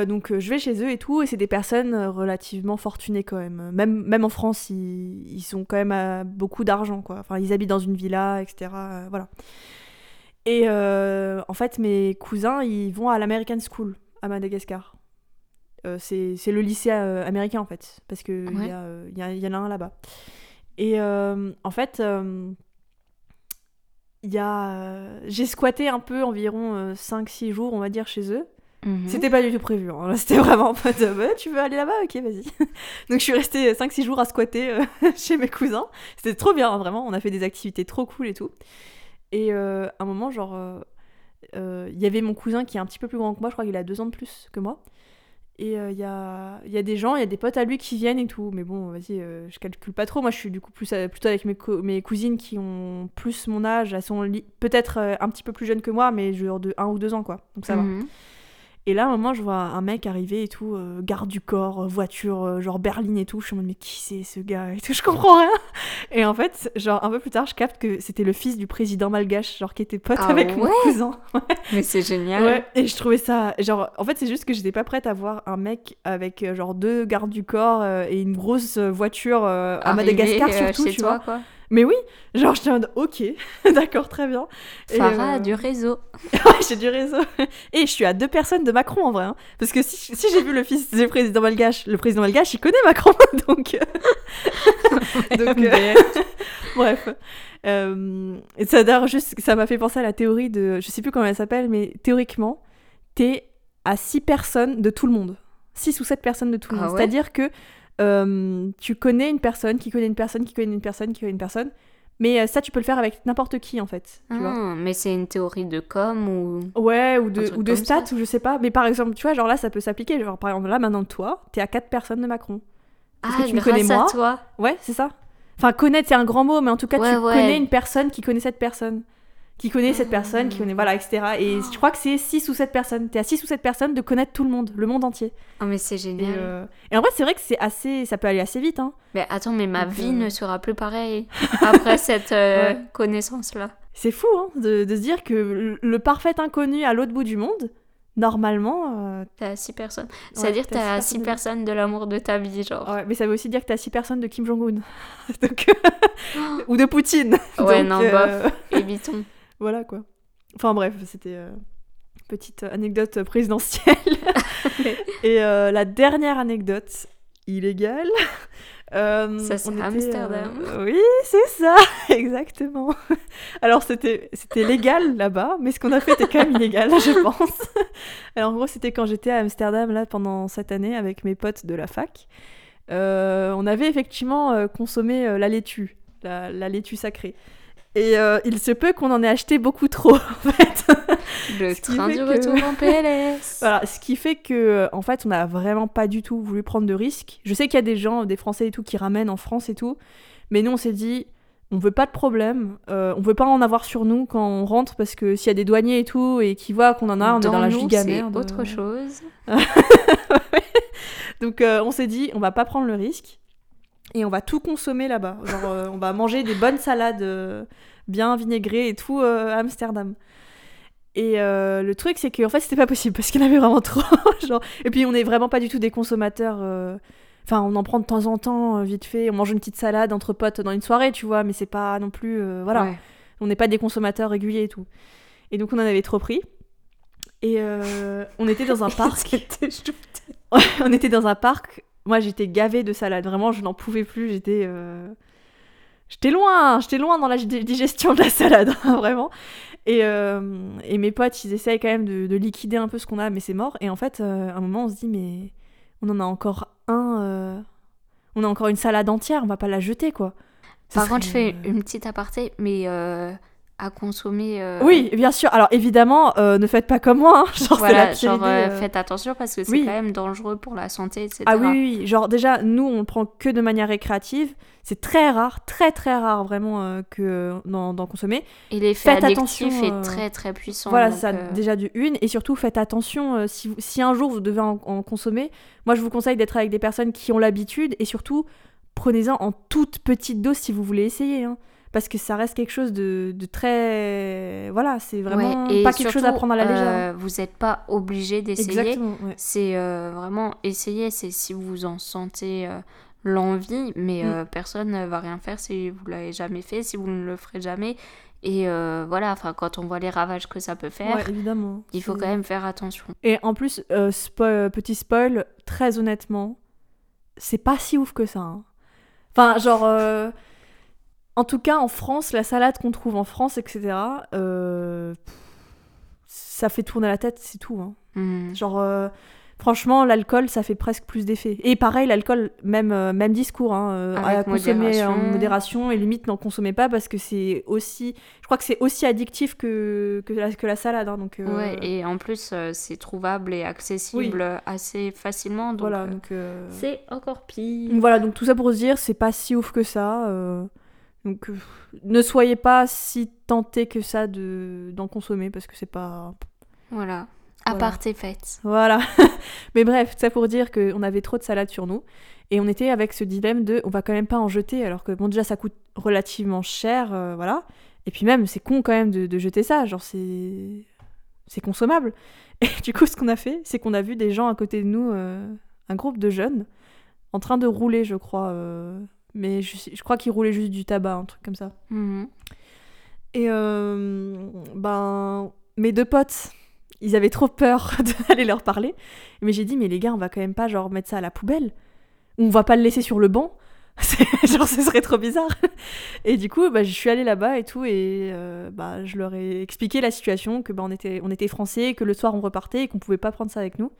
Donc je vais chez eux et tout, et c'est des personnes relativement fortunées quand même. Même, même en France, ils, ils ont quand même beaucoup d'argent, quoi. Enfin, ils habitent dans une villa, etc. voilà. Et euh, en fait, mes cousins, ils vont à l'American School à Madagascar. Euh, c'est c'est le lycée euh, américain en fait, parce que il Ouais. y, a, euh, y, a- il y en a un là-bas. Et en fait, y a, j'ai squatté un peu environ 5-6 jours, on va dire, chez eux. Mhm. C'était pas du tout prévu. hein. [LAUGHS] C'était vraiment en mode Ouais, tu veux aller là-bas? Ok, vas-y. [LAUGHS] Donc je suis restée 5-6 jours à squatter euh, [LAUGHS] chez mes cousins. C'était trop bien, hein, vraiment. On a fait des activités trop cool et tout. Et euh, à un moment, genre, euh, il y avait mon cousin qui est un petit peu plus grand que moi. Je crois qu'il a deux ans de plus que moi. Et euh, il y, a, il y a des gens, il y a des potes à lui qui viennent et tout. Mais bon, vas-y, euh, je calcule pas trop. Moi, je suis du coup plus, euh, plutôt avec mes, co- mes cousines qui ont plus mon âge. Elles sont peut-être euh, un petit peu plus jeunes que moi, mais genre de 1 ou 2 ans, quoi. Donc ça va. Et là, à un moment, je vois un mec arriver et tout, euh, garde du corps, euh, voiture, euh, genre berline et tout. Je suis en mode, mais qui c'est ce gars et tout, je comprends rien. [LAUGHS] Et en fait, genre, un peu plus tard, je capte que c'était le fils du président malgache, genre, qui était pote Ah avec mon ouais cousin. [LAUGHS] Mais c'est génial. Ouais, et je trouvais ça. Genre, en fait, c'est juste que j'étais pas prête à voir un mec avec, genre, deux gardes du corps euh, et une grosse voiture à Madagascar, surtout, chez tu toi, vois. quoi. Mais oui, genre, j'étais en mode, ok, [LAUGHS] d'accord, très bien. Farah a euh, du réseau. [LAUGHS] Ouais, j'ai du réseau. [LAUGHS] Et je suis à deux personnes de Macron en vrai. hein. Parce que si, si j'ai vu le fils du président malgache, le président malgache, il connaît Macron. Donc, donc, euh, bref. Euh, et ça, d'ailleurs, juste, ça m'a fait penser à la théorie de. Je sais plus comment elle s'appelle, mais théoriquement, t'es à six personnes de tout le monde. Six ou sept personnes de tout le Ah monde. ouais? C'est-à-dire que euh, tu connais une personne qui connaît une personne qui connaît une personne qui connaît une personne. Mais euh, ça, tu peux le faire avec n'importe qui en fait. Tu vois. Ah, mais c'est une théorie de com ou. Ouais, ou de, ou de ça. stats, ou je sais pas. Mais par exemple, tu vois, genre là, ça peut s'appliquer. Genre, par exemple, là, maintenant, toi, t'es à quatre personnes de Macron. Parce ah, que tu me connais, à moi? toi. Ouais, c'est ça. Enfin, connaître, c'est un grand mot, mais en tout cas, Ouais, tu ouais. connais une personne qui connaît cette personne. Qui connaît cette personne, qui Ah. connaît, voilà, etc. Et je crois que c'est 6 ou 7 personnes. T'es à 6 ou 7 personnes de connaître tout le monde, le monde entier. Oh, mais c'est Et, génial. euh, et en vrai, c'est vrai que c'est assez. Ça peut aller assez vite, hein. Mais attends, mais ma Donc, vie euh, ne sera plus pareille [LAUGHS] après cette euh, Ouais. connaissance-là. C'est fou, hein, de, de se dire que le, parfait inconnu à l'autre bout du monde, normalement. à six personnes. C'est-à-dire à six six personnes de l'amour de ta vie, genre. Ouais, mais ça veut aussi dire que t'as 6 personnes de Kim Jong-un. [LAUGHS] Donc, [GASPS] ou de Poutine. Ouais, Donc, non, bof. Évitons. Voilà quoi. Enfin bref, c'était euh, petite anecdote présidentielle. [LAUGHS] Et euh, la dernière anecdote illégale. [LAUGHS] euh, Ça, c'est Amsterdam. euh, oui, c'est ça, [LAUGHS] exactement. Alors c'était c'était légal là-bas, mais ce qu'on a fait était quand même illégal, je pense. Alors en gros, c'était quand j'étais à Amsterdam là pendant cette année avec mes potes de la fac. Euh, on avait effectivement euh, consommé euh, la laitue, la, la laitue sacrée. Et euh, il se peut qu'on en ait acheté beaucoup trop, [LAUGHS] en fait. Le train du que- retour en [LAUGHS] PLS. Voilà, ce qui fait que, euh, en fait, on n'a vraiment pas du tout voulu prendre de risques. Je sais qu'il y a des gens, des Français et tout, qui ramènent en France et tout, mais nous, on s'est dit, on veut pas de problème, euh, on veut pas en avoir sur nous quand on rentre, parce que s'il y a des douaniers et tout, et qui voient qu'on en a, on est dans la giga merde. autre chose. [LAUGHS] Donc, euh, on s'est dit, on va pas prendre le risque, et on va tout consommer là-bas. Genre, euh, on va manger des bonnes salades euh, bien vinaigrées et tout euh, à Amsterdam. Et le truc, c'est qu'en fait, c'était pas possible parce qu'il y en avait vraiment trop. [LAUGHS] genre... Et puis, on n'est vraiment pas du tout des consommateurs. Enfin, on en prend de temps en temps, vite fait. On mange une petite salade entre potes dans une soirée, tu vois, mais c'est pas non plus. voilà. Ouais. On n'est pas des consommateurs réguliers et tout. Et donc, on en avait trop pris. Et [LAUGHS] on était dans un parc. On était dans un parc. Moi, j'étais gavée de salade. Vraiment, je n'en pouvais plus. J'étais. euh, J'étais loin, j'étais loin dans la di- digestion de la salade, hein, [LAUGHS] vraiment. Et, euh, et mes potes, ils essayent quand même de, de liquider un peu ce qu'on a, mais c'est mort. Et en fait, euh, à un moment, on se dit, mais on en a encore un. On a encore une salade entière, on va pas la jeter, quoi. Ça Par contre, je fais une petite aparté, mais euh, à consommer. euh, Oui, bien sûr. Alors évidemment, euh, ne faites pas comme moi. hein. [LAUGHS] Genre, la idée, euh, faites attention parce que c'est Oui. quand même dangereux pour la santé, etc. Ah oui, oui, oui. genre déjà, nous, on le prend que de manière récréative. C'est très rare, très très rare vraiment que d'en consommer. Et l'effet Faites attention, est très très puissant. voilà, donc, ça déjà du une. Et surtout, faites attention si, vous- si un jour vous devez en, en consommer. Moi, je vous conseille d'être avec des personnes qui ont l'habitude et surtout, prenez-en en toute petite dose si vous voulez essayer. hein. Parce que ça reste quelque chose de, de très. Voilà, c'est vraiment ouais, et pas quelque chose à prendre à la légère. hein. euh, vous n'êtes pas obligé d'essayer. Exactement, ouais. C'est euh, vraiment essayer, c'est si vous en sentez euh, l'envie, mais Mm. personne ne va rien faire si vous l'avez jamais fait, si vous ne le ferez jamais. Et euh, voilà, enfin, quand on voit les ravages que ça peut faire, Ouais, évidemment. il faut quand même faire attention. Et en plus, euh, petit spoil, très honnêtement, c'est pas si ouf que ça. hein. Enfin, genre. euh, En tout cas, en France, la salade qu'on trouve en France, etc., euh, ça fait tourner la tête, c'est tout. hein. Mm. Genre, euh, franchement, l'alcool, ça fait presque plus d'effet. Et pareil, l'alcool, même, euh, même discours, hein, euh, à consommer en modération. et limite n'en consommez pas parce que c'est aussi. Je crois que c'est aussi addictif que, que, la, que la salade. hein, donc, euh, Ouais, et en plus, euh, c'est trouvable et accessible assez facilement. Donc, voilà, donc. euh, c'est encore pire. Donc Voilà, donc tout ça pour se dire, c'est pas si ouf que ça. euh, donc euh, ne soyez pas si tenté que ça de d'en consommer parce que c'est pas. Voilà. À Voilà. part tes fêtes. Voilà. [LAUGHS] Mais bref, ça pour dire qu'on avait trop de salade sur nous. Et on était avec ce dilemme de on va quand même pas en jeter alors que bon déjà ça coûte relativement cher, euh, voilà. Et puis même c'est con quand même de, de jeter ça, genre c'est c'est consommable. [LAUGHS] Et du coup ce qu'on a fait, c'est qu'on a vu des gens à côté de nous, euh, un groupe de jeunes, en train de rouler je crois, mais je, crois qu'ils roulaient juste du tabac, un truc comme ça. Mhm. Et euh, ben, mes deux potes, ils avaient trop peur [LAUGHS] d'aller leur parler. Mais j'ai dit, mais les gars, on va quand même pas genre mettre ça à la poubelle. Ou on va pas le laisser sur le banc. [LAUGHS] Genre, ce serait trop bizarre. Et du coup, bah, je suis allée là-bas et tout. Et euh, bah, je leur ai expliqué la situation, que bah, on, était, on était français, que le soir on repartait et qu'on pouvait pas prendre ça avec nous.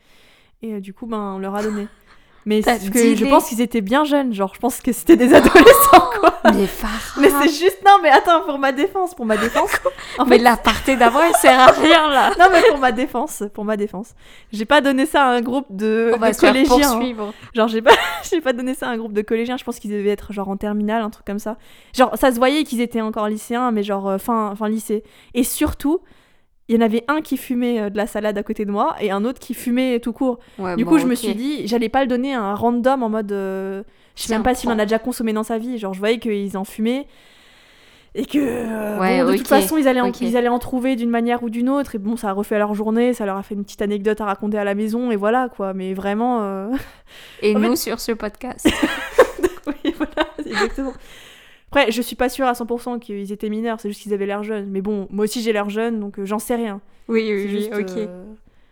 Et euh, du coup, ben, on leur a donné. [LAUGHS] Mais que je pense qu'ils étaient bien jeunes. Genre, je pense que c'était des adolescents, [LAUGHS] quoi. Mais Farah. Mais c'est juste. Non, mais attends, pour ma défense, pour ma défense. [LAUGHS] en Mais fait, l'aparté d'avant, il sert à [LAUGHS] rien là. non, mais pour ma défense, pour ma défense. J'ai pas donné ça à un groupe de, On va de se faire collégiens. hein. Genre, j'ai pas, j'ai pas donné ça à un groupe de collégiens. Je pense qu'ils devaient être genre en terminale, un truc comme ça. Genre, ça se voyait qu'ils étaient encore lycéens, mais genre euh, fin, fin lycée. Et surtout, il y en avait un qui fumait euh, de la salade à côté de moi et un autre qui fumait tout court. Ouais, du bon, coup, je me suis dit, j'allais pas le donner à un random en mode. euh, je sais Tiens, même pas s'il en a déjà consommé dans sa vie. Genre, je voyais qu'ils en fumaient. Et que euh, Ouais, bon, de toute façon, ils allaient, en, ils allaient en trouver d'une manière ou d'une autre. Et bon, ça a refait leur journée, ça leur a fait une petite anecdote à raconter à la maison. Et voilà, quoi. Mais vraiment. euh, Et [LAUGHS] En nous sur ce podcast. [LAUGHS] oui, voilà, [LAUGHS] exactement. Après, je suis pas sûre à 100% qu'ils étaient mineurs, c'est juste qu'ils avaient l'air jeunes. Mais bon, moi aussi j'ai l'air jeune, donc euh, j'en sais rien. oui, oui, oui, juste, ok. euh,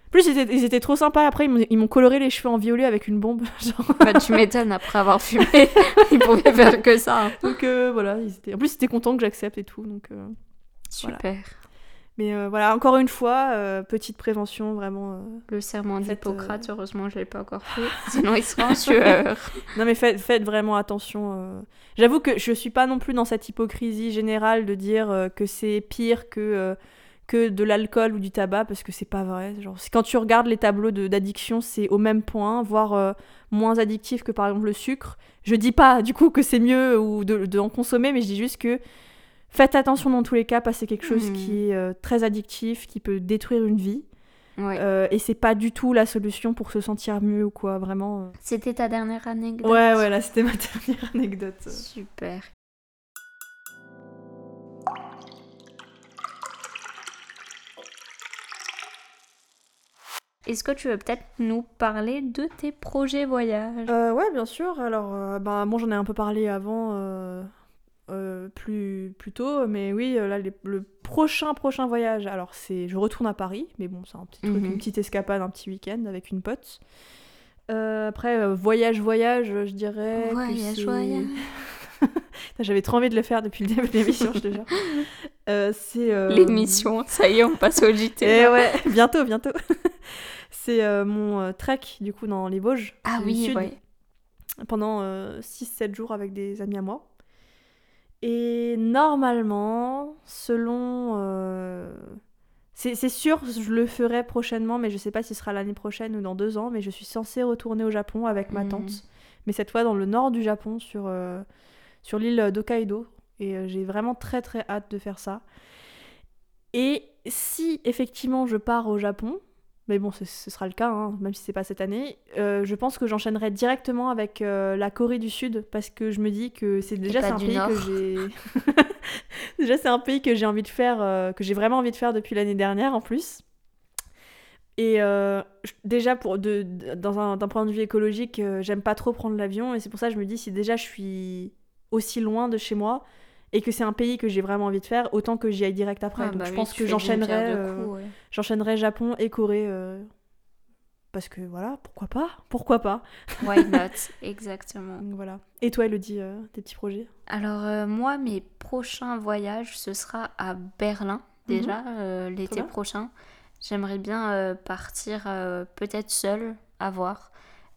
plus, ils étaient, ils étaient trop sympas. Après, ils m'ont- ils coloré les cheveux en violet avec une bombe. [LAUGHS] genre. Bah, tu m'étonnes, après avoir fumé, [LAUGHS] il pouvait faire que ça. hein. Donc euh, voilà, ils étaient... en plus, ils étaient contents que j'accepte et tout. Donc, euh, Voilà. Mais euh, voilà, encore une fois, euh, petite prévention, vraiment. euh. Le serment d'Hippocrate, heureusement, je l'ai pas encore fait. [LAUGHS] Sinon, il sera en sueur. Non, mais faites, faites vraiment attention. J'avoue que je suis pas non plus dans cette hypocrisie générale de dire que c'est pire que, que de l'alcool ou du tabac, parce que c'est pas vrai. Genre, quand tu regardes les tableaux de- d'addiction, c'est au même point, voire moins addictif que par exemple le sucre. Je dis pas du coup que c'est mieux ou de, de en consommer, mais je dis juste que faites attention dans tous les cas, parce que c'est quelque chose Mhm. qui est euh, très addictif, qui peut détruire une vie. Ouais. Euh, et c'est pas du tout la solution pour se sentir mieux ou quoi, vraiment. euh. C'était ta dernière anecdote Ouais, ouais, là c'était ma [LAUGHS] dernière anecdote. Super. Est-ce que tu veux peut-être nous parler de tes projets voyages? Euh, ouais, bien sûr. Alors, euh, bah, bon, j'en ai un peu parlé avant, euh, plus, plus tôt, mais oui, euh, là, les- le prochain, prochain voyage, alors c'est, je retourne à Paris, mais bon, c'est un petit truc, Mhm. une petite escapade, un petit week-end avec une pote. Euh, après, euh, voyage, voyage, je dirais. Voyage, voyage. [LAUGHS] J'avais trop envie de le faire depuis le début de l'émission, je te jure. [LAUGHS] Euh, c'est. L'émission, ça y est, on passe au JT. Eh ouais, [LAUGHS] bientôt, bientôt. c'est mon trek, du coup, dans les Vosges. Ah oui, Sud. ouais. pendant 6-7 jours avec des amis à moi. Et normalement, selon... euh, C'est sûr, je le ferai prochainement, mais je sais pas si ce sera l'année prochaine ou dans deux ans, mais je suis censée retourner au Japon avec ma Mhm. tante. Mais cette fois dans le nord du Japon, sur, euh, sur l'île d'Hokkaido. Et euh, j'ai vraiment très très hâte de faire ça. Et si effectivement je pars au Japon, mais bon, ce, ce sera le cas, hein, même si c'est pas cette année. Euh, je pense que j'enchaînerai directement avec euh, la Corée du Sud parce que je me dis que c'est déjà c'est un pays que j'ai [LAUGHS] déjà c'est un pays que j'ai envie de faire, euh, que j'ai vraiment envie de faire depuis l'année dernière en plus. Et déjà pour de, de- dans un d'un point de vue écologique, j'aime pas trop prendre l'avion et c'est pour ça que je me dis si déjà je suis aussi loin de chez moi et que c'est un pays que j'ai vraiment envie de faire, autant que j'y aille direct après. Ah Donc bah je oui, pense que j'enchaînerai euh. J'enchaînerai Japon et Corée. euh, parce que voilà, pourquoi pas Pourquoi pas Why [LAUGHS] not Exactement. Donc voilà. Et toi, Elodie, euh, tes petits projets? Alors euh, moi, mes prochains voyages, ce sera à Berlin déjà euh, l'été prochain. J'aimerais bien partir peut-être seule à voir.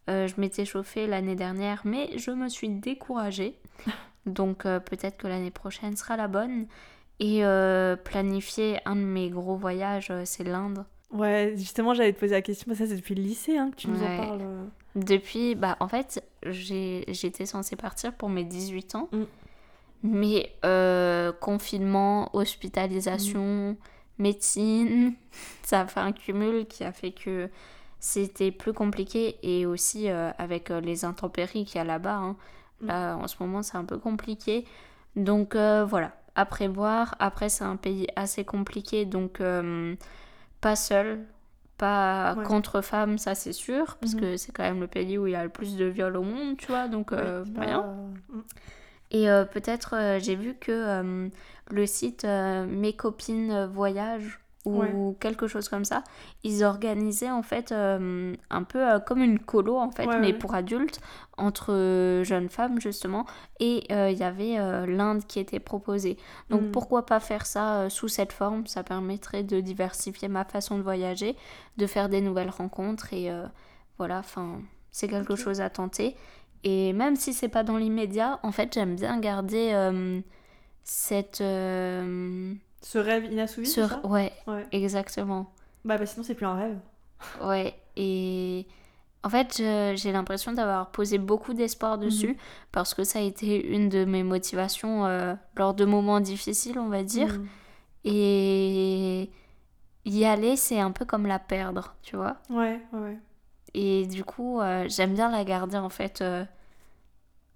Je m'étais chauffée l'année dernière, mais je me suis découragée. [LAUGHS] Donc euh, peut-être que l'année prochaine sera la bonne. Et euh, planifier un de mes gros voyages, euh, c'est l'Inde. Ouais, justement, j'allais te poser la question. Ça, c'est depuis le lycée hein, que tu nous en Ouais. parles. euh. Depuis, bah en fait, j'étais censée partir pour mes 18 ans. Mm. Mais euh, confinement, hospitalisation, médecine, [LAUGHS] ça a fait un cumul qui a fait que c'était plus compliqué et aussi euh, avec les intempéries qu'il y a là-bas. hein. Mm. Là, en ce moment, c'est un peu compliqué. Donc euh, voilà, à prévoir. Après, c'est un pays assez compliqué, donc euh, pas seul, pas Ouais. contre femmes, ça c'est sûr, parce Mhm. que c'est quand même le pays où il y a le plus de viols au monde, tu vois, donc euh, Ouais, rien. Mm. Et peut-être, j'ai vu que le site Mes copines voyagent ou Ouais. quelque chose comme ça, ils organisaient en fait euh, un peu euh, comme une colo en fait, Ouais, mais ouais. pour adultes, entre euh, jeunes femmes justement. Et euh, il y avait l'Inde qui était proposée. Donc Mm. pourquoi pas faire ça sous cette forme? Ça permettrait de diversifier ma façon de voyager, de faire des nouvelles rencontres et voilà, enfin, c'est quelque chose à tenter. Et même si c'est pas dans l'immédiat, en fait, j'aime bien garder cette. Ce rêve inassouvi, sur... ça? Ouais, Ouais. exactement. Bah, bah sinon c'est plus un rêve. Ouais, et en fait, j'ai l'impression d'avoir posé beaucoup d'espoir dessus Mhm. parce que ça a été une de mes motivations euh, lors de moments difficiles, on va dire. Mm. Et y aller, c'est un peu comme la perdre, tu vois? Ouais, ouais. Et du coup, euh, j'aime bien la garder en fait euh,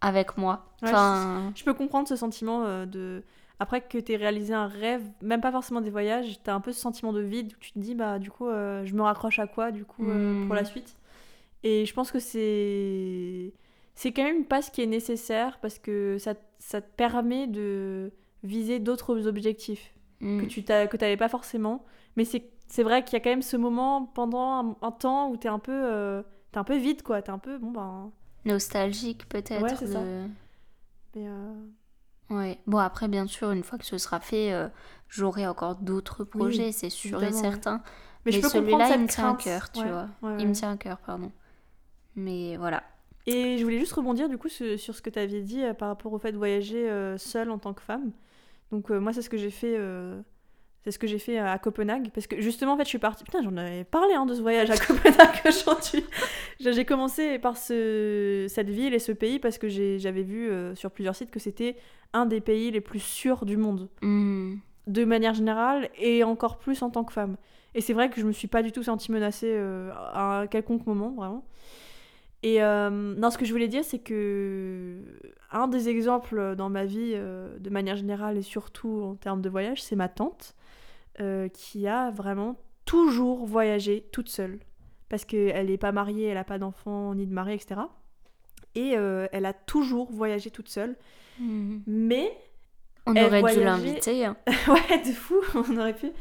avec moi. Ouais, Enfin, Je peux comprendre ce sentiment de. Après que tu réalisé un rêve, même pas forcément des voyages, t'as un peu ce sentiment de vide où tu te dis, bah du coup, euh, je me raccroche à quoi du coup euh, Mm. pour la suite Et je pense que c'est. C'est quand même une passe qui est nécessaire parce que ça, ça te permet de viser d'autres objectifs mm, que tu t'avais pas forcément. Mais c'est c'est vrai qu'il y a quand même ce moment pendant un, un temps où t'es un peu. euh, t'es un peu vide quoi, t'es un peu. Bon ben. nostalgique peut-être. Ouais, c'est ça. mais, euh, Ouais. Bon, après, bien sûr, une fois que ce sera fait, euh, j'aurai encore d'autres projets, c'est sûr et certain. Mais, je Mais celui-là, il me tient à cœur, tu Ouais, vois. ouais, Il me tient à cœur, pardon. Mais voilà. Et je voulais juste rebondir du coup sur, sur ce que tu aviez dit euh, par rapport au fait de voyager euh, seule en tant que femme. Donc moi c'est ce que j'ai fait c'est ce que j'ai fait à Copenhague parce que justement en fait je suis partie putain j'en avais parlé hein, de ce voyage à [LAUGHS] Copenhague aujourd'hui. J'ai commencé par ce, cette ville et ce pays parce que j'avais vu euh, sur plusieurs sites que c'était un des pays les plus sûrs du monde Hmm. de manière générale et encore plus en tant que femme. Et c'est vrai que je me suis pas du tout sentie menacée euh, à un quelconque moment, vraiment. Et euh, non, ce que je voulais dire, c'est que un des exemples dans ma vie, euh, de manière générale et surtout en termes de voyage, c'est ma tante, euh, qui a vraiment toujours voyagé toute seule. Parce qu'elle n'est pas mariée, elle n'a pas d'enfant ni de mari, etc. Et euh, elle a toujours voyagé toute seule. Hmm. Mais On Elle aurait dû voyageait- l'inviter. hein. [LAUGHS] ouais, de fou, [LAUGHS] on aurait pu.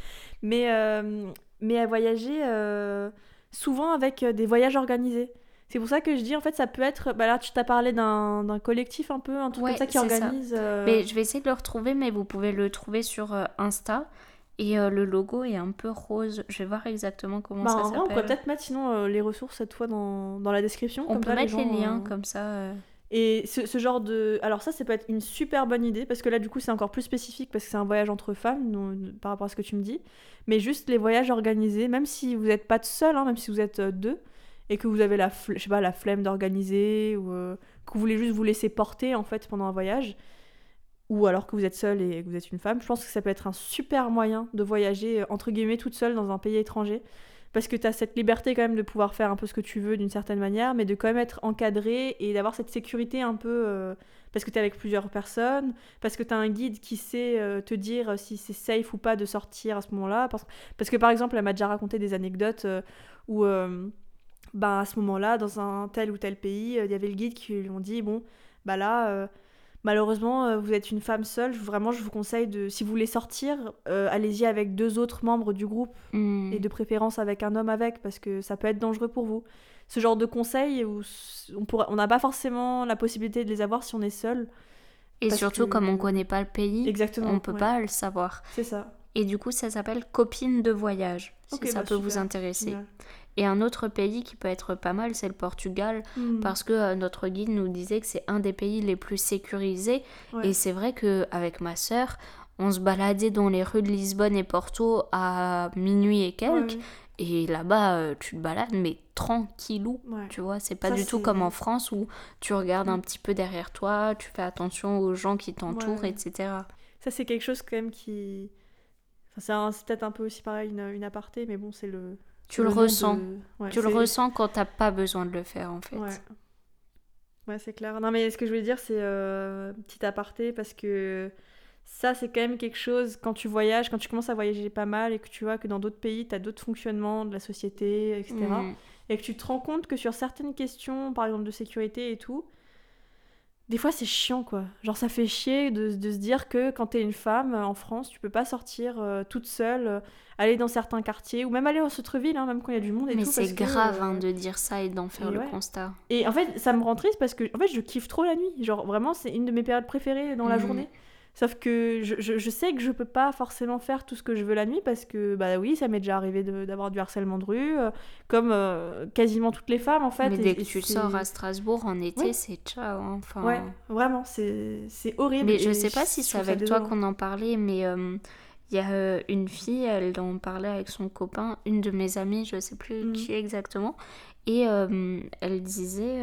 Mais, euh, mais voyager euh, souvent avec des voyages organisés. C'est pour ça que je dis, en fait, ça peut être. Bah là, tu t'as parlé d'un collectif un peu, un truc Ouais, comme ça qui ça. organise. euh, Mais je vais essayer de le retrouver, mais vous pouvez le trouver sur Insta. Et euh, le logo est un peu rose. Je vais voir exactement comment bah, ça vrai, on pourrait s'appelle. peut-être mettre sinon euh, les ressources cette fois dans, dans la description. On comme peut ça, mettre les, gens, liens euh, comme ça. Et ce, ce genre de... Alors ça, ça peut être une super bonne idée, parce que là, du coup, c'est encore plus spécifique, parce que c'est un voyage entre femmes, par rapport à ce que tu me dis. Mais juste les voyages organisés, même si vous n'êtes pas seul, hein, même si vous êtes deux, et que vous avez la, je sais pas, la flemme d'organiser, ou que vous voulez juste vous laisser porter, en fait, pendant un voyage, ou alors que vous êtes seul et que vous êtes une femme, je pense que ça peut être un super moyen de voyager, euh, entre guillemets, toute seule dans un pays étranger. Parce que tu as cette liberté quand même de pouvoir faire un peu ce que tu veux d'une certaine manière, mais de quand même être encadré et d'avoir cette sécurité un peu... euh, parce que tu es avec plusieurs personnes, parce que tu as un guide qui sait euh, te dire si c'est safe ou pas de sortir à ce moment-là. Parce, que par exemple, elle m'a déjà raconté des anecdotes où, bah, à ce moment-là, dans un tel ou tel pays, il y avait le guide qui lui ont dit, bon, bah là... Malheureusement, euh, vous êtes une femme seule. Vraiment, je vous conseille de, si vous voulez sortir, euh, allez-y avec deux autres membres du groupe Hmm. et de préférence avec un homme avec parce que ça peut être dangereux pour vous. Ce genre de conseils où on pourra- on n'a pas forcément la possibilité de les avoir si on est seul. Et surtout, que- comme on connaît pas le pays, Exactement. on peut ouais. pas le savoir. C'est ça. Et du coup, ça s'appelle Copine de voyage, si Ok, ça bah, peut vous intéresser. Génial. Et un autre pays qui peut être pas mal, c'est le Portugal, Hmm. parce que euh, notre guide nous disait que c'est un des pays les plus sécurisés. Ouais. Et c'est vrai que avec ma sœur, on se baladait dans les rues de Lisbonne et Porto à minuit et quelques. Ouais, Et là-bas, euh, tu te balades, mais tranquillou. ouais. Tu vois, c'est pas Ça, du tout comme en France où tu regardes un Mm. petit peu derrière toi, tu fais attention aux gens qui t'entourent, etc. Ça, c'est quelque chose quand même qui. c'est peut-être un peu aussi pareil une, une aparté, mais bon, c'est le. Tu le, ressens. tu le ressens quand t'as pas besoin de le faire en fait. Ouais. Ouais, c'est clair. Non, mais ce que je voulais dire, c'est euh, petit aparté parce que ça, c'est quand même quelque chose, quand tu voyages, quand tu commences à voyager pas mal et que tu vois que dans d'autres pays, tu as d'autres fonctionnements de la société, etc. Mm. Et que tu te rends compte que sur certaines questions, par exemple de sécurité et tout, des fois c'est chiant quoi. Genre ça fait chier de, de se dire que quand t'es une femme euh, en France, tu peux pas sortir euh, toute seule, euh, aller dans certains quartiers ou même aller au centre-ville, hein, même quand il y a du monde et Mais tout. Mais c'est grave hein, de dire ça et d'en faire le constat. Et en fait ça me rend triste parce que en fait je kiffe trop la nuit. Genre vraiment c'est une de mes périodes préférées dans la mmh. journée. Sauf que je, je, sais que je peux pas forcément faire tout ce que je veux la nuit parce que, bah oui, ça m'est déjà arrivé d'avoir du harcèlement de rue, euh, comme euh, quasiment toutes les femmes en fait. Mais dès que tu sors à Strasbourg en été, c'est ciao. Hein, enfin... Ouais, vraiment, c'est horrible. Mais je sais pas si c'est avec toi qu'on en parlait, mais euh, il y a une fille, elle en parlait avec son copain, une de mes amies, je sais plus mmh. qui exactement, et elle disait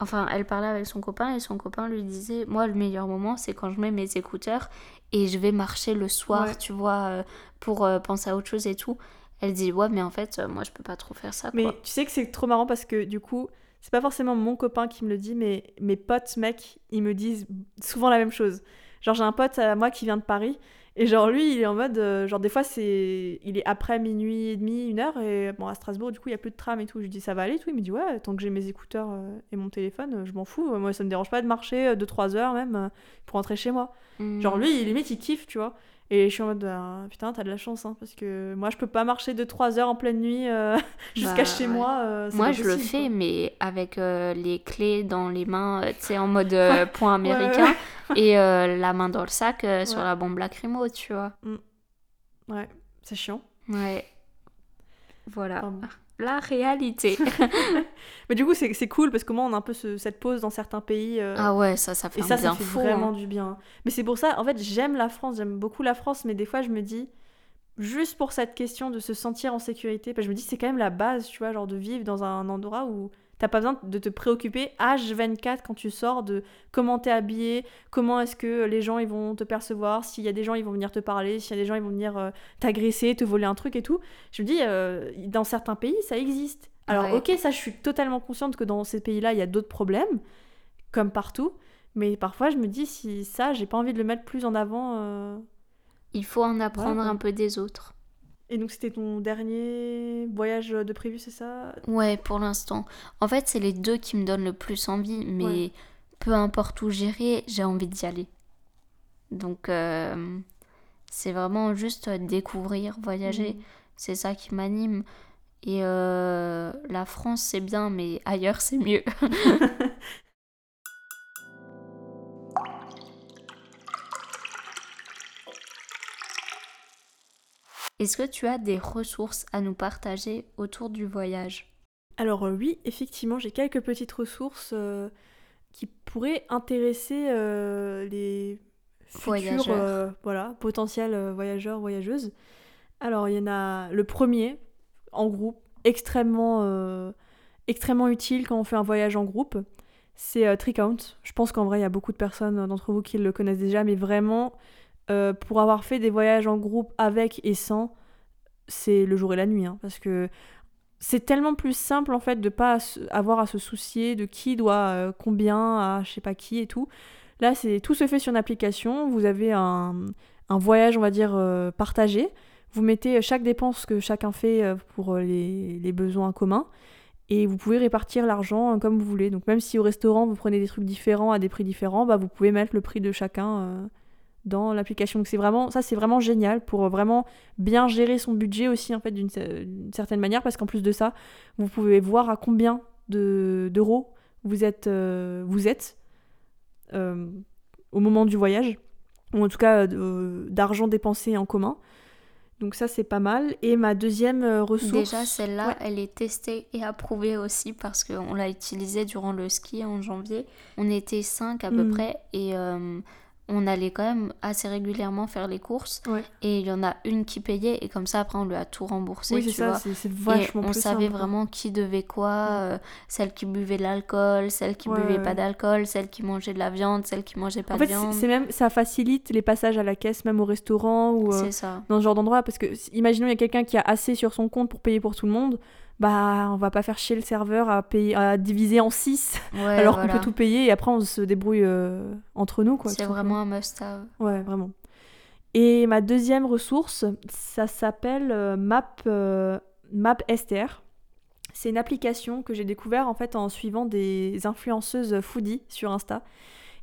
Enfin, elle parlait avec son copain et son copain lui disait Moi, le meilleur moment, c'est quand je mets mes écouteurs et je vais marcher le soir, tu vois, euh, pour euh, penser à autre chose et tout. Elle dit Ouais, mais en fait, euh, moi, je peux pas trop faire ça. Mais tu sais que c'est trop marrant parce que du coup, c'est pas forcément mon copain qui me le dit, mais mes potes, mecs, ils me disent souvent la même chose. Genre, j'ai un pote à moi qui vient de Paris et genre lui, il est en mode, euh, genre des fois c'est, il est après minuit et demi, une heure, et bon à Strasbourg du coup il y a plus de tram et tout. Je lui dis ça va aller, tout. Il me dit ouais, tant que j'ai mes écouteurs euh, et mon téléphone, euh, je m'en fous. Moi ça me dérange pas de marcher 2-3 heures même pour rentrer chez moi. Mmh. Genre lui, limite il kiffe, tu vois. Et je suis en mode, bah, putain, t'as de la chance, hein, parce que moi, je peux pas marcher de 3 heures en pleine nuit euh, [LAUGHS] jusqu'à bah, chez moi. Euh, moi, je le fais, mais avec euh, les clés dans les mains, tu sais, en mode [LAUGHS] point américain, et la main dans le sac sur la bombe lacrymo, tu vois. Mm. Ouais, c'est chiant. Ouais. Voilà la réalité. [LAUGHS] mais du coup, c'est cool parce que moi, on a un peu cette pause dans certains pays. Euh, ah ouais, ça, ça fait et ça, ça fait vraiment hein. du bien. Mais c'est pour ça, en fait, j'aime la France, j'aime beaucoup la France, mais des fois, je me dis, juste pour cette question de se sentir en sécurité, parce que je me dis, c'est quand même la base, tu vois, genre de vivre dans un endroit où T'as pas besoin de te préoccuper H24 quand tu sors de comment t'es habillé, comment est-ce que les gens ils vont te percevoir, s'il y a des gens ils vont venir te parler, s'il y a des gens ils vont venir euh, t'agresser, te voler un truc et tout. Je me dis, euh, dans certains pays ça existe. Alors ok, ça je suis totalement consciente que dans ces pays-là il y a d'autres problèmes, comme partout. Mais parfois je me dis, si ça j'ai pas envie de le mettre plus en avant. Euh, il faut en apprendre un peu des autres. Et donc c'était ton dernier voyage de prévu, c'est ça? Ouais, pour l'instant. En fait, c'est les deux qui me donnent le plus envie, mais peu importe où j'irai, j'ai envie d'y aller. Donc euh, c'est vraiment juste découvrir, voyager, mhm. c'est ça qui m'anime. Et euh, la France, c'est bien, mais ailleurs, c'est mieux. [LAUGHS] Est-ce que tu as des ressources à nous partager autour du voyage? Alors euh, oui, effectivement, j'ai quelques petites ressources euh, qui pourraient intéresser euh, les futurs voilà, potentiels voyageurs, voyageuses. Alors il y en a le premier, en groupe, extrêmement, extrêmement utile quand on fait un voyage en groupe. C'est Tricount. Je pense qu'en vrai, il y a beaucoup de personnes d'entre vous qui le connaissent déjà, mais vraiment, euh, pour avoir fait des voyages en groupe avec et sans, c'est le jour et la nuit. Hein, parce que c'est tellement plus simple en fait de pas avoir à se soucier de qui doit euh, combien à je sais pas qui et tout. Là, c'est tout se fait sur une application. Vous avez un, un voyage, on va dire, euh, partagé. Vous mettez chaque dépense que chacun fait pour les, les, besoins communs. Et vous pouvez répartir l'argent comme vous voulez. Donc même si au restaurant vous prenez des trucs différents à des prix différents, bah, vous pouvez mettre le prix de chacun dans l'application. Donc c'est vraiment ça c'est vraiment génial pour vraiment bien gérer son budget aussi en fait d'une certaine manière parce qu'en plus de ça, vous pouvez voir à combien d'euros vous êtes euh, vous êtes euh, au moment du voyage ou en tout cas euh, d'argent dépensé en commun. Donc ça c'est pas mal. Et ma deuxième ressource. Déjà celle-là, elle est testée et approuvée aussi parce qu'on l'a utilisée durant le ski en janvier. On était cinq à peu hmm. près et on allait quand même assez régulièrement faire les courses. Ouais. et il y en a une qui payait et comme ça après on lui a tout remboursé Oui, tu c'est ça, vois. c'est c'est et vachement on plus savait simple, vraiment qui devait quoi, euh, celle qui buvait de l'alcool, celle qui Ouais, buvait ouais, pas d'alcool, celle qui mangeait de la viande, celle qui mangeait pas En de fait, viande. c'est même ça facilite les passages à la caisse, même au restaurant ou euh, dans ce genre d'endroit, parce que imaginons il y a quelqu'un qui a assez sur son compte pour payer pour tout le monde, bah on va pas faire chier le serveur à payer à diviser en 6 Ouais, alors voilà. qu'on peut tout payer et après on se débrouille euh, entre nous quoi. C'est vraiment un must-have. Ouais, vraiment. Et ma deuxième ressource, ça s'appelle euh, Map, euh, Map STR. C'est une application que j'ai découvert en fait en suivant des influenceuses foodie sur Insta.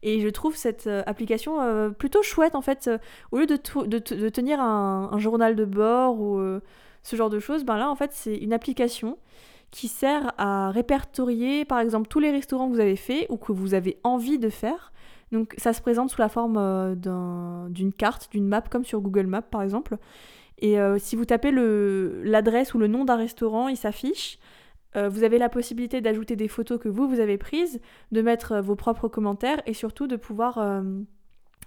Et je trouve cette euh, application euh, plutôt chouette en fait. Euh, au lieu de, de, de tenir un, un journal de bord ou euh, ce genre de choses, ben là en fait c'est une application qui sert à répertorier par exemple tous les restaurants que vous avez fait ou que vous avez envie de faire. Donc ça se présente sous la forme euh, d'un- d'une carte, d'une map comme sur Google Maps par exemple. Et euh, si vous tapez l'adresse ou le nom d'un restaurant, il s'affiche. Euh, vous avez la possibilité d'ajouter des photos que vous, vous avez prises, de mettre vos propres commentaires et surtout de pouvoir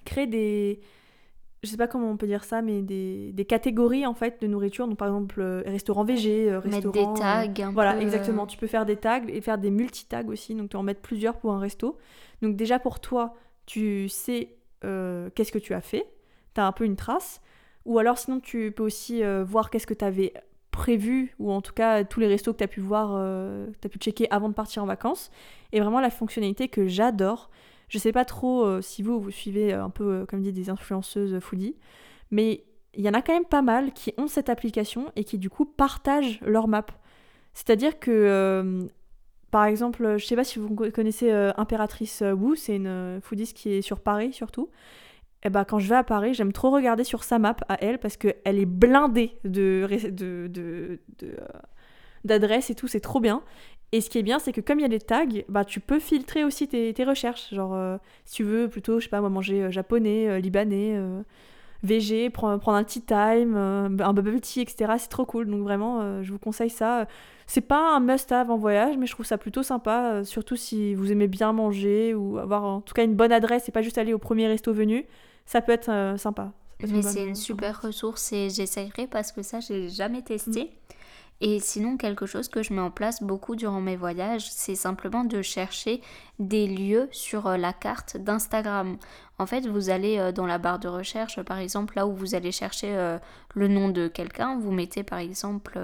créer des... Je sais pas comment on peut dire ça, mais des, des catégories en fait de nourriture. Donc par exemple, euh, restaurant végé, euh, Mettre restaurant... des euh, tags un voilà, peu, euh, exactement. Tu peux faire des tags et faire des multi-tags aussi, donc tu en mettre plusieurs pour un resto. Donc déjà pour toi, tu sais euh, qu'est-ce que tu as fait, tu as un peu une trace. Ou alors sinon tu peux aussi voir qu'est-ce que tu avais prévu, ou en tout cas tous les restos que tu as pu voir, euh, tu as pu checker avant de partir en vacances. Et vraiment la fonctionnalité que j'adore. Je sais pas trop euh, si vous, vous suivez euh, un peu, euh, comme dit, des influenceuses foodie, mais il y en a quand même pas mal qui ont cette application et qui du coup partagent leur map. C'est-à-dire que, par exemple, je sais pas si vous connaissez Impératrice Wu, c'est une euh, foodiste qui est sur Paris surtout. Et bah, quand je vais à Paris, j'aime trop regarder sur sa map à elle parce qu'elle est blindée de, de, d'adresses et tout, c'est trop bien. Et ce qui est bien, c'est que comme il y a des tags, bah, tu peux filtrer aussi tes, tes recherches. Genre, euh, si tu veux plutôt, je sais pas, moi, manger euh, japonais, euh, libanais, VG, prendre, prendre un tea time, un bubble tea, etc. C'est trop cool. Donc vraiment, je vous conseille ça. C'est pas un must-have en voyage, mais je trouve ça plutôt sympa, surtout si vous aimez bien manger ou avoir en tout cas une bonne adresse et pas juste aller au premier resto venu. Ça peut être euh, sympa. Ça peut être Mais c'est une super ressource et j'essayerai parce que ça, j'ai jamais testé. Et sinon, quelque chose que je mets en place beaucoup durant mes voyages, c'est simplement de chercher des lieux sur euh, la carte d'Instagram. En fait, vous allez euh, dans la barre de recherche, par exemple, là où vous allez chercher euh, le nom de quelqu'un, vous mettez par exemple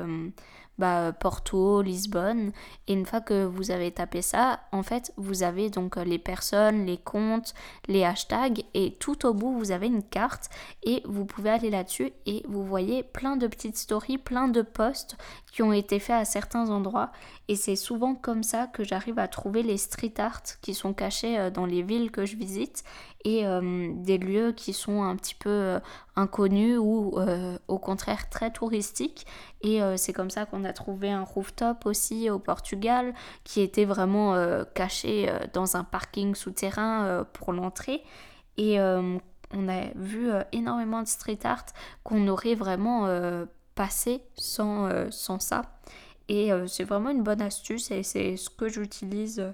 bah, Porto, Lisbonne, et une fois que vous avez tapé ça, en fait, vous avez donc euh, les personnes, les comptes, les hashtags, et tout au bout, vous avez une carte, et vous pouvez aller là-dessus, et vous voyez plein de petites stories, plein de posts qui ont été faits à certains endroits, et c'est souvent comme ça que j'arrive à trouver les street art qui sont cachés euh, dans les villes que je visite, et euh, des lieux qui sont un petit peu euh, inconnus ou euh, au contraire très touristiques. Et c'est comme ça qu'on a trouvé un rooftop aussi au Portugal qui était vraiment caché dans un parking souterrain pour l'entrée. Et on a vu énormément de street art qu'on aurait vraiment passé sans, sans ça. Et c'est vraiment une bonne astuce et c'est ce que j'utilise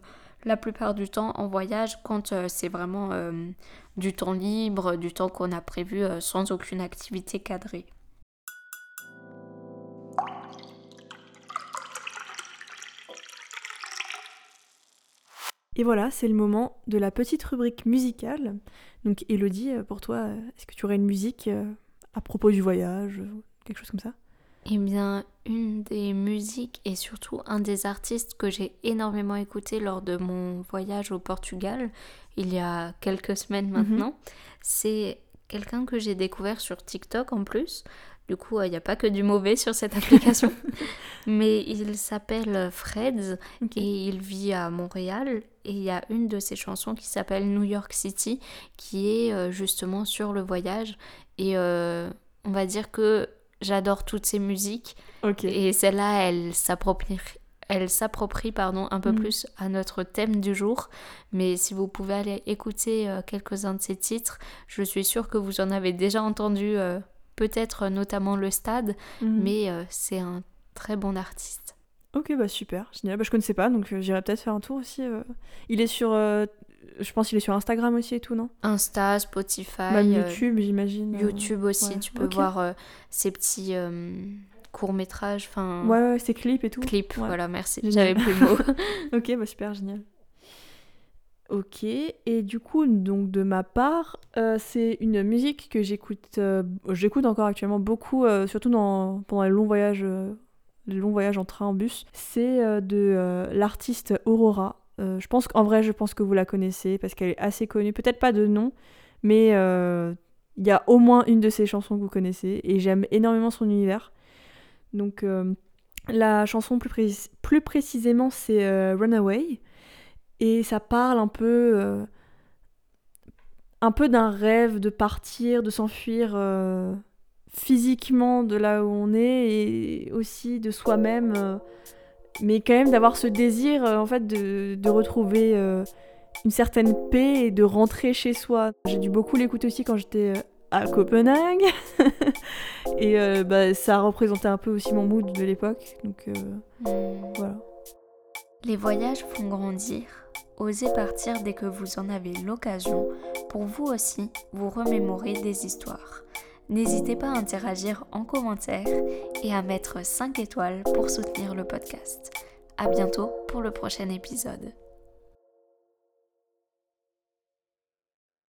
la plupart du temps en voyage quand euh, c'est vraiment euh, du temps libre, du temps qu'on a prévu euh, sans aucune activité cadrée. Et voilà, c'est le moment de la petite rubrique musicale. Donc Elodie, pour toi, est-ce que tu aurais une musique à propos du voyage, quelque chose comme ça? Eh bien, une des musiques et surtout un des artistes que j'ai énormément écouté lors de mon voyage au Portugal, il y a quelques semaines maintenant, c'est quelqu'un que j'ai découvert sur TikTok en plus. Du coup, euh, il n'y a pas que du mauvais sur cette application. [LAUGHS] Mais il s'appelle Freds Ok. et il vit à Montréal. Et il y a une de ses chansons qui s'appelle New York City qui est euh, justement sur le voyage. Et euh, on va dire que j'adore toutes ces musiques. Et celle-là, elle s'approprie. Elle s'approprie pardon, un peu Mhm. plus à notre thème du jour. Mais si vous pouvez aller écouter euh, quelques-uns de ces titres, je suis sûre que vous en avez déjà entendu, euh, peut-être euh, notamment Le Stade, Mhm. mais euh, c'est un très bon artiste. Ok, bah super, génial. Bah, je connaissais pas, donc j'irai peut-être faire un tour aussi. Il est sur je pense qu'il est sur Instagram aussi et tout, non? Insta, Spotify. Même euh, YouTube, j'imagine. euh. YouTube aussi, ouais, tu peux voir euh, ces petits euh, courts-métrages, enfin Ouais, ouais, c'est clips et tout. clips, Ouais. voilà, merci. J'avais plus le mot. [LAUGHS] [LAUGHS] Ok, bah super, génial. Ok, et du coup, donc de ma part, euh, c'est une musique que j'écoute, euh, j'écoute encore actuellement beaucoup, euh, surtout dans, pendant les longs voyages, euh, les longs voyages en train, en bus. C'est euh, de euh, l'artiste Aurora. Euh, je pense qu'en vrai, je pense que vous la connaissez parce qu'elle est assez connue. Peut-être pas de nom, mais euh, il y a au moins une de ses chansons que vous connaissez et j'aime énormément son univers. Donc euh, la chanson plus, pré- plus précisément, c'est euh, Runaway. Et ça parle un peu, un peu d'un rêve de partir, de s'enfuir physiquement de là où on est et aussi de soi-même. Mais quand même d'avoir ce désir euh, en fait de, de retrouver euh, une certaine paix et de rentrer chez soi. J'ai dû beaucoup l'écouter aussi quand j'étais euh, à Copenhague. [LAUGHS] et euh, bah, ça représentait un peu aussi mon mood de l'époque. Donc euh, Hmm. voilà. Les voyages font grandir. Osez partir dès que vous en avez l'occasion pour vous aussi vous remémorer des histoires. N'hésitez pas à interagir en commentaire et à mettre 5 étoiles pour soutenir le podcast. À bientôt pour le prochain épisode.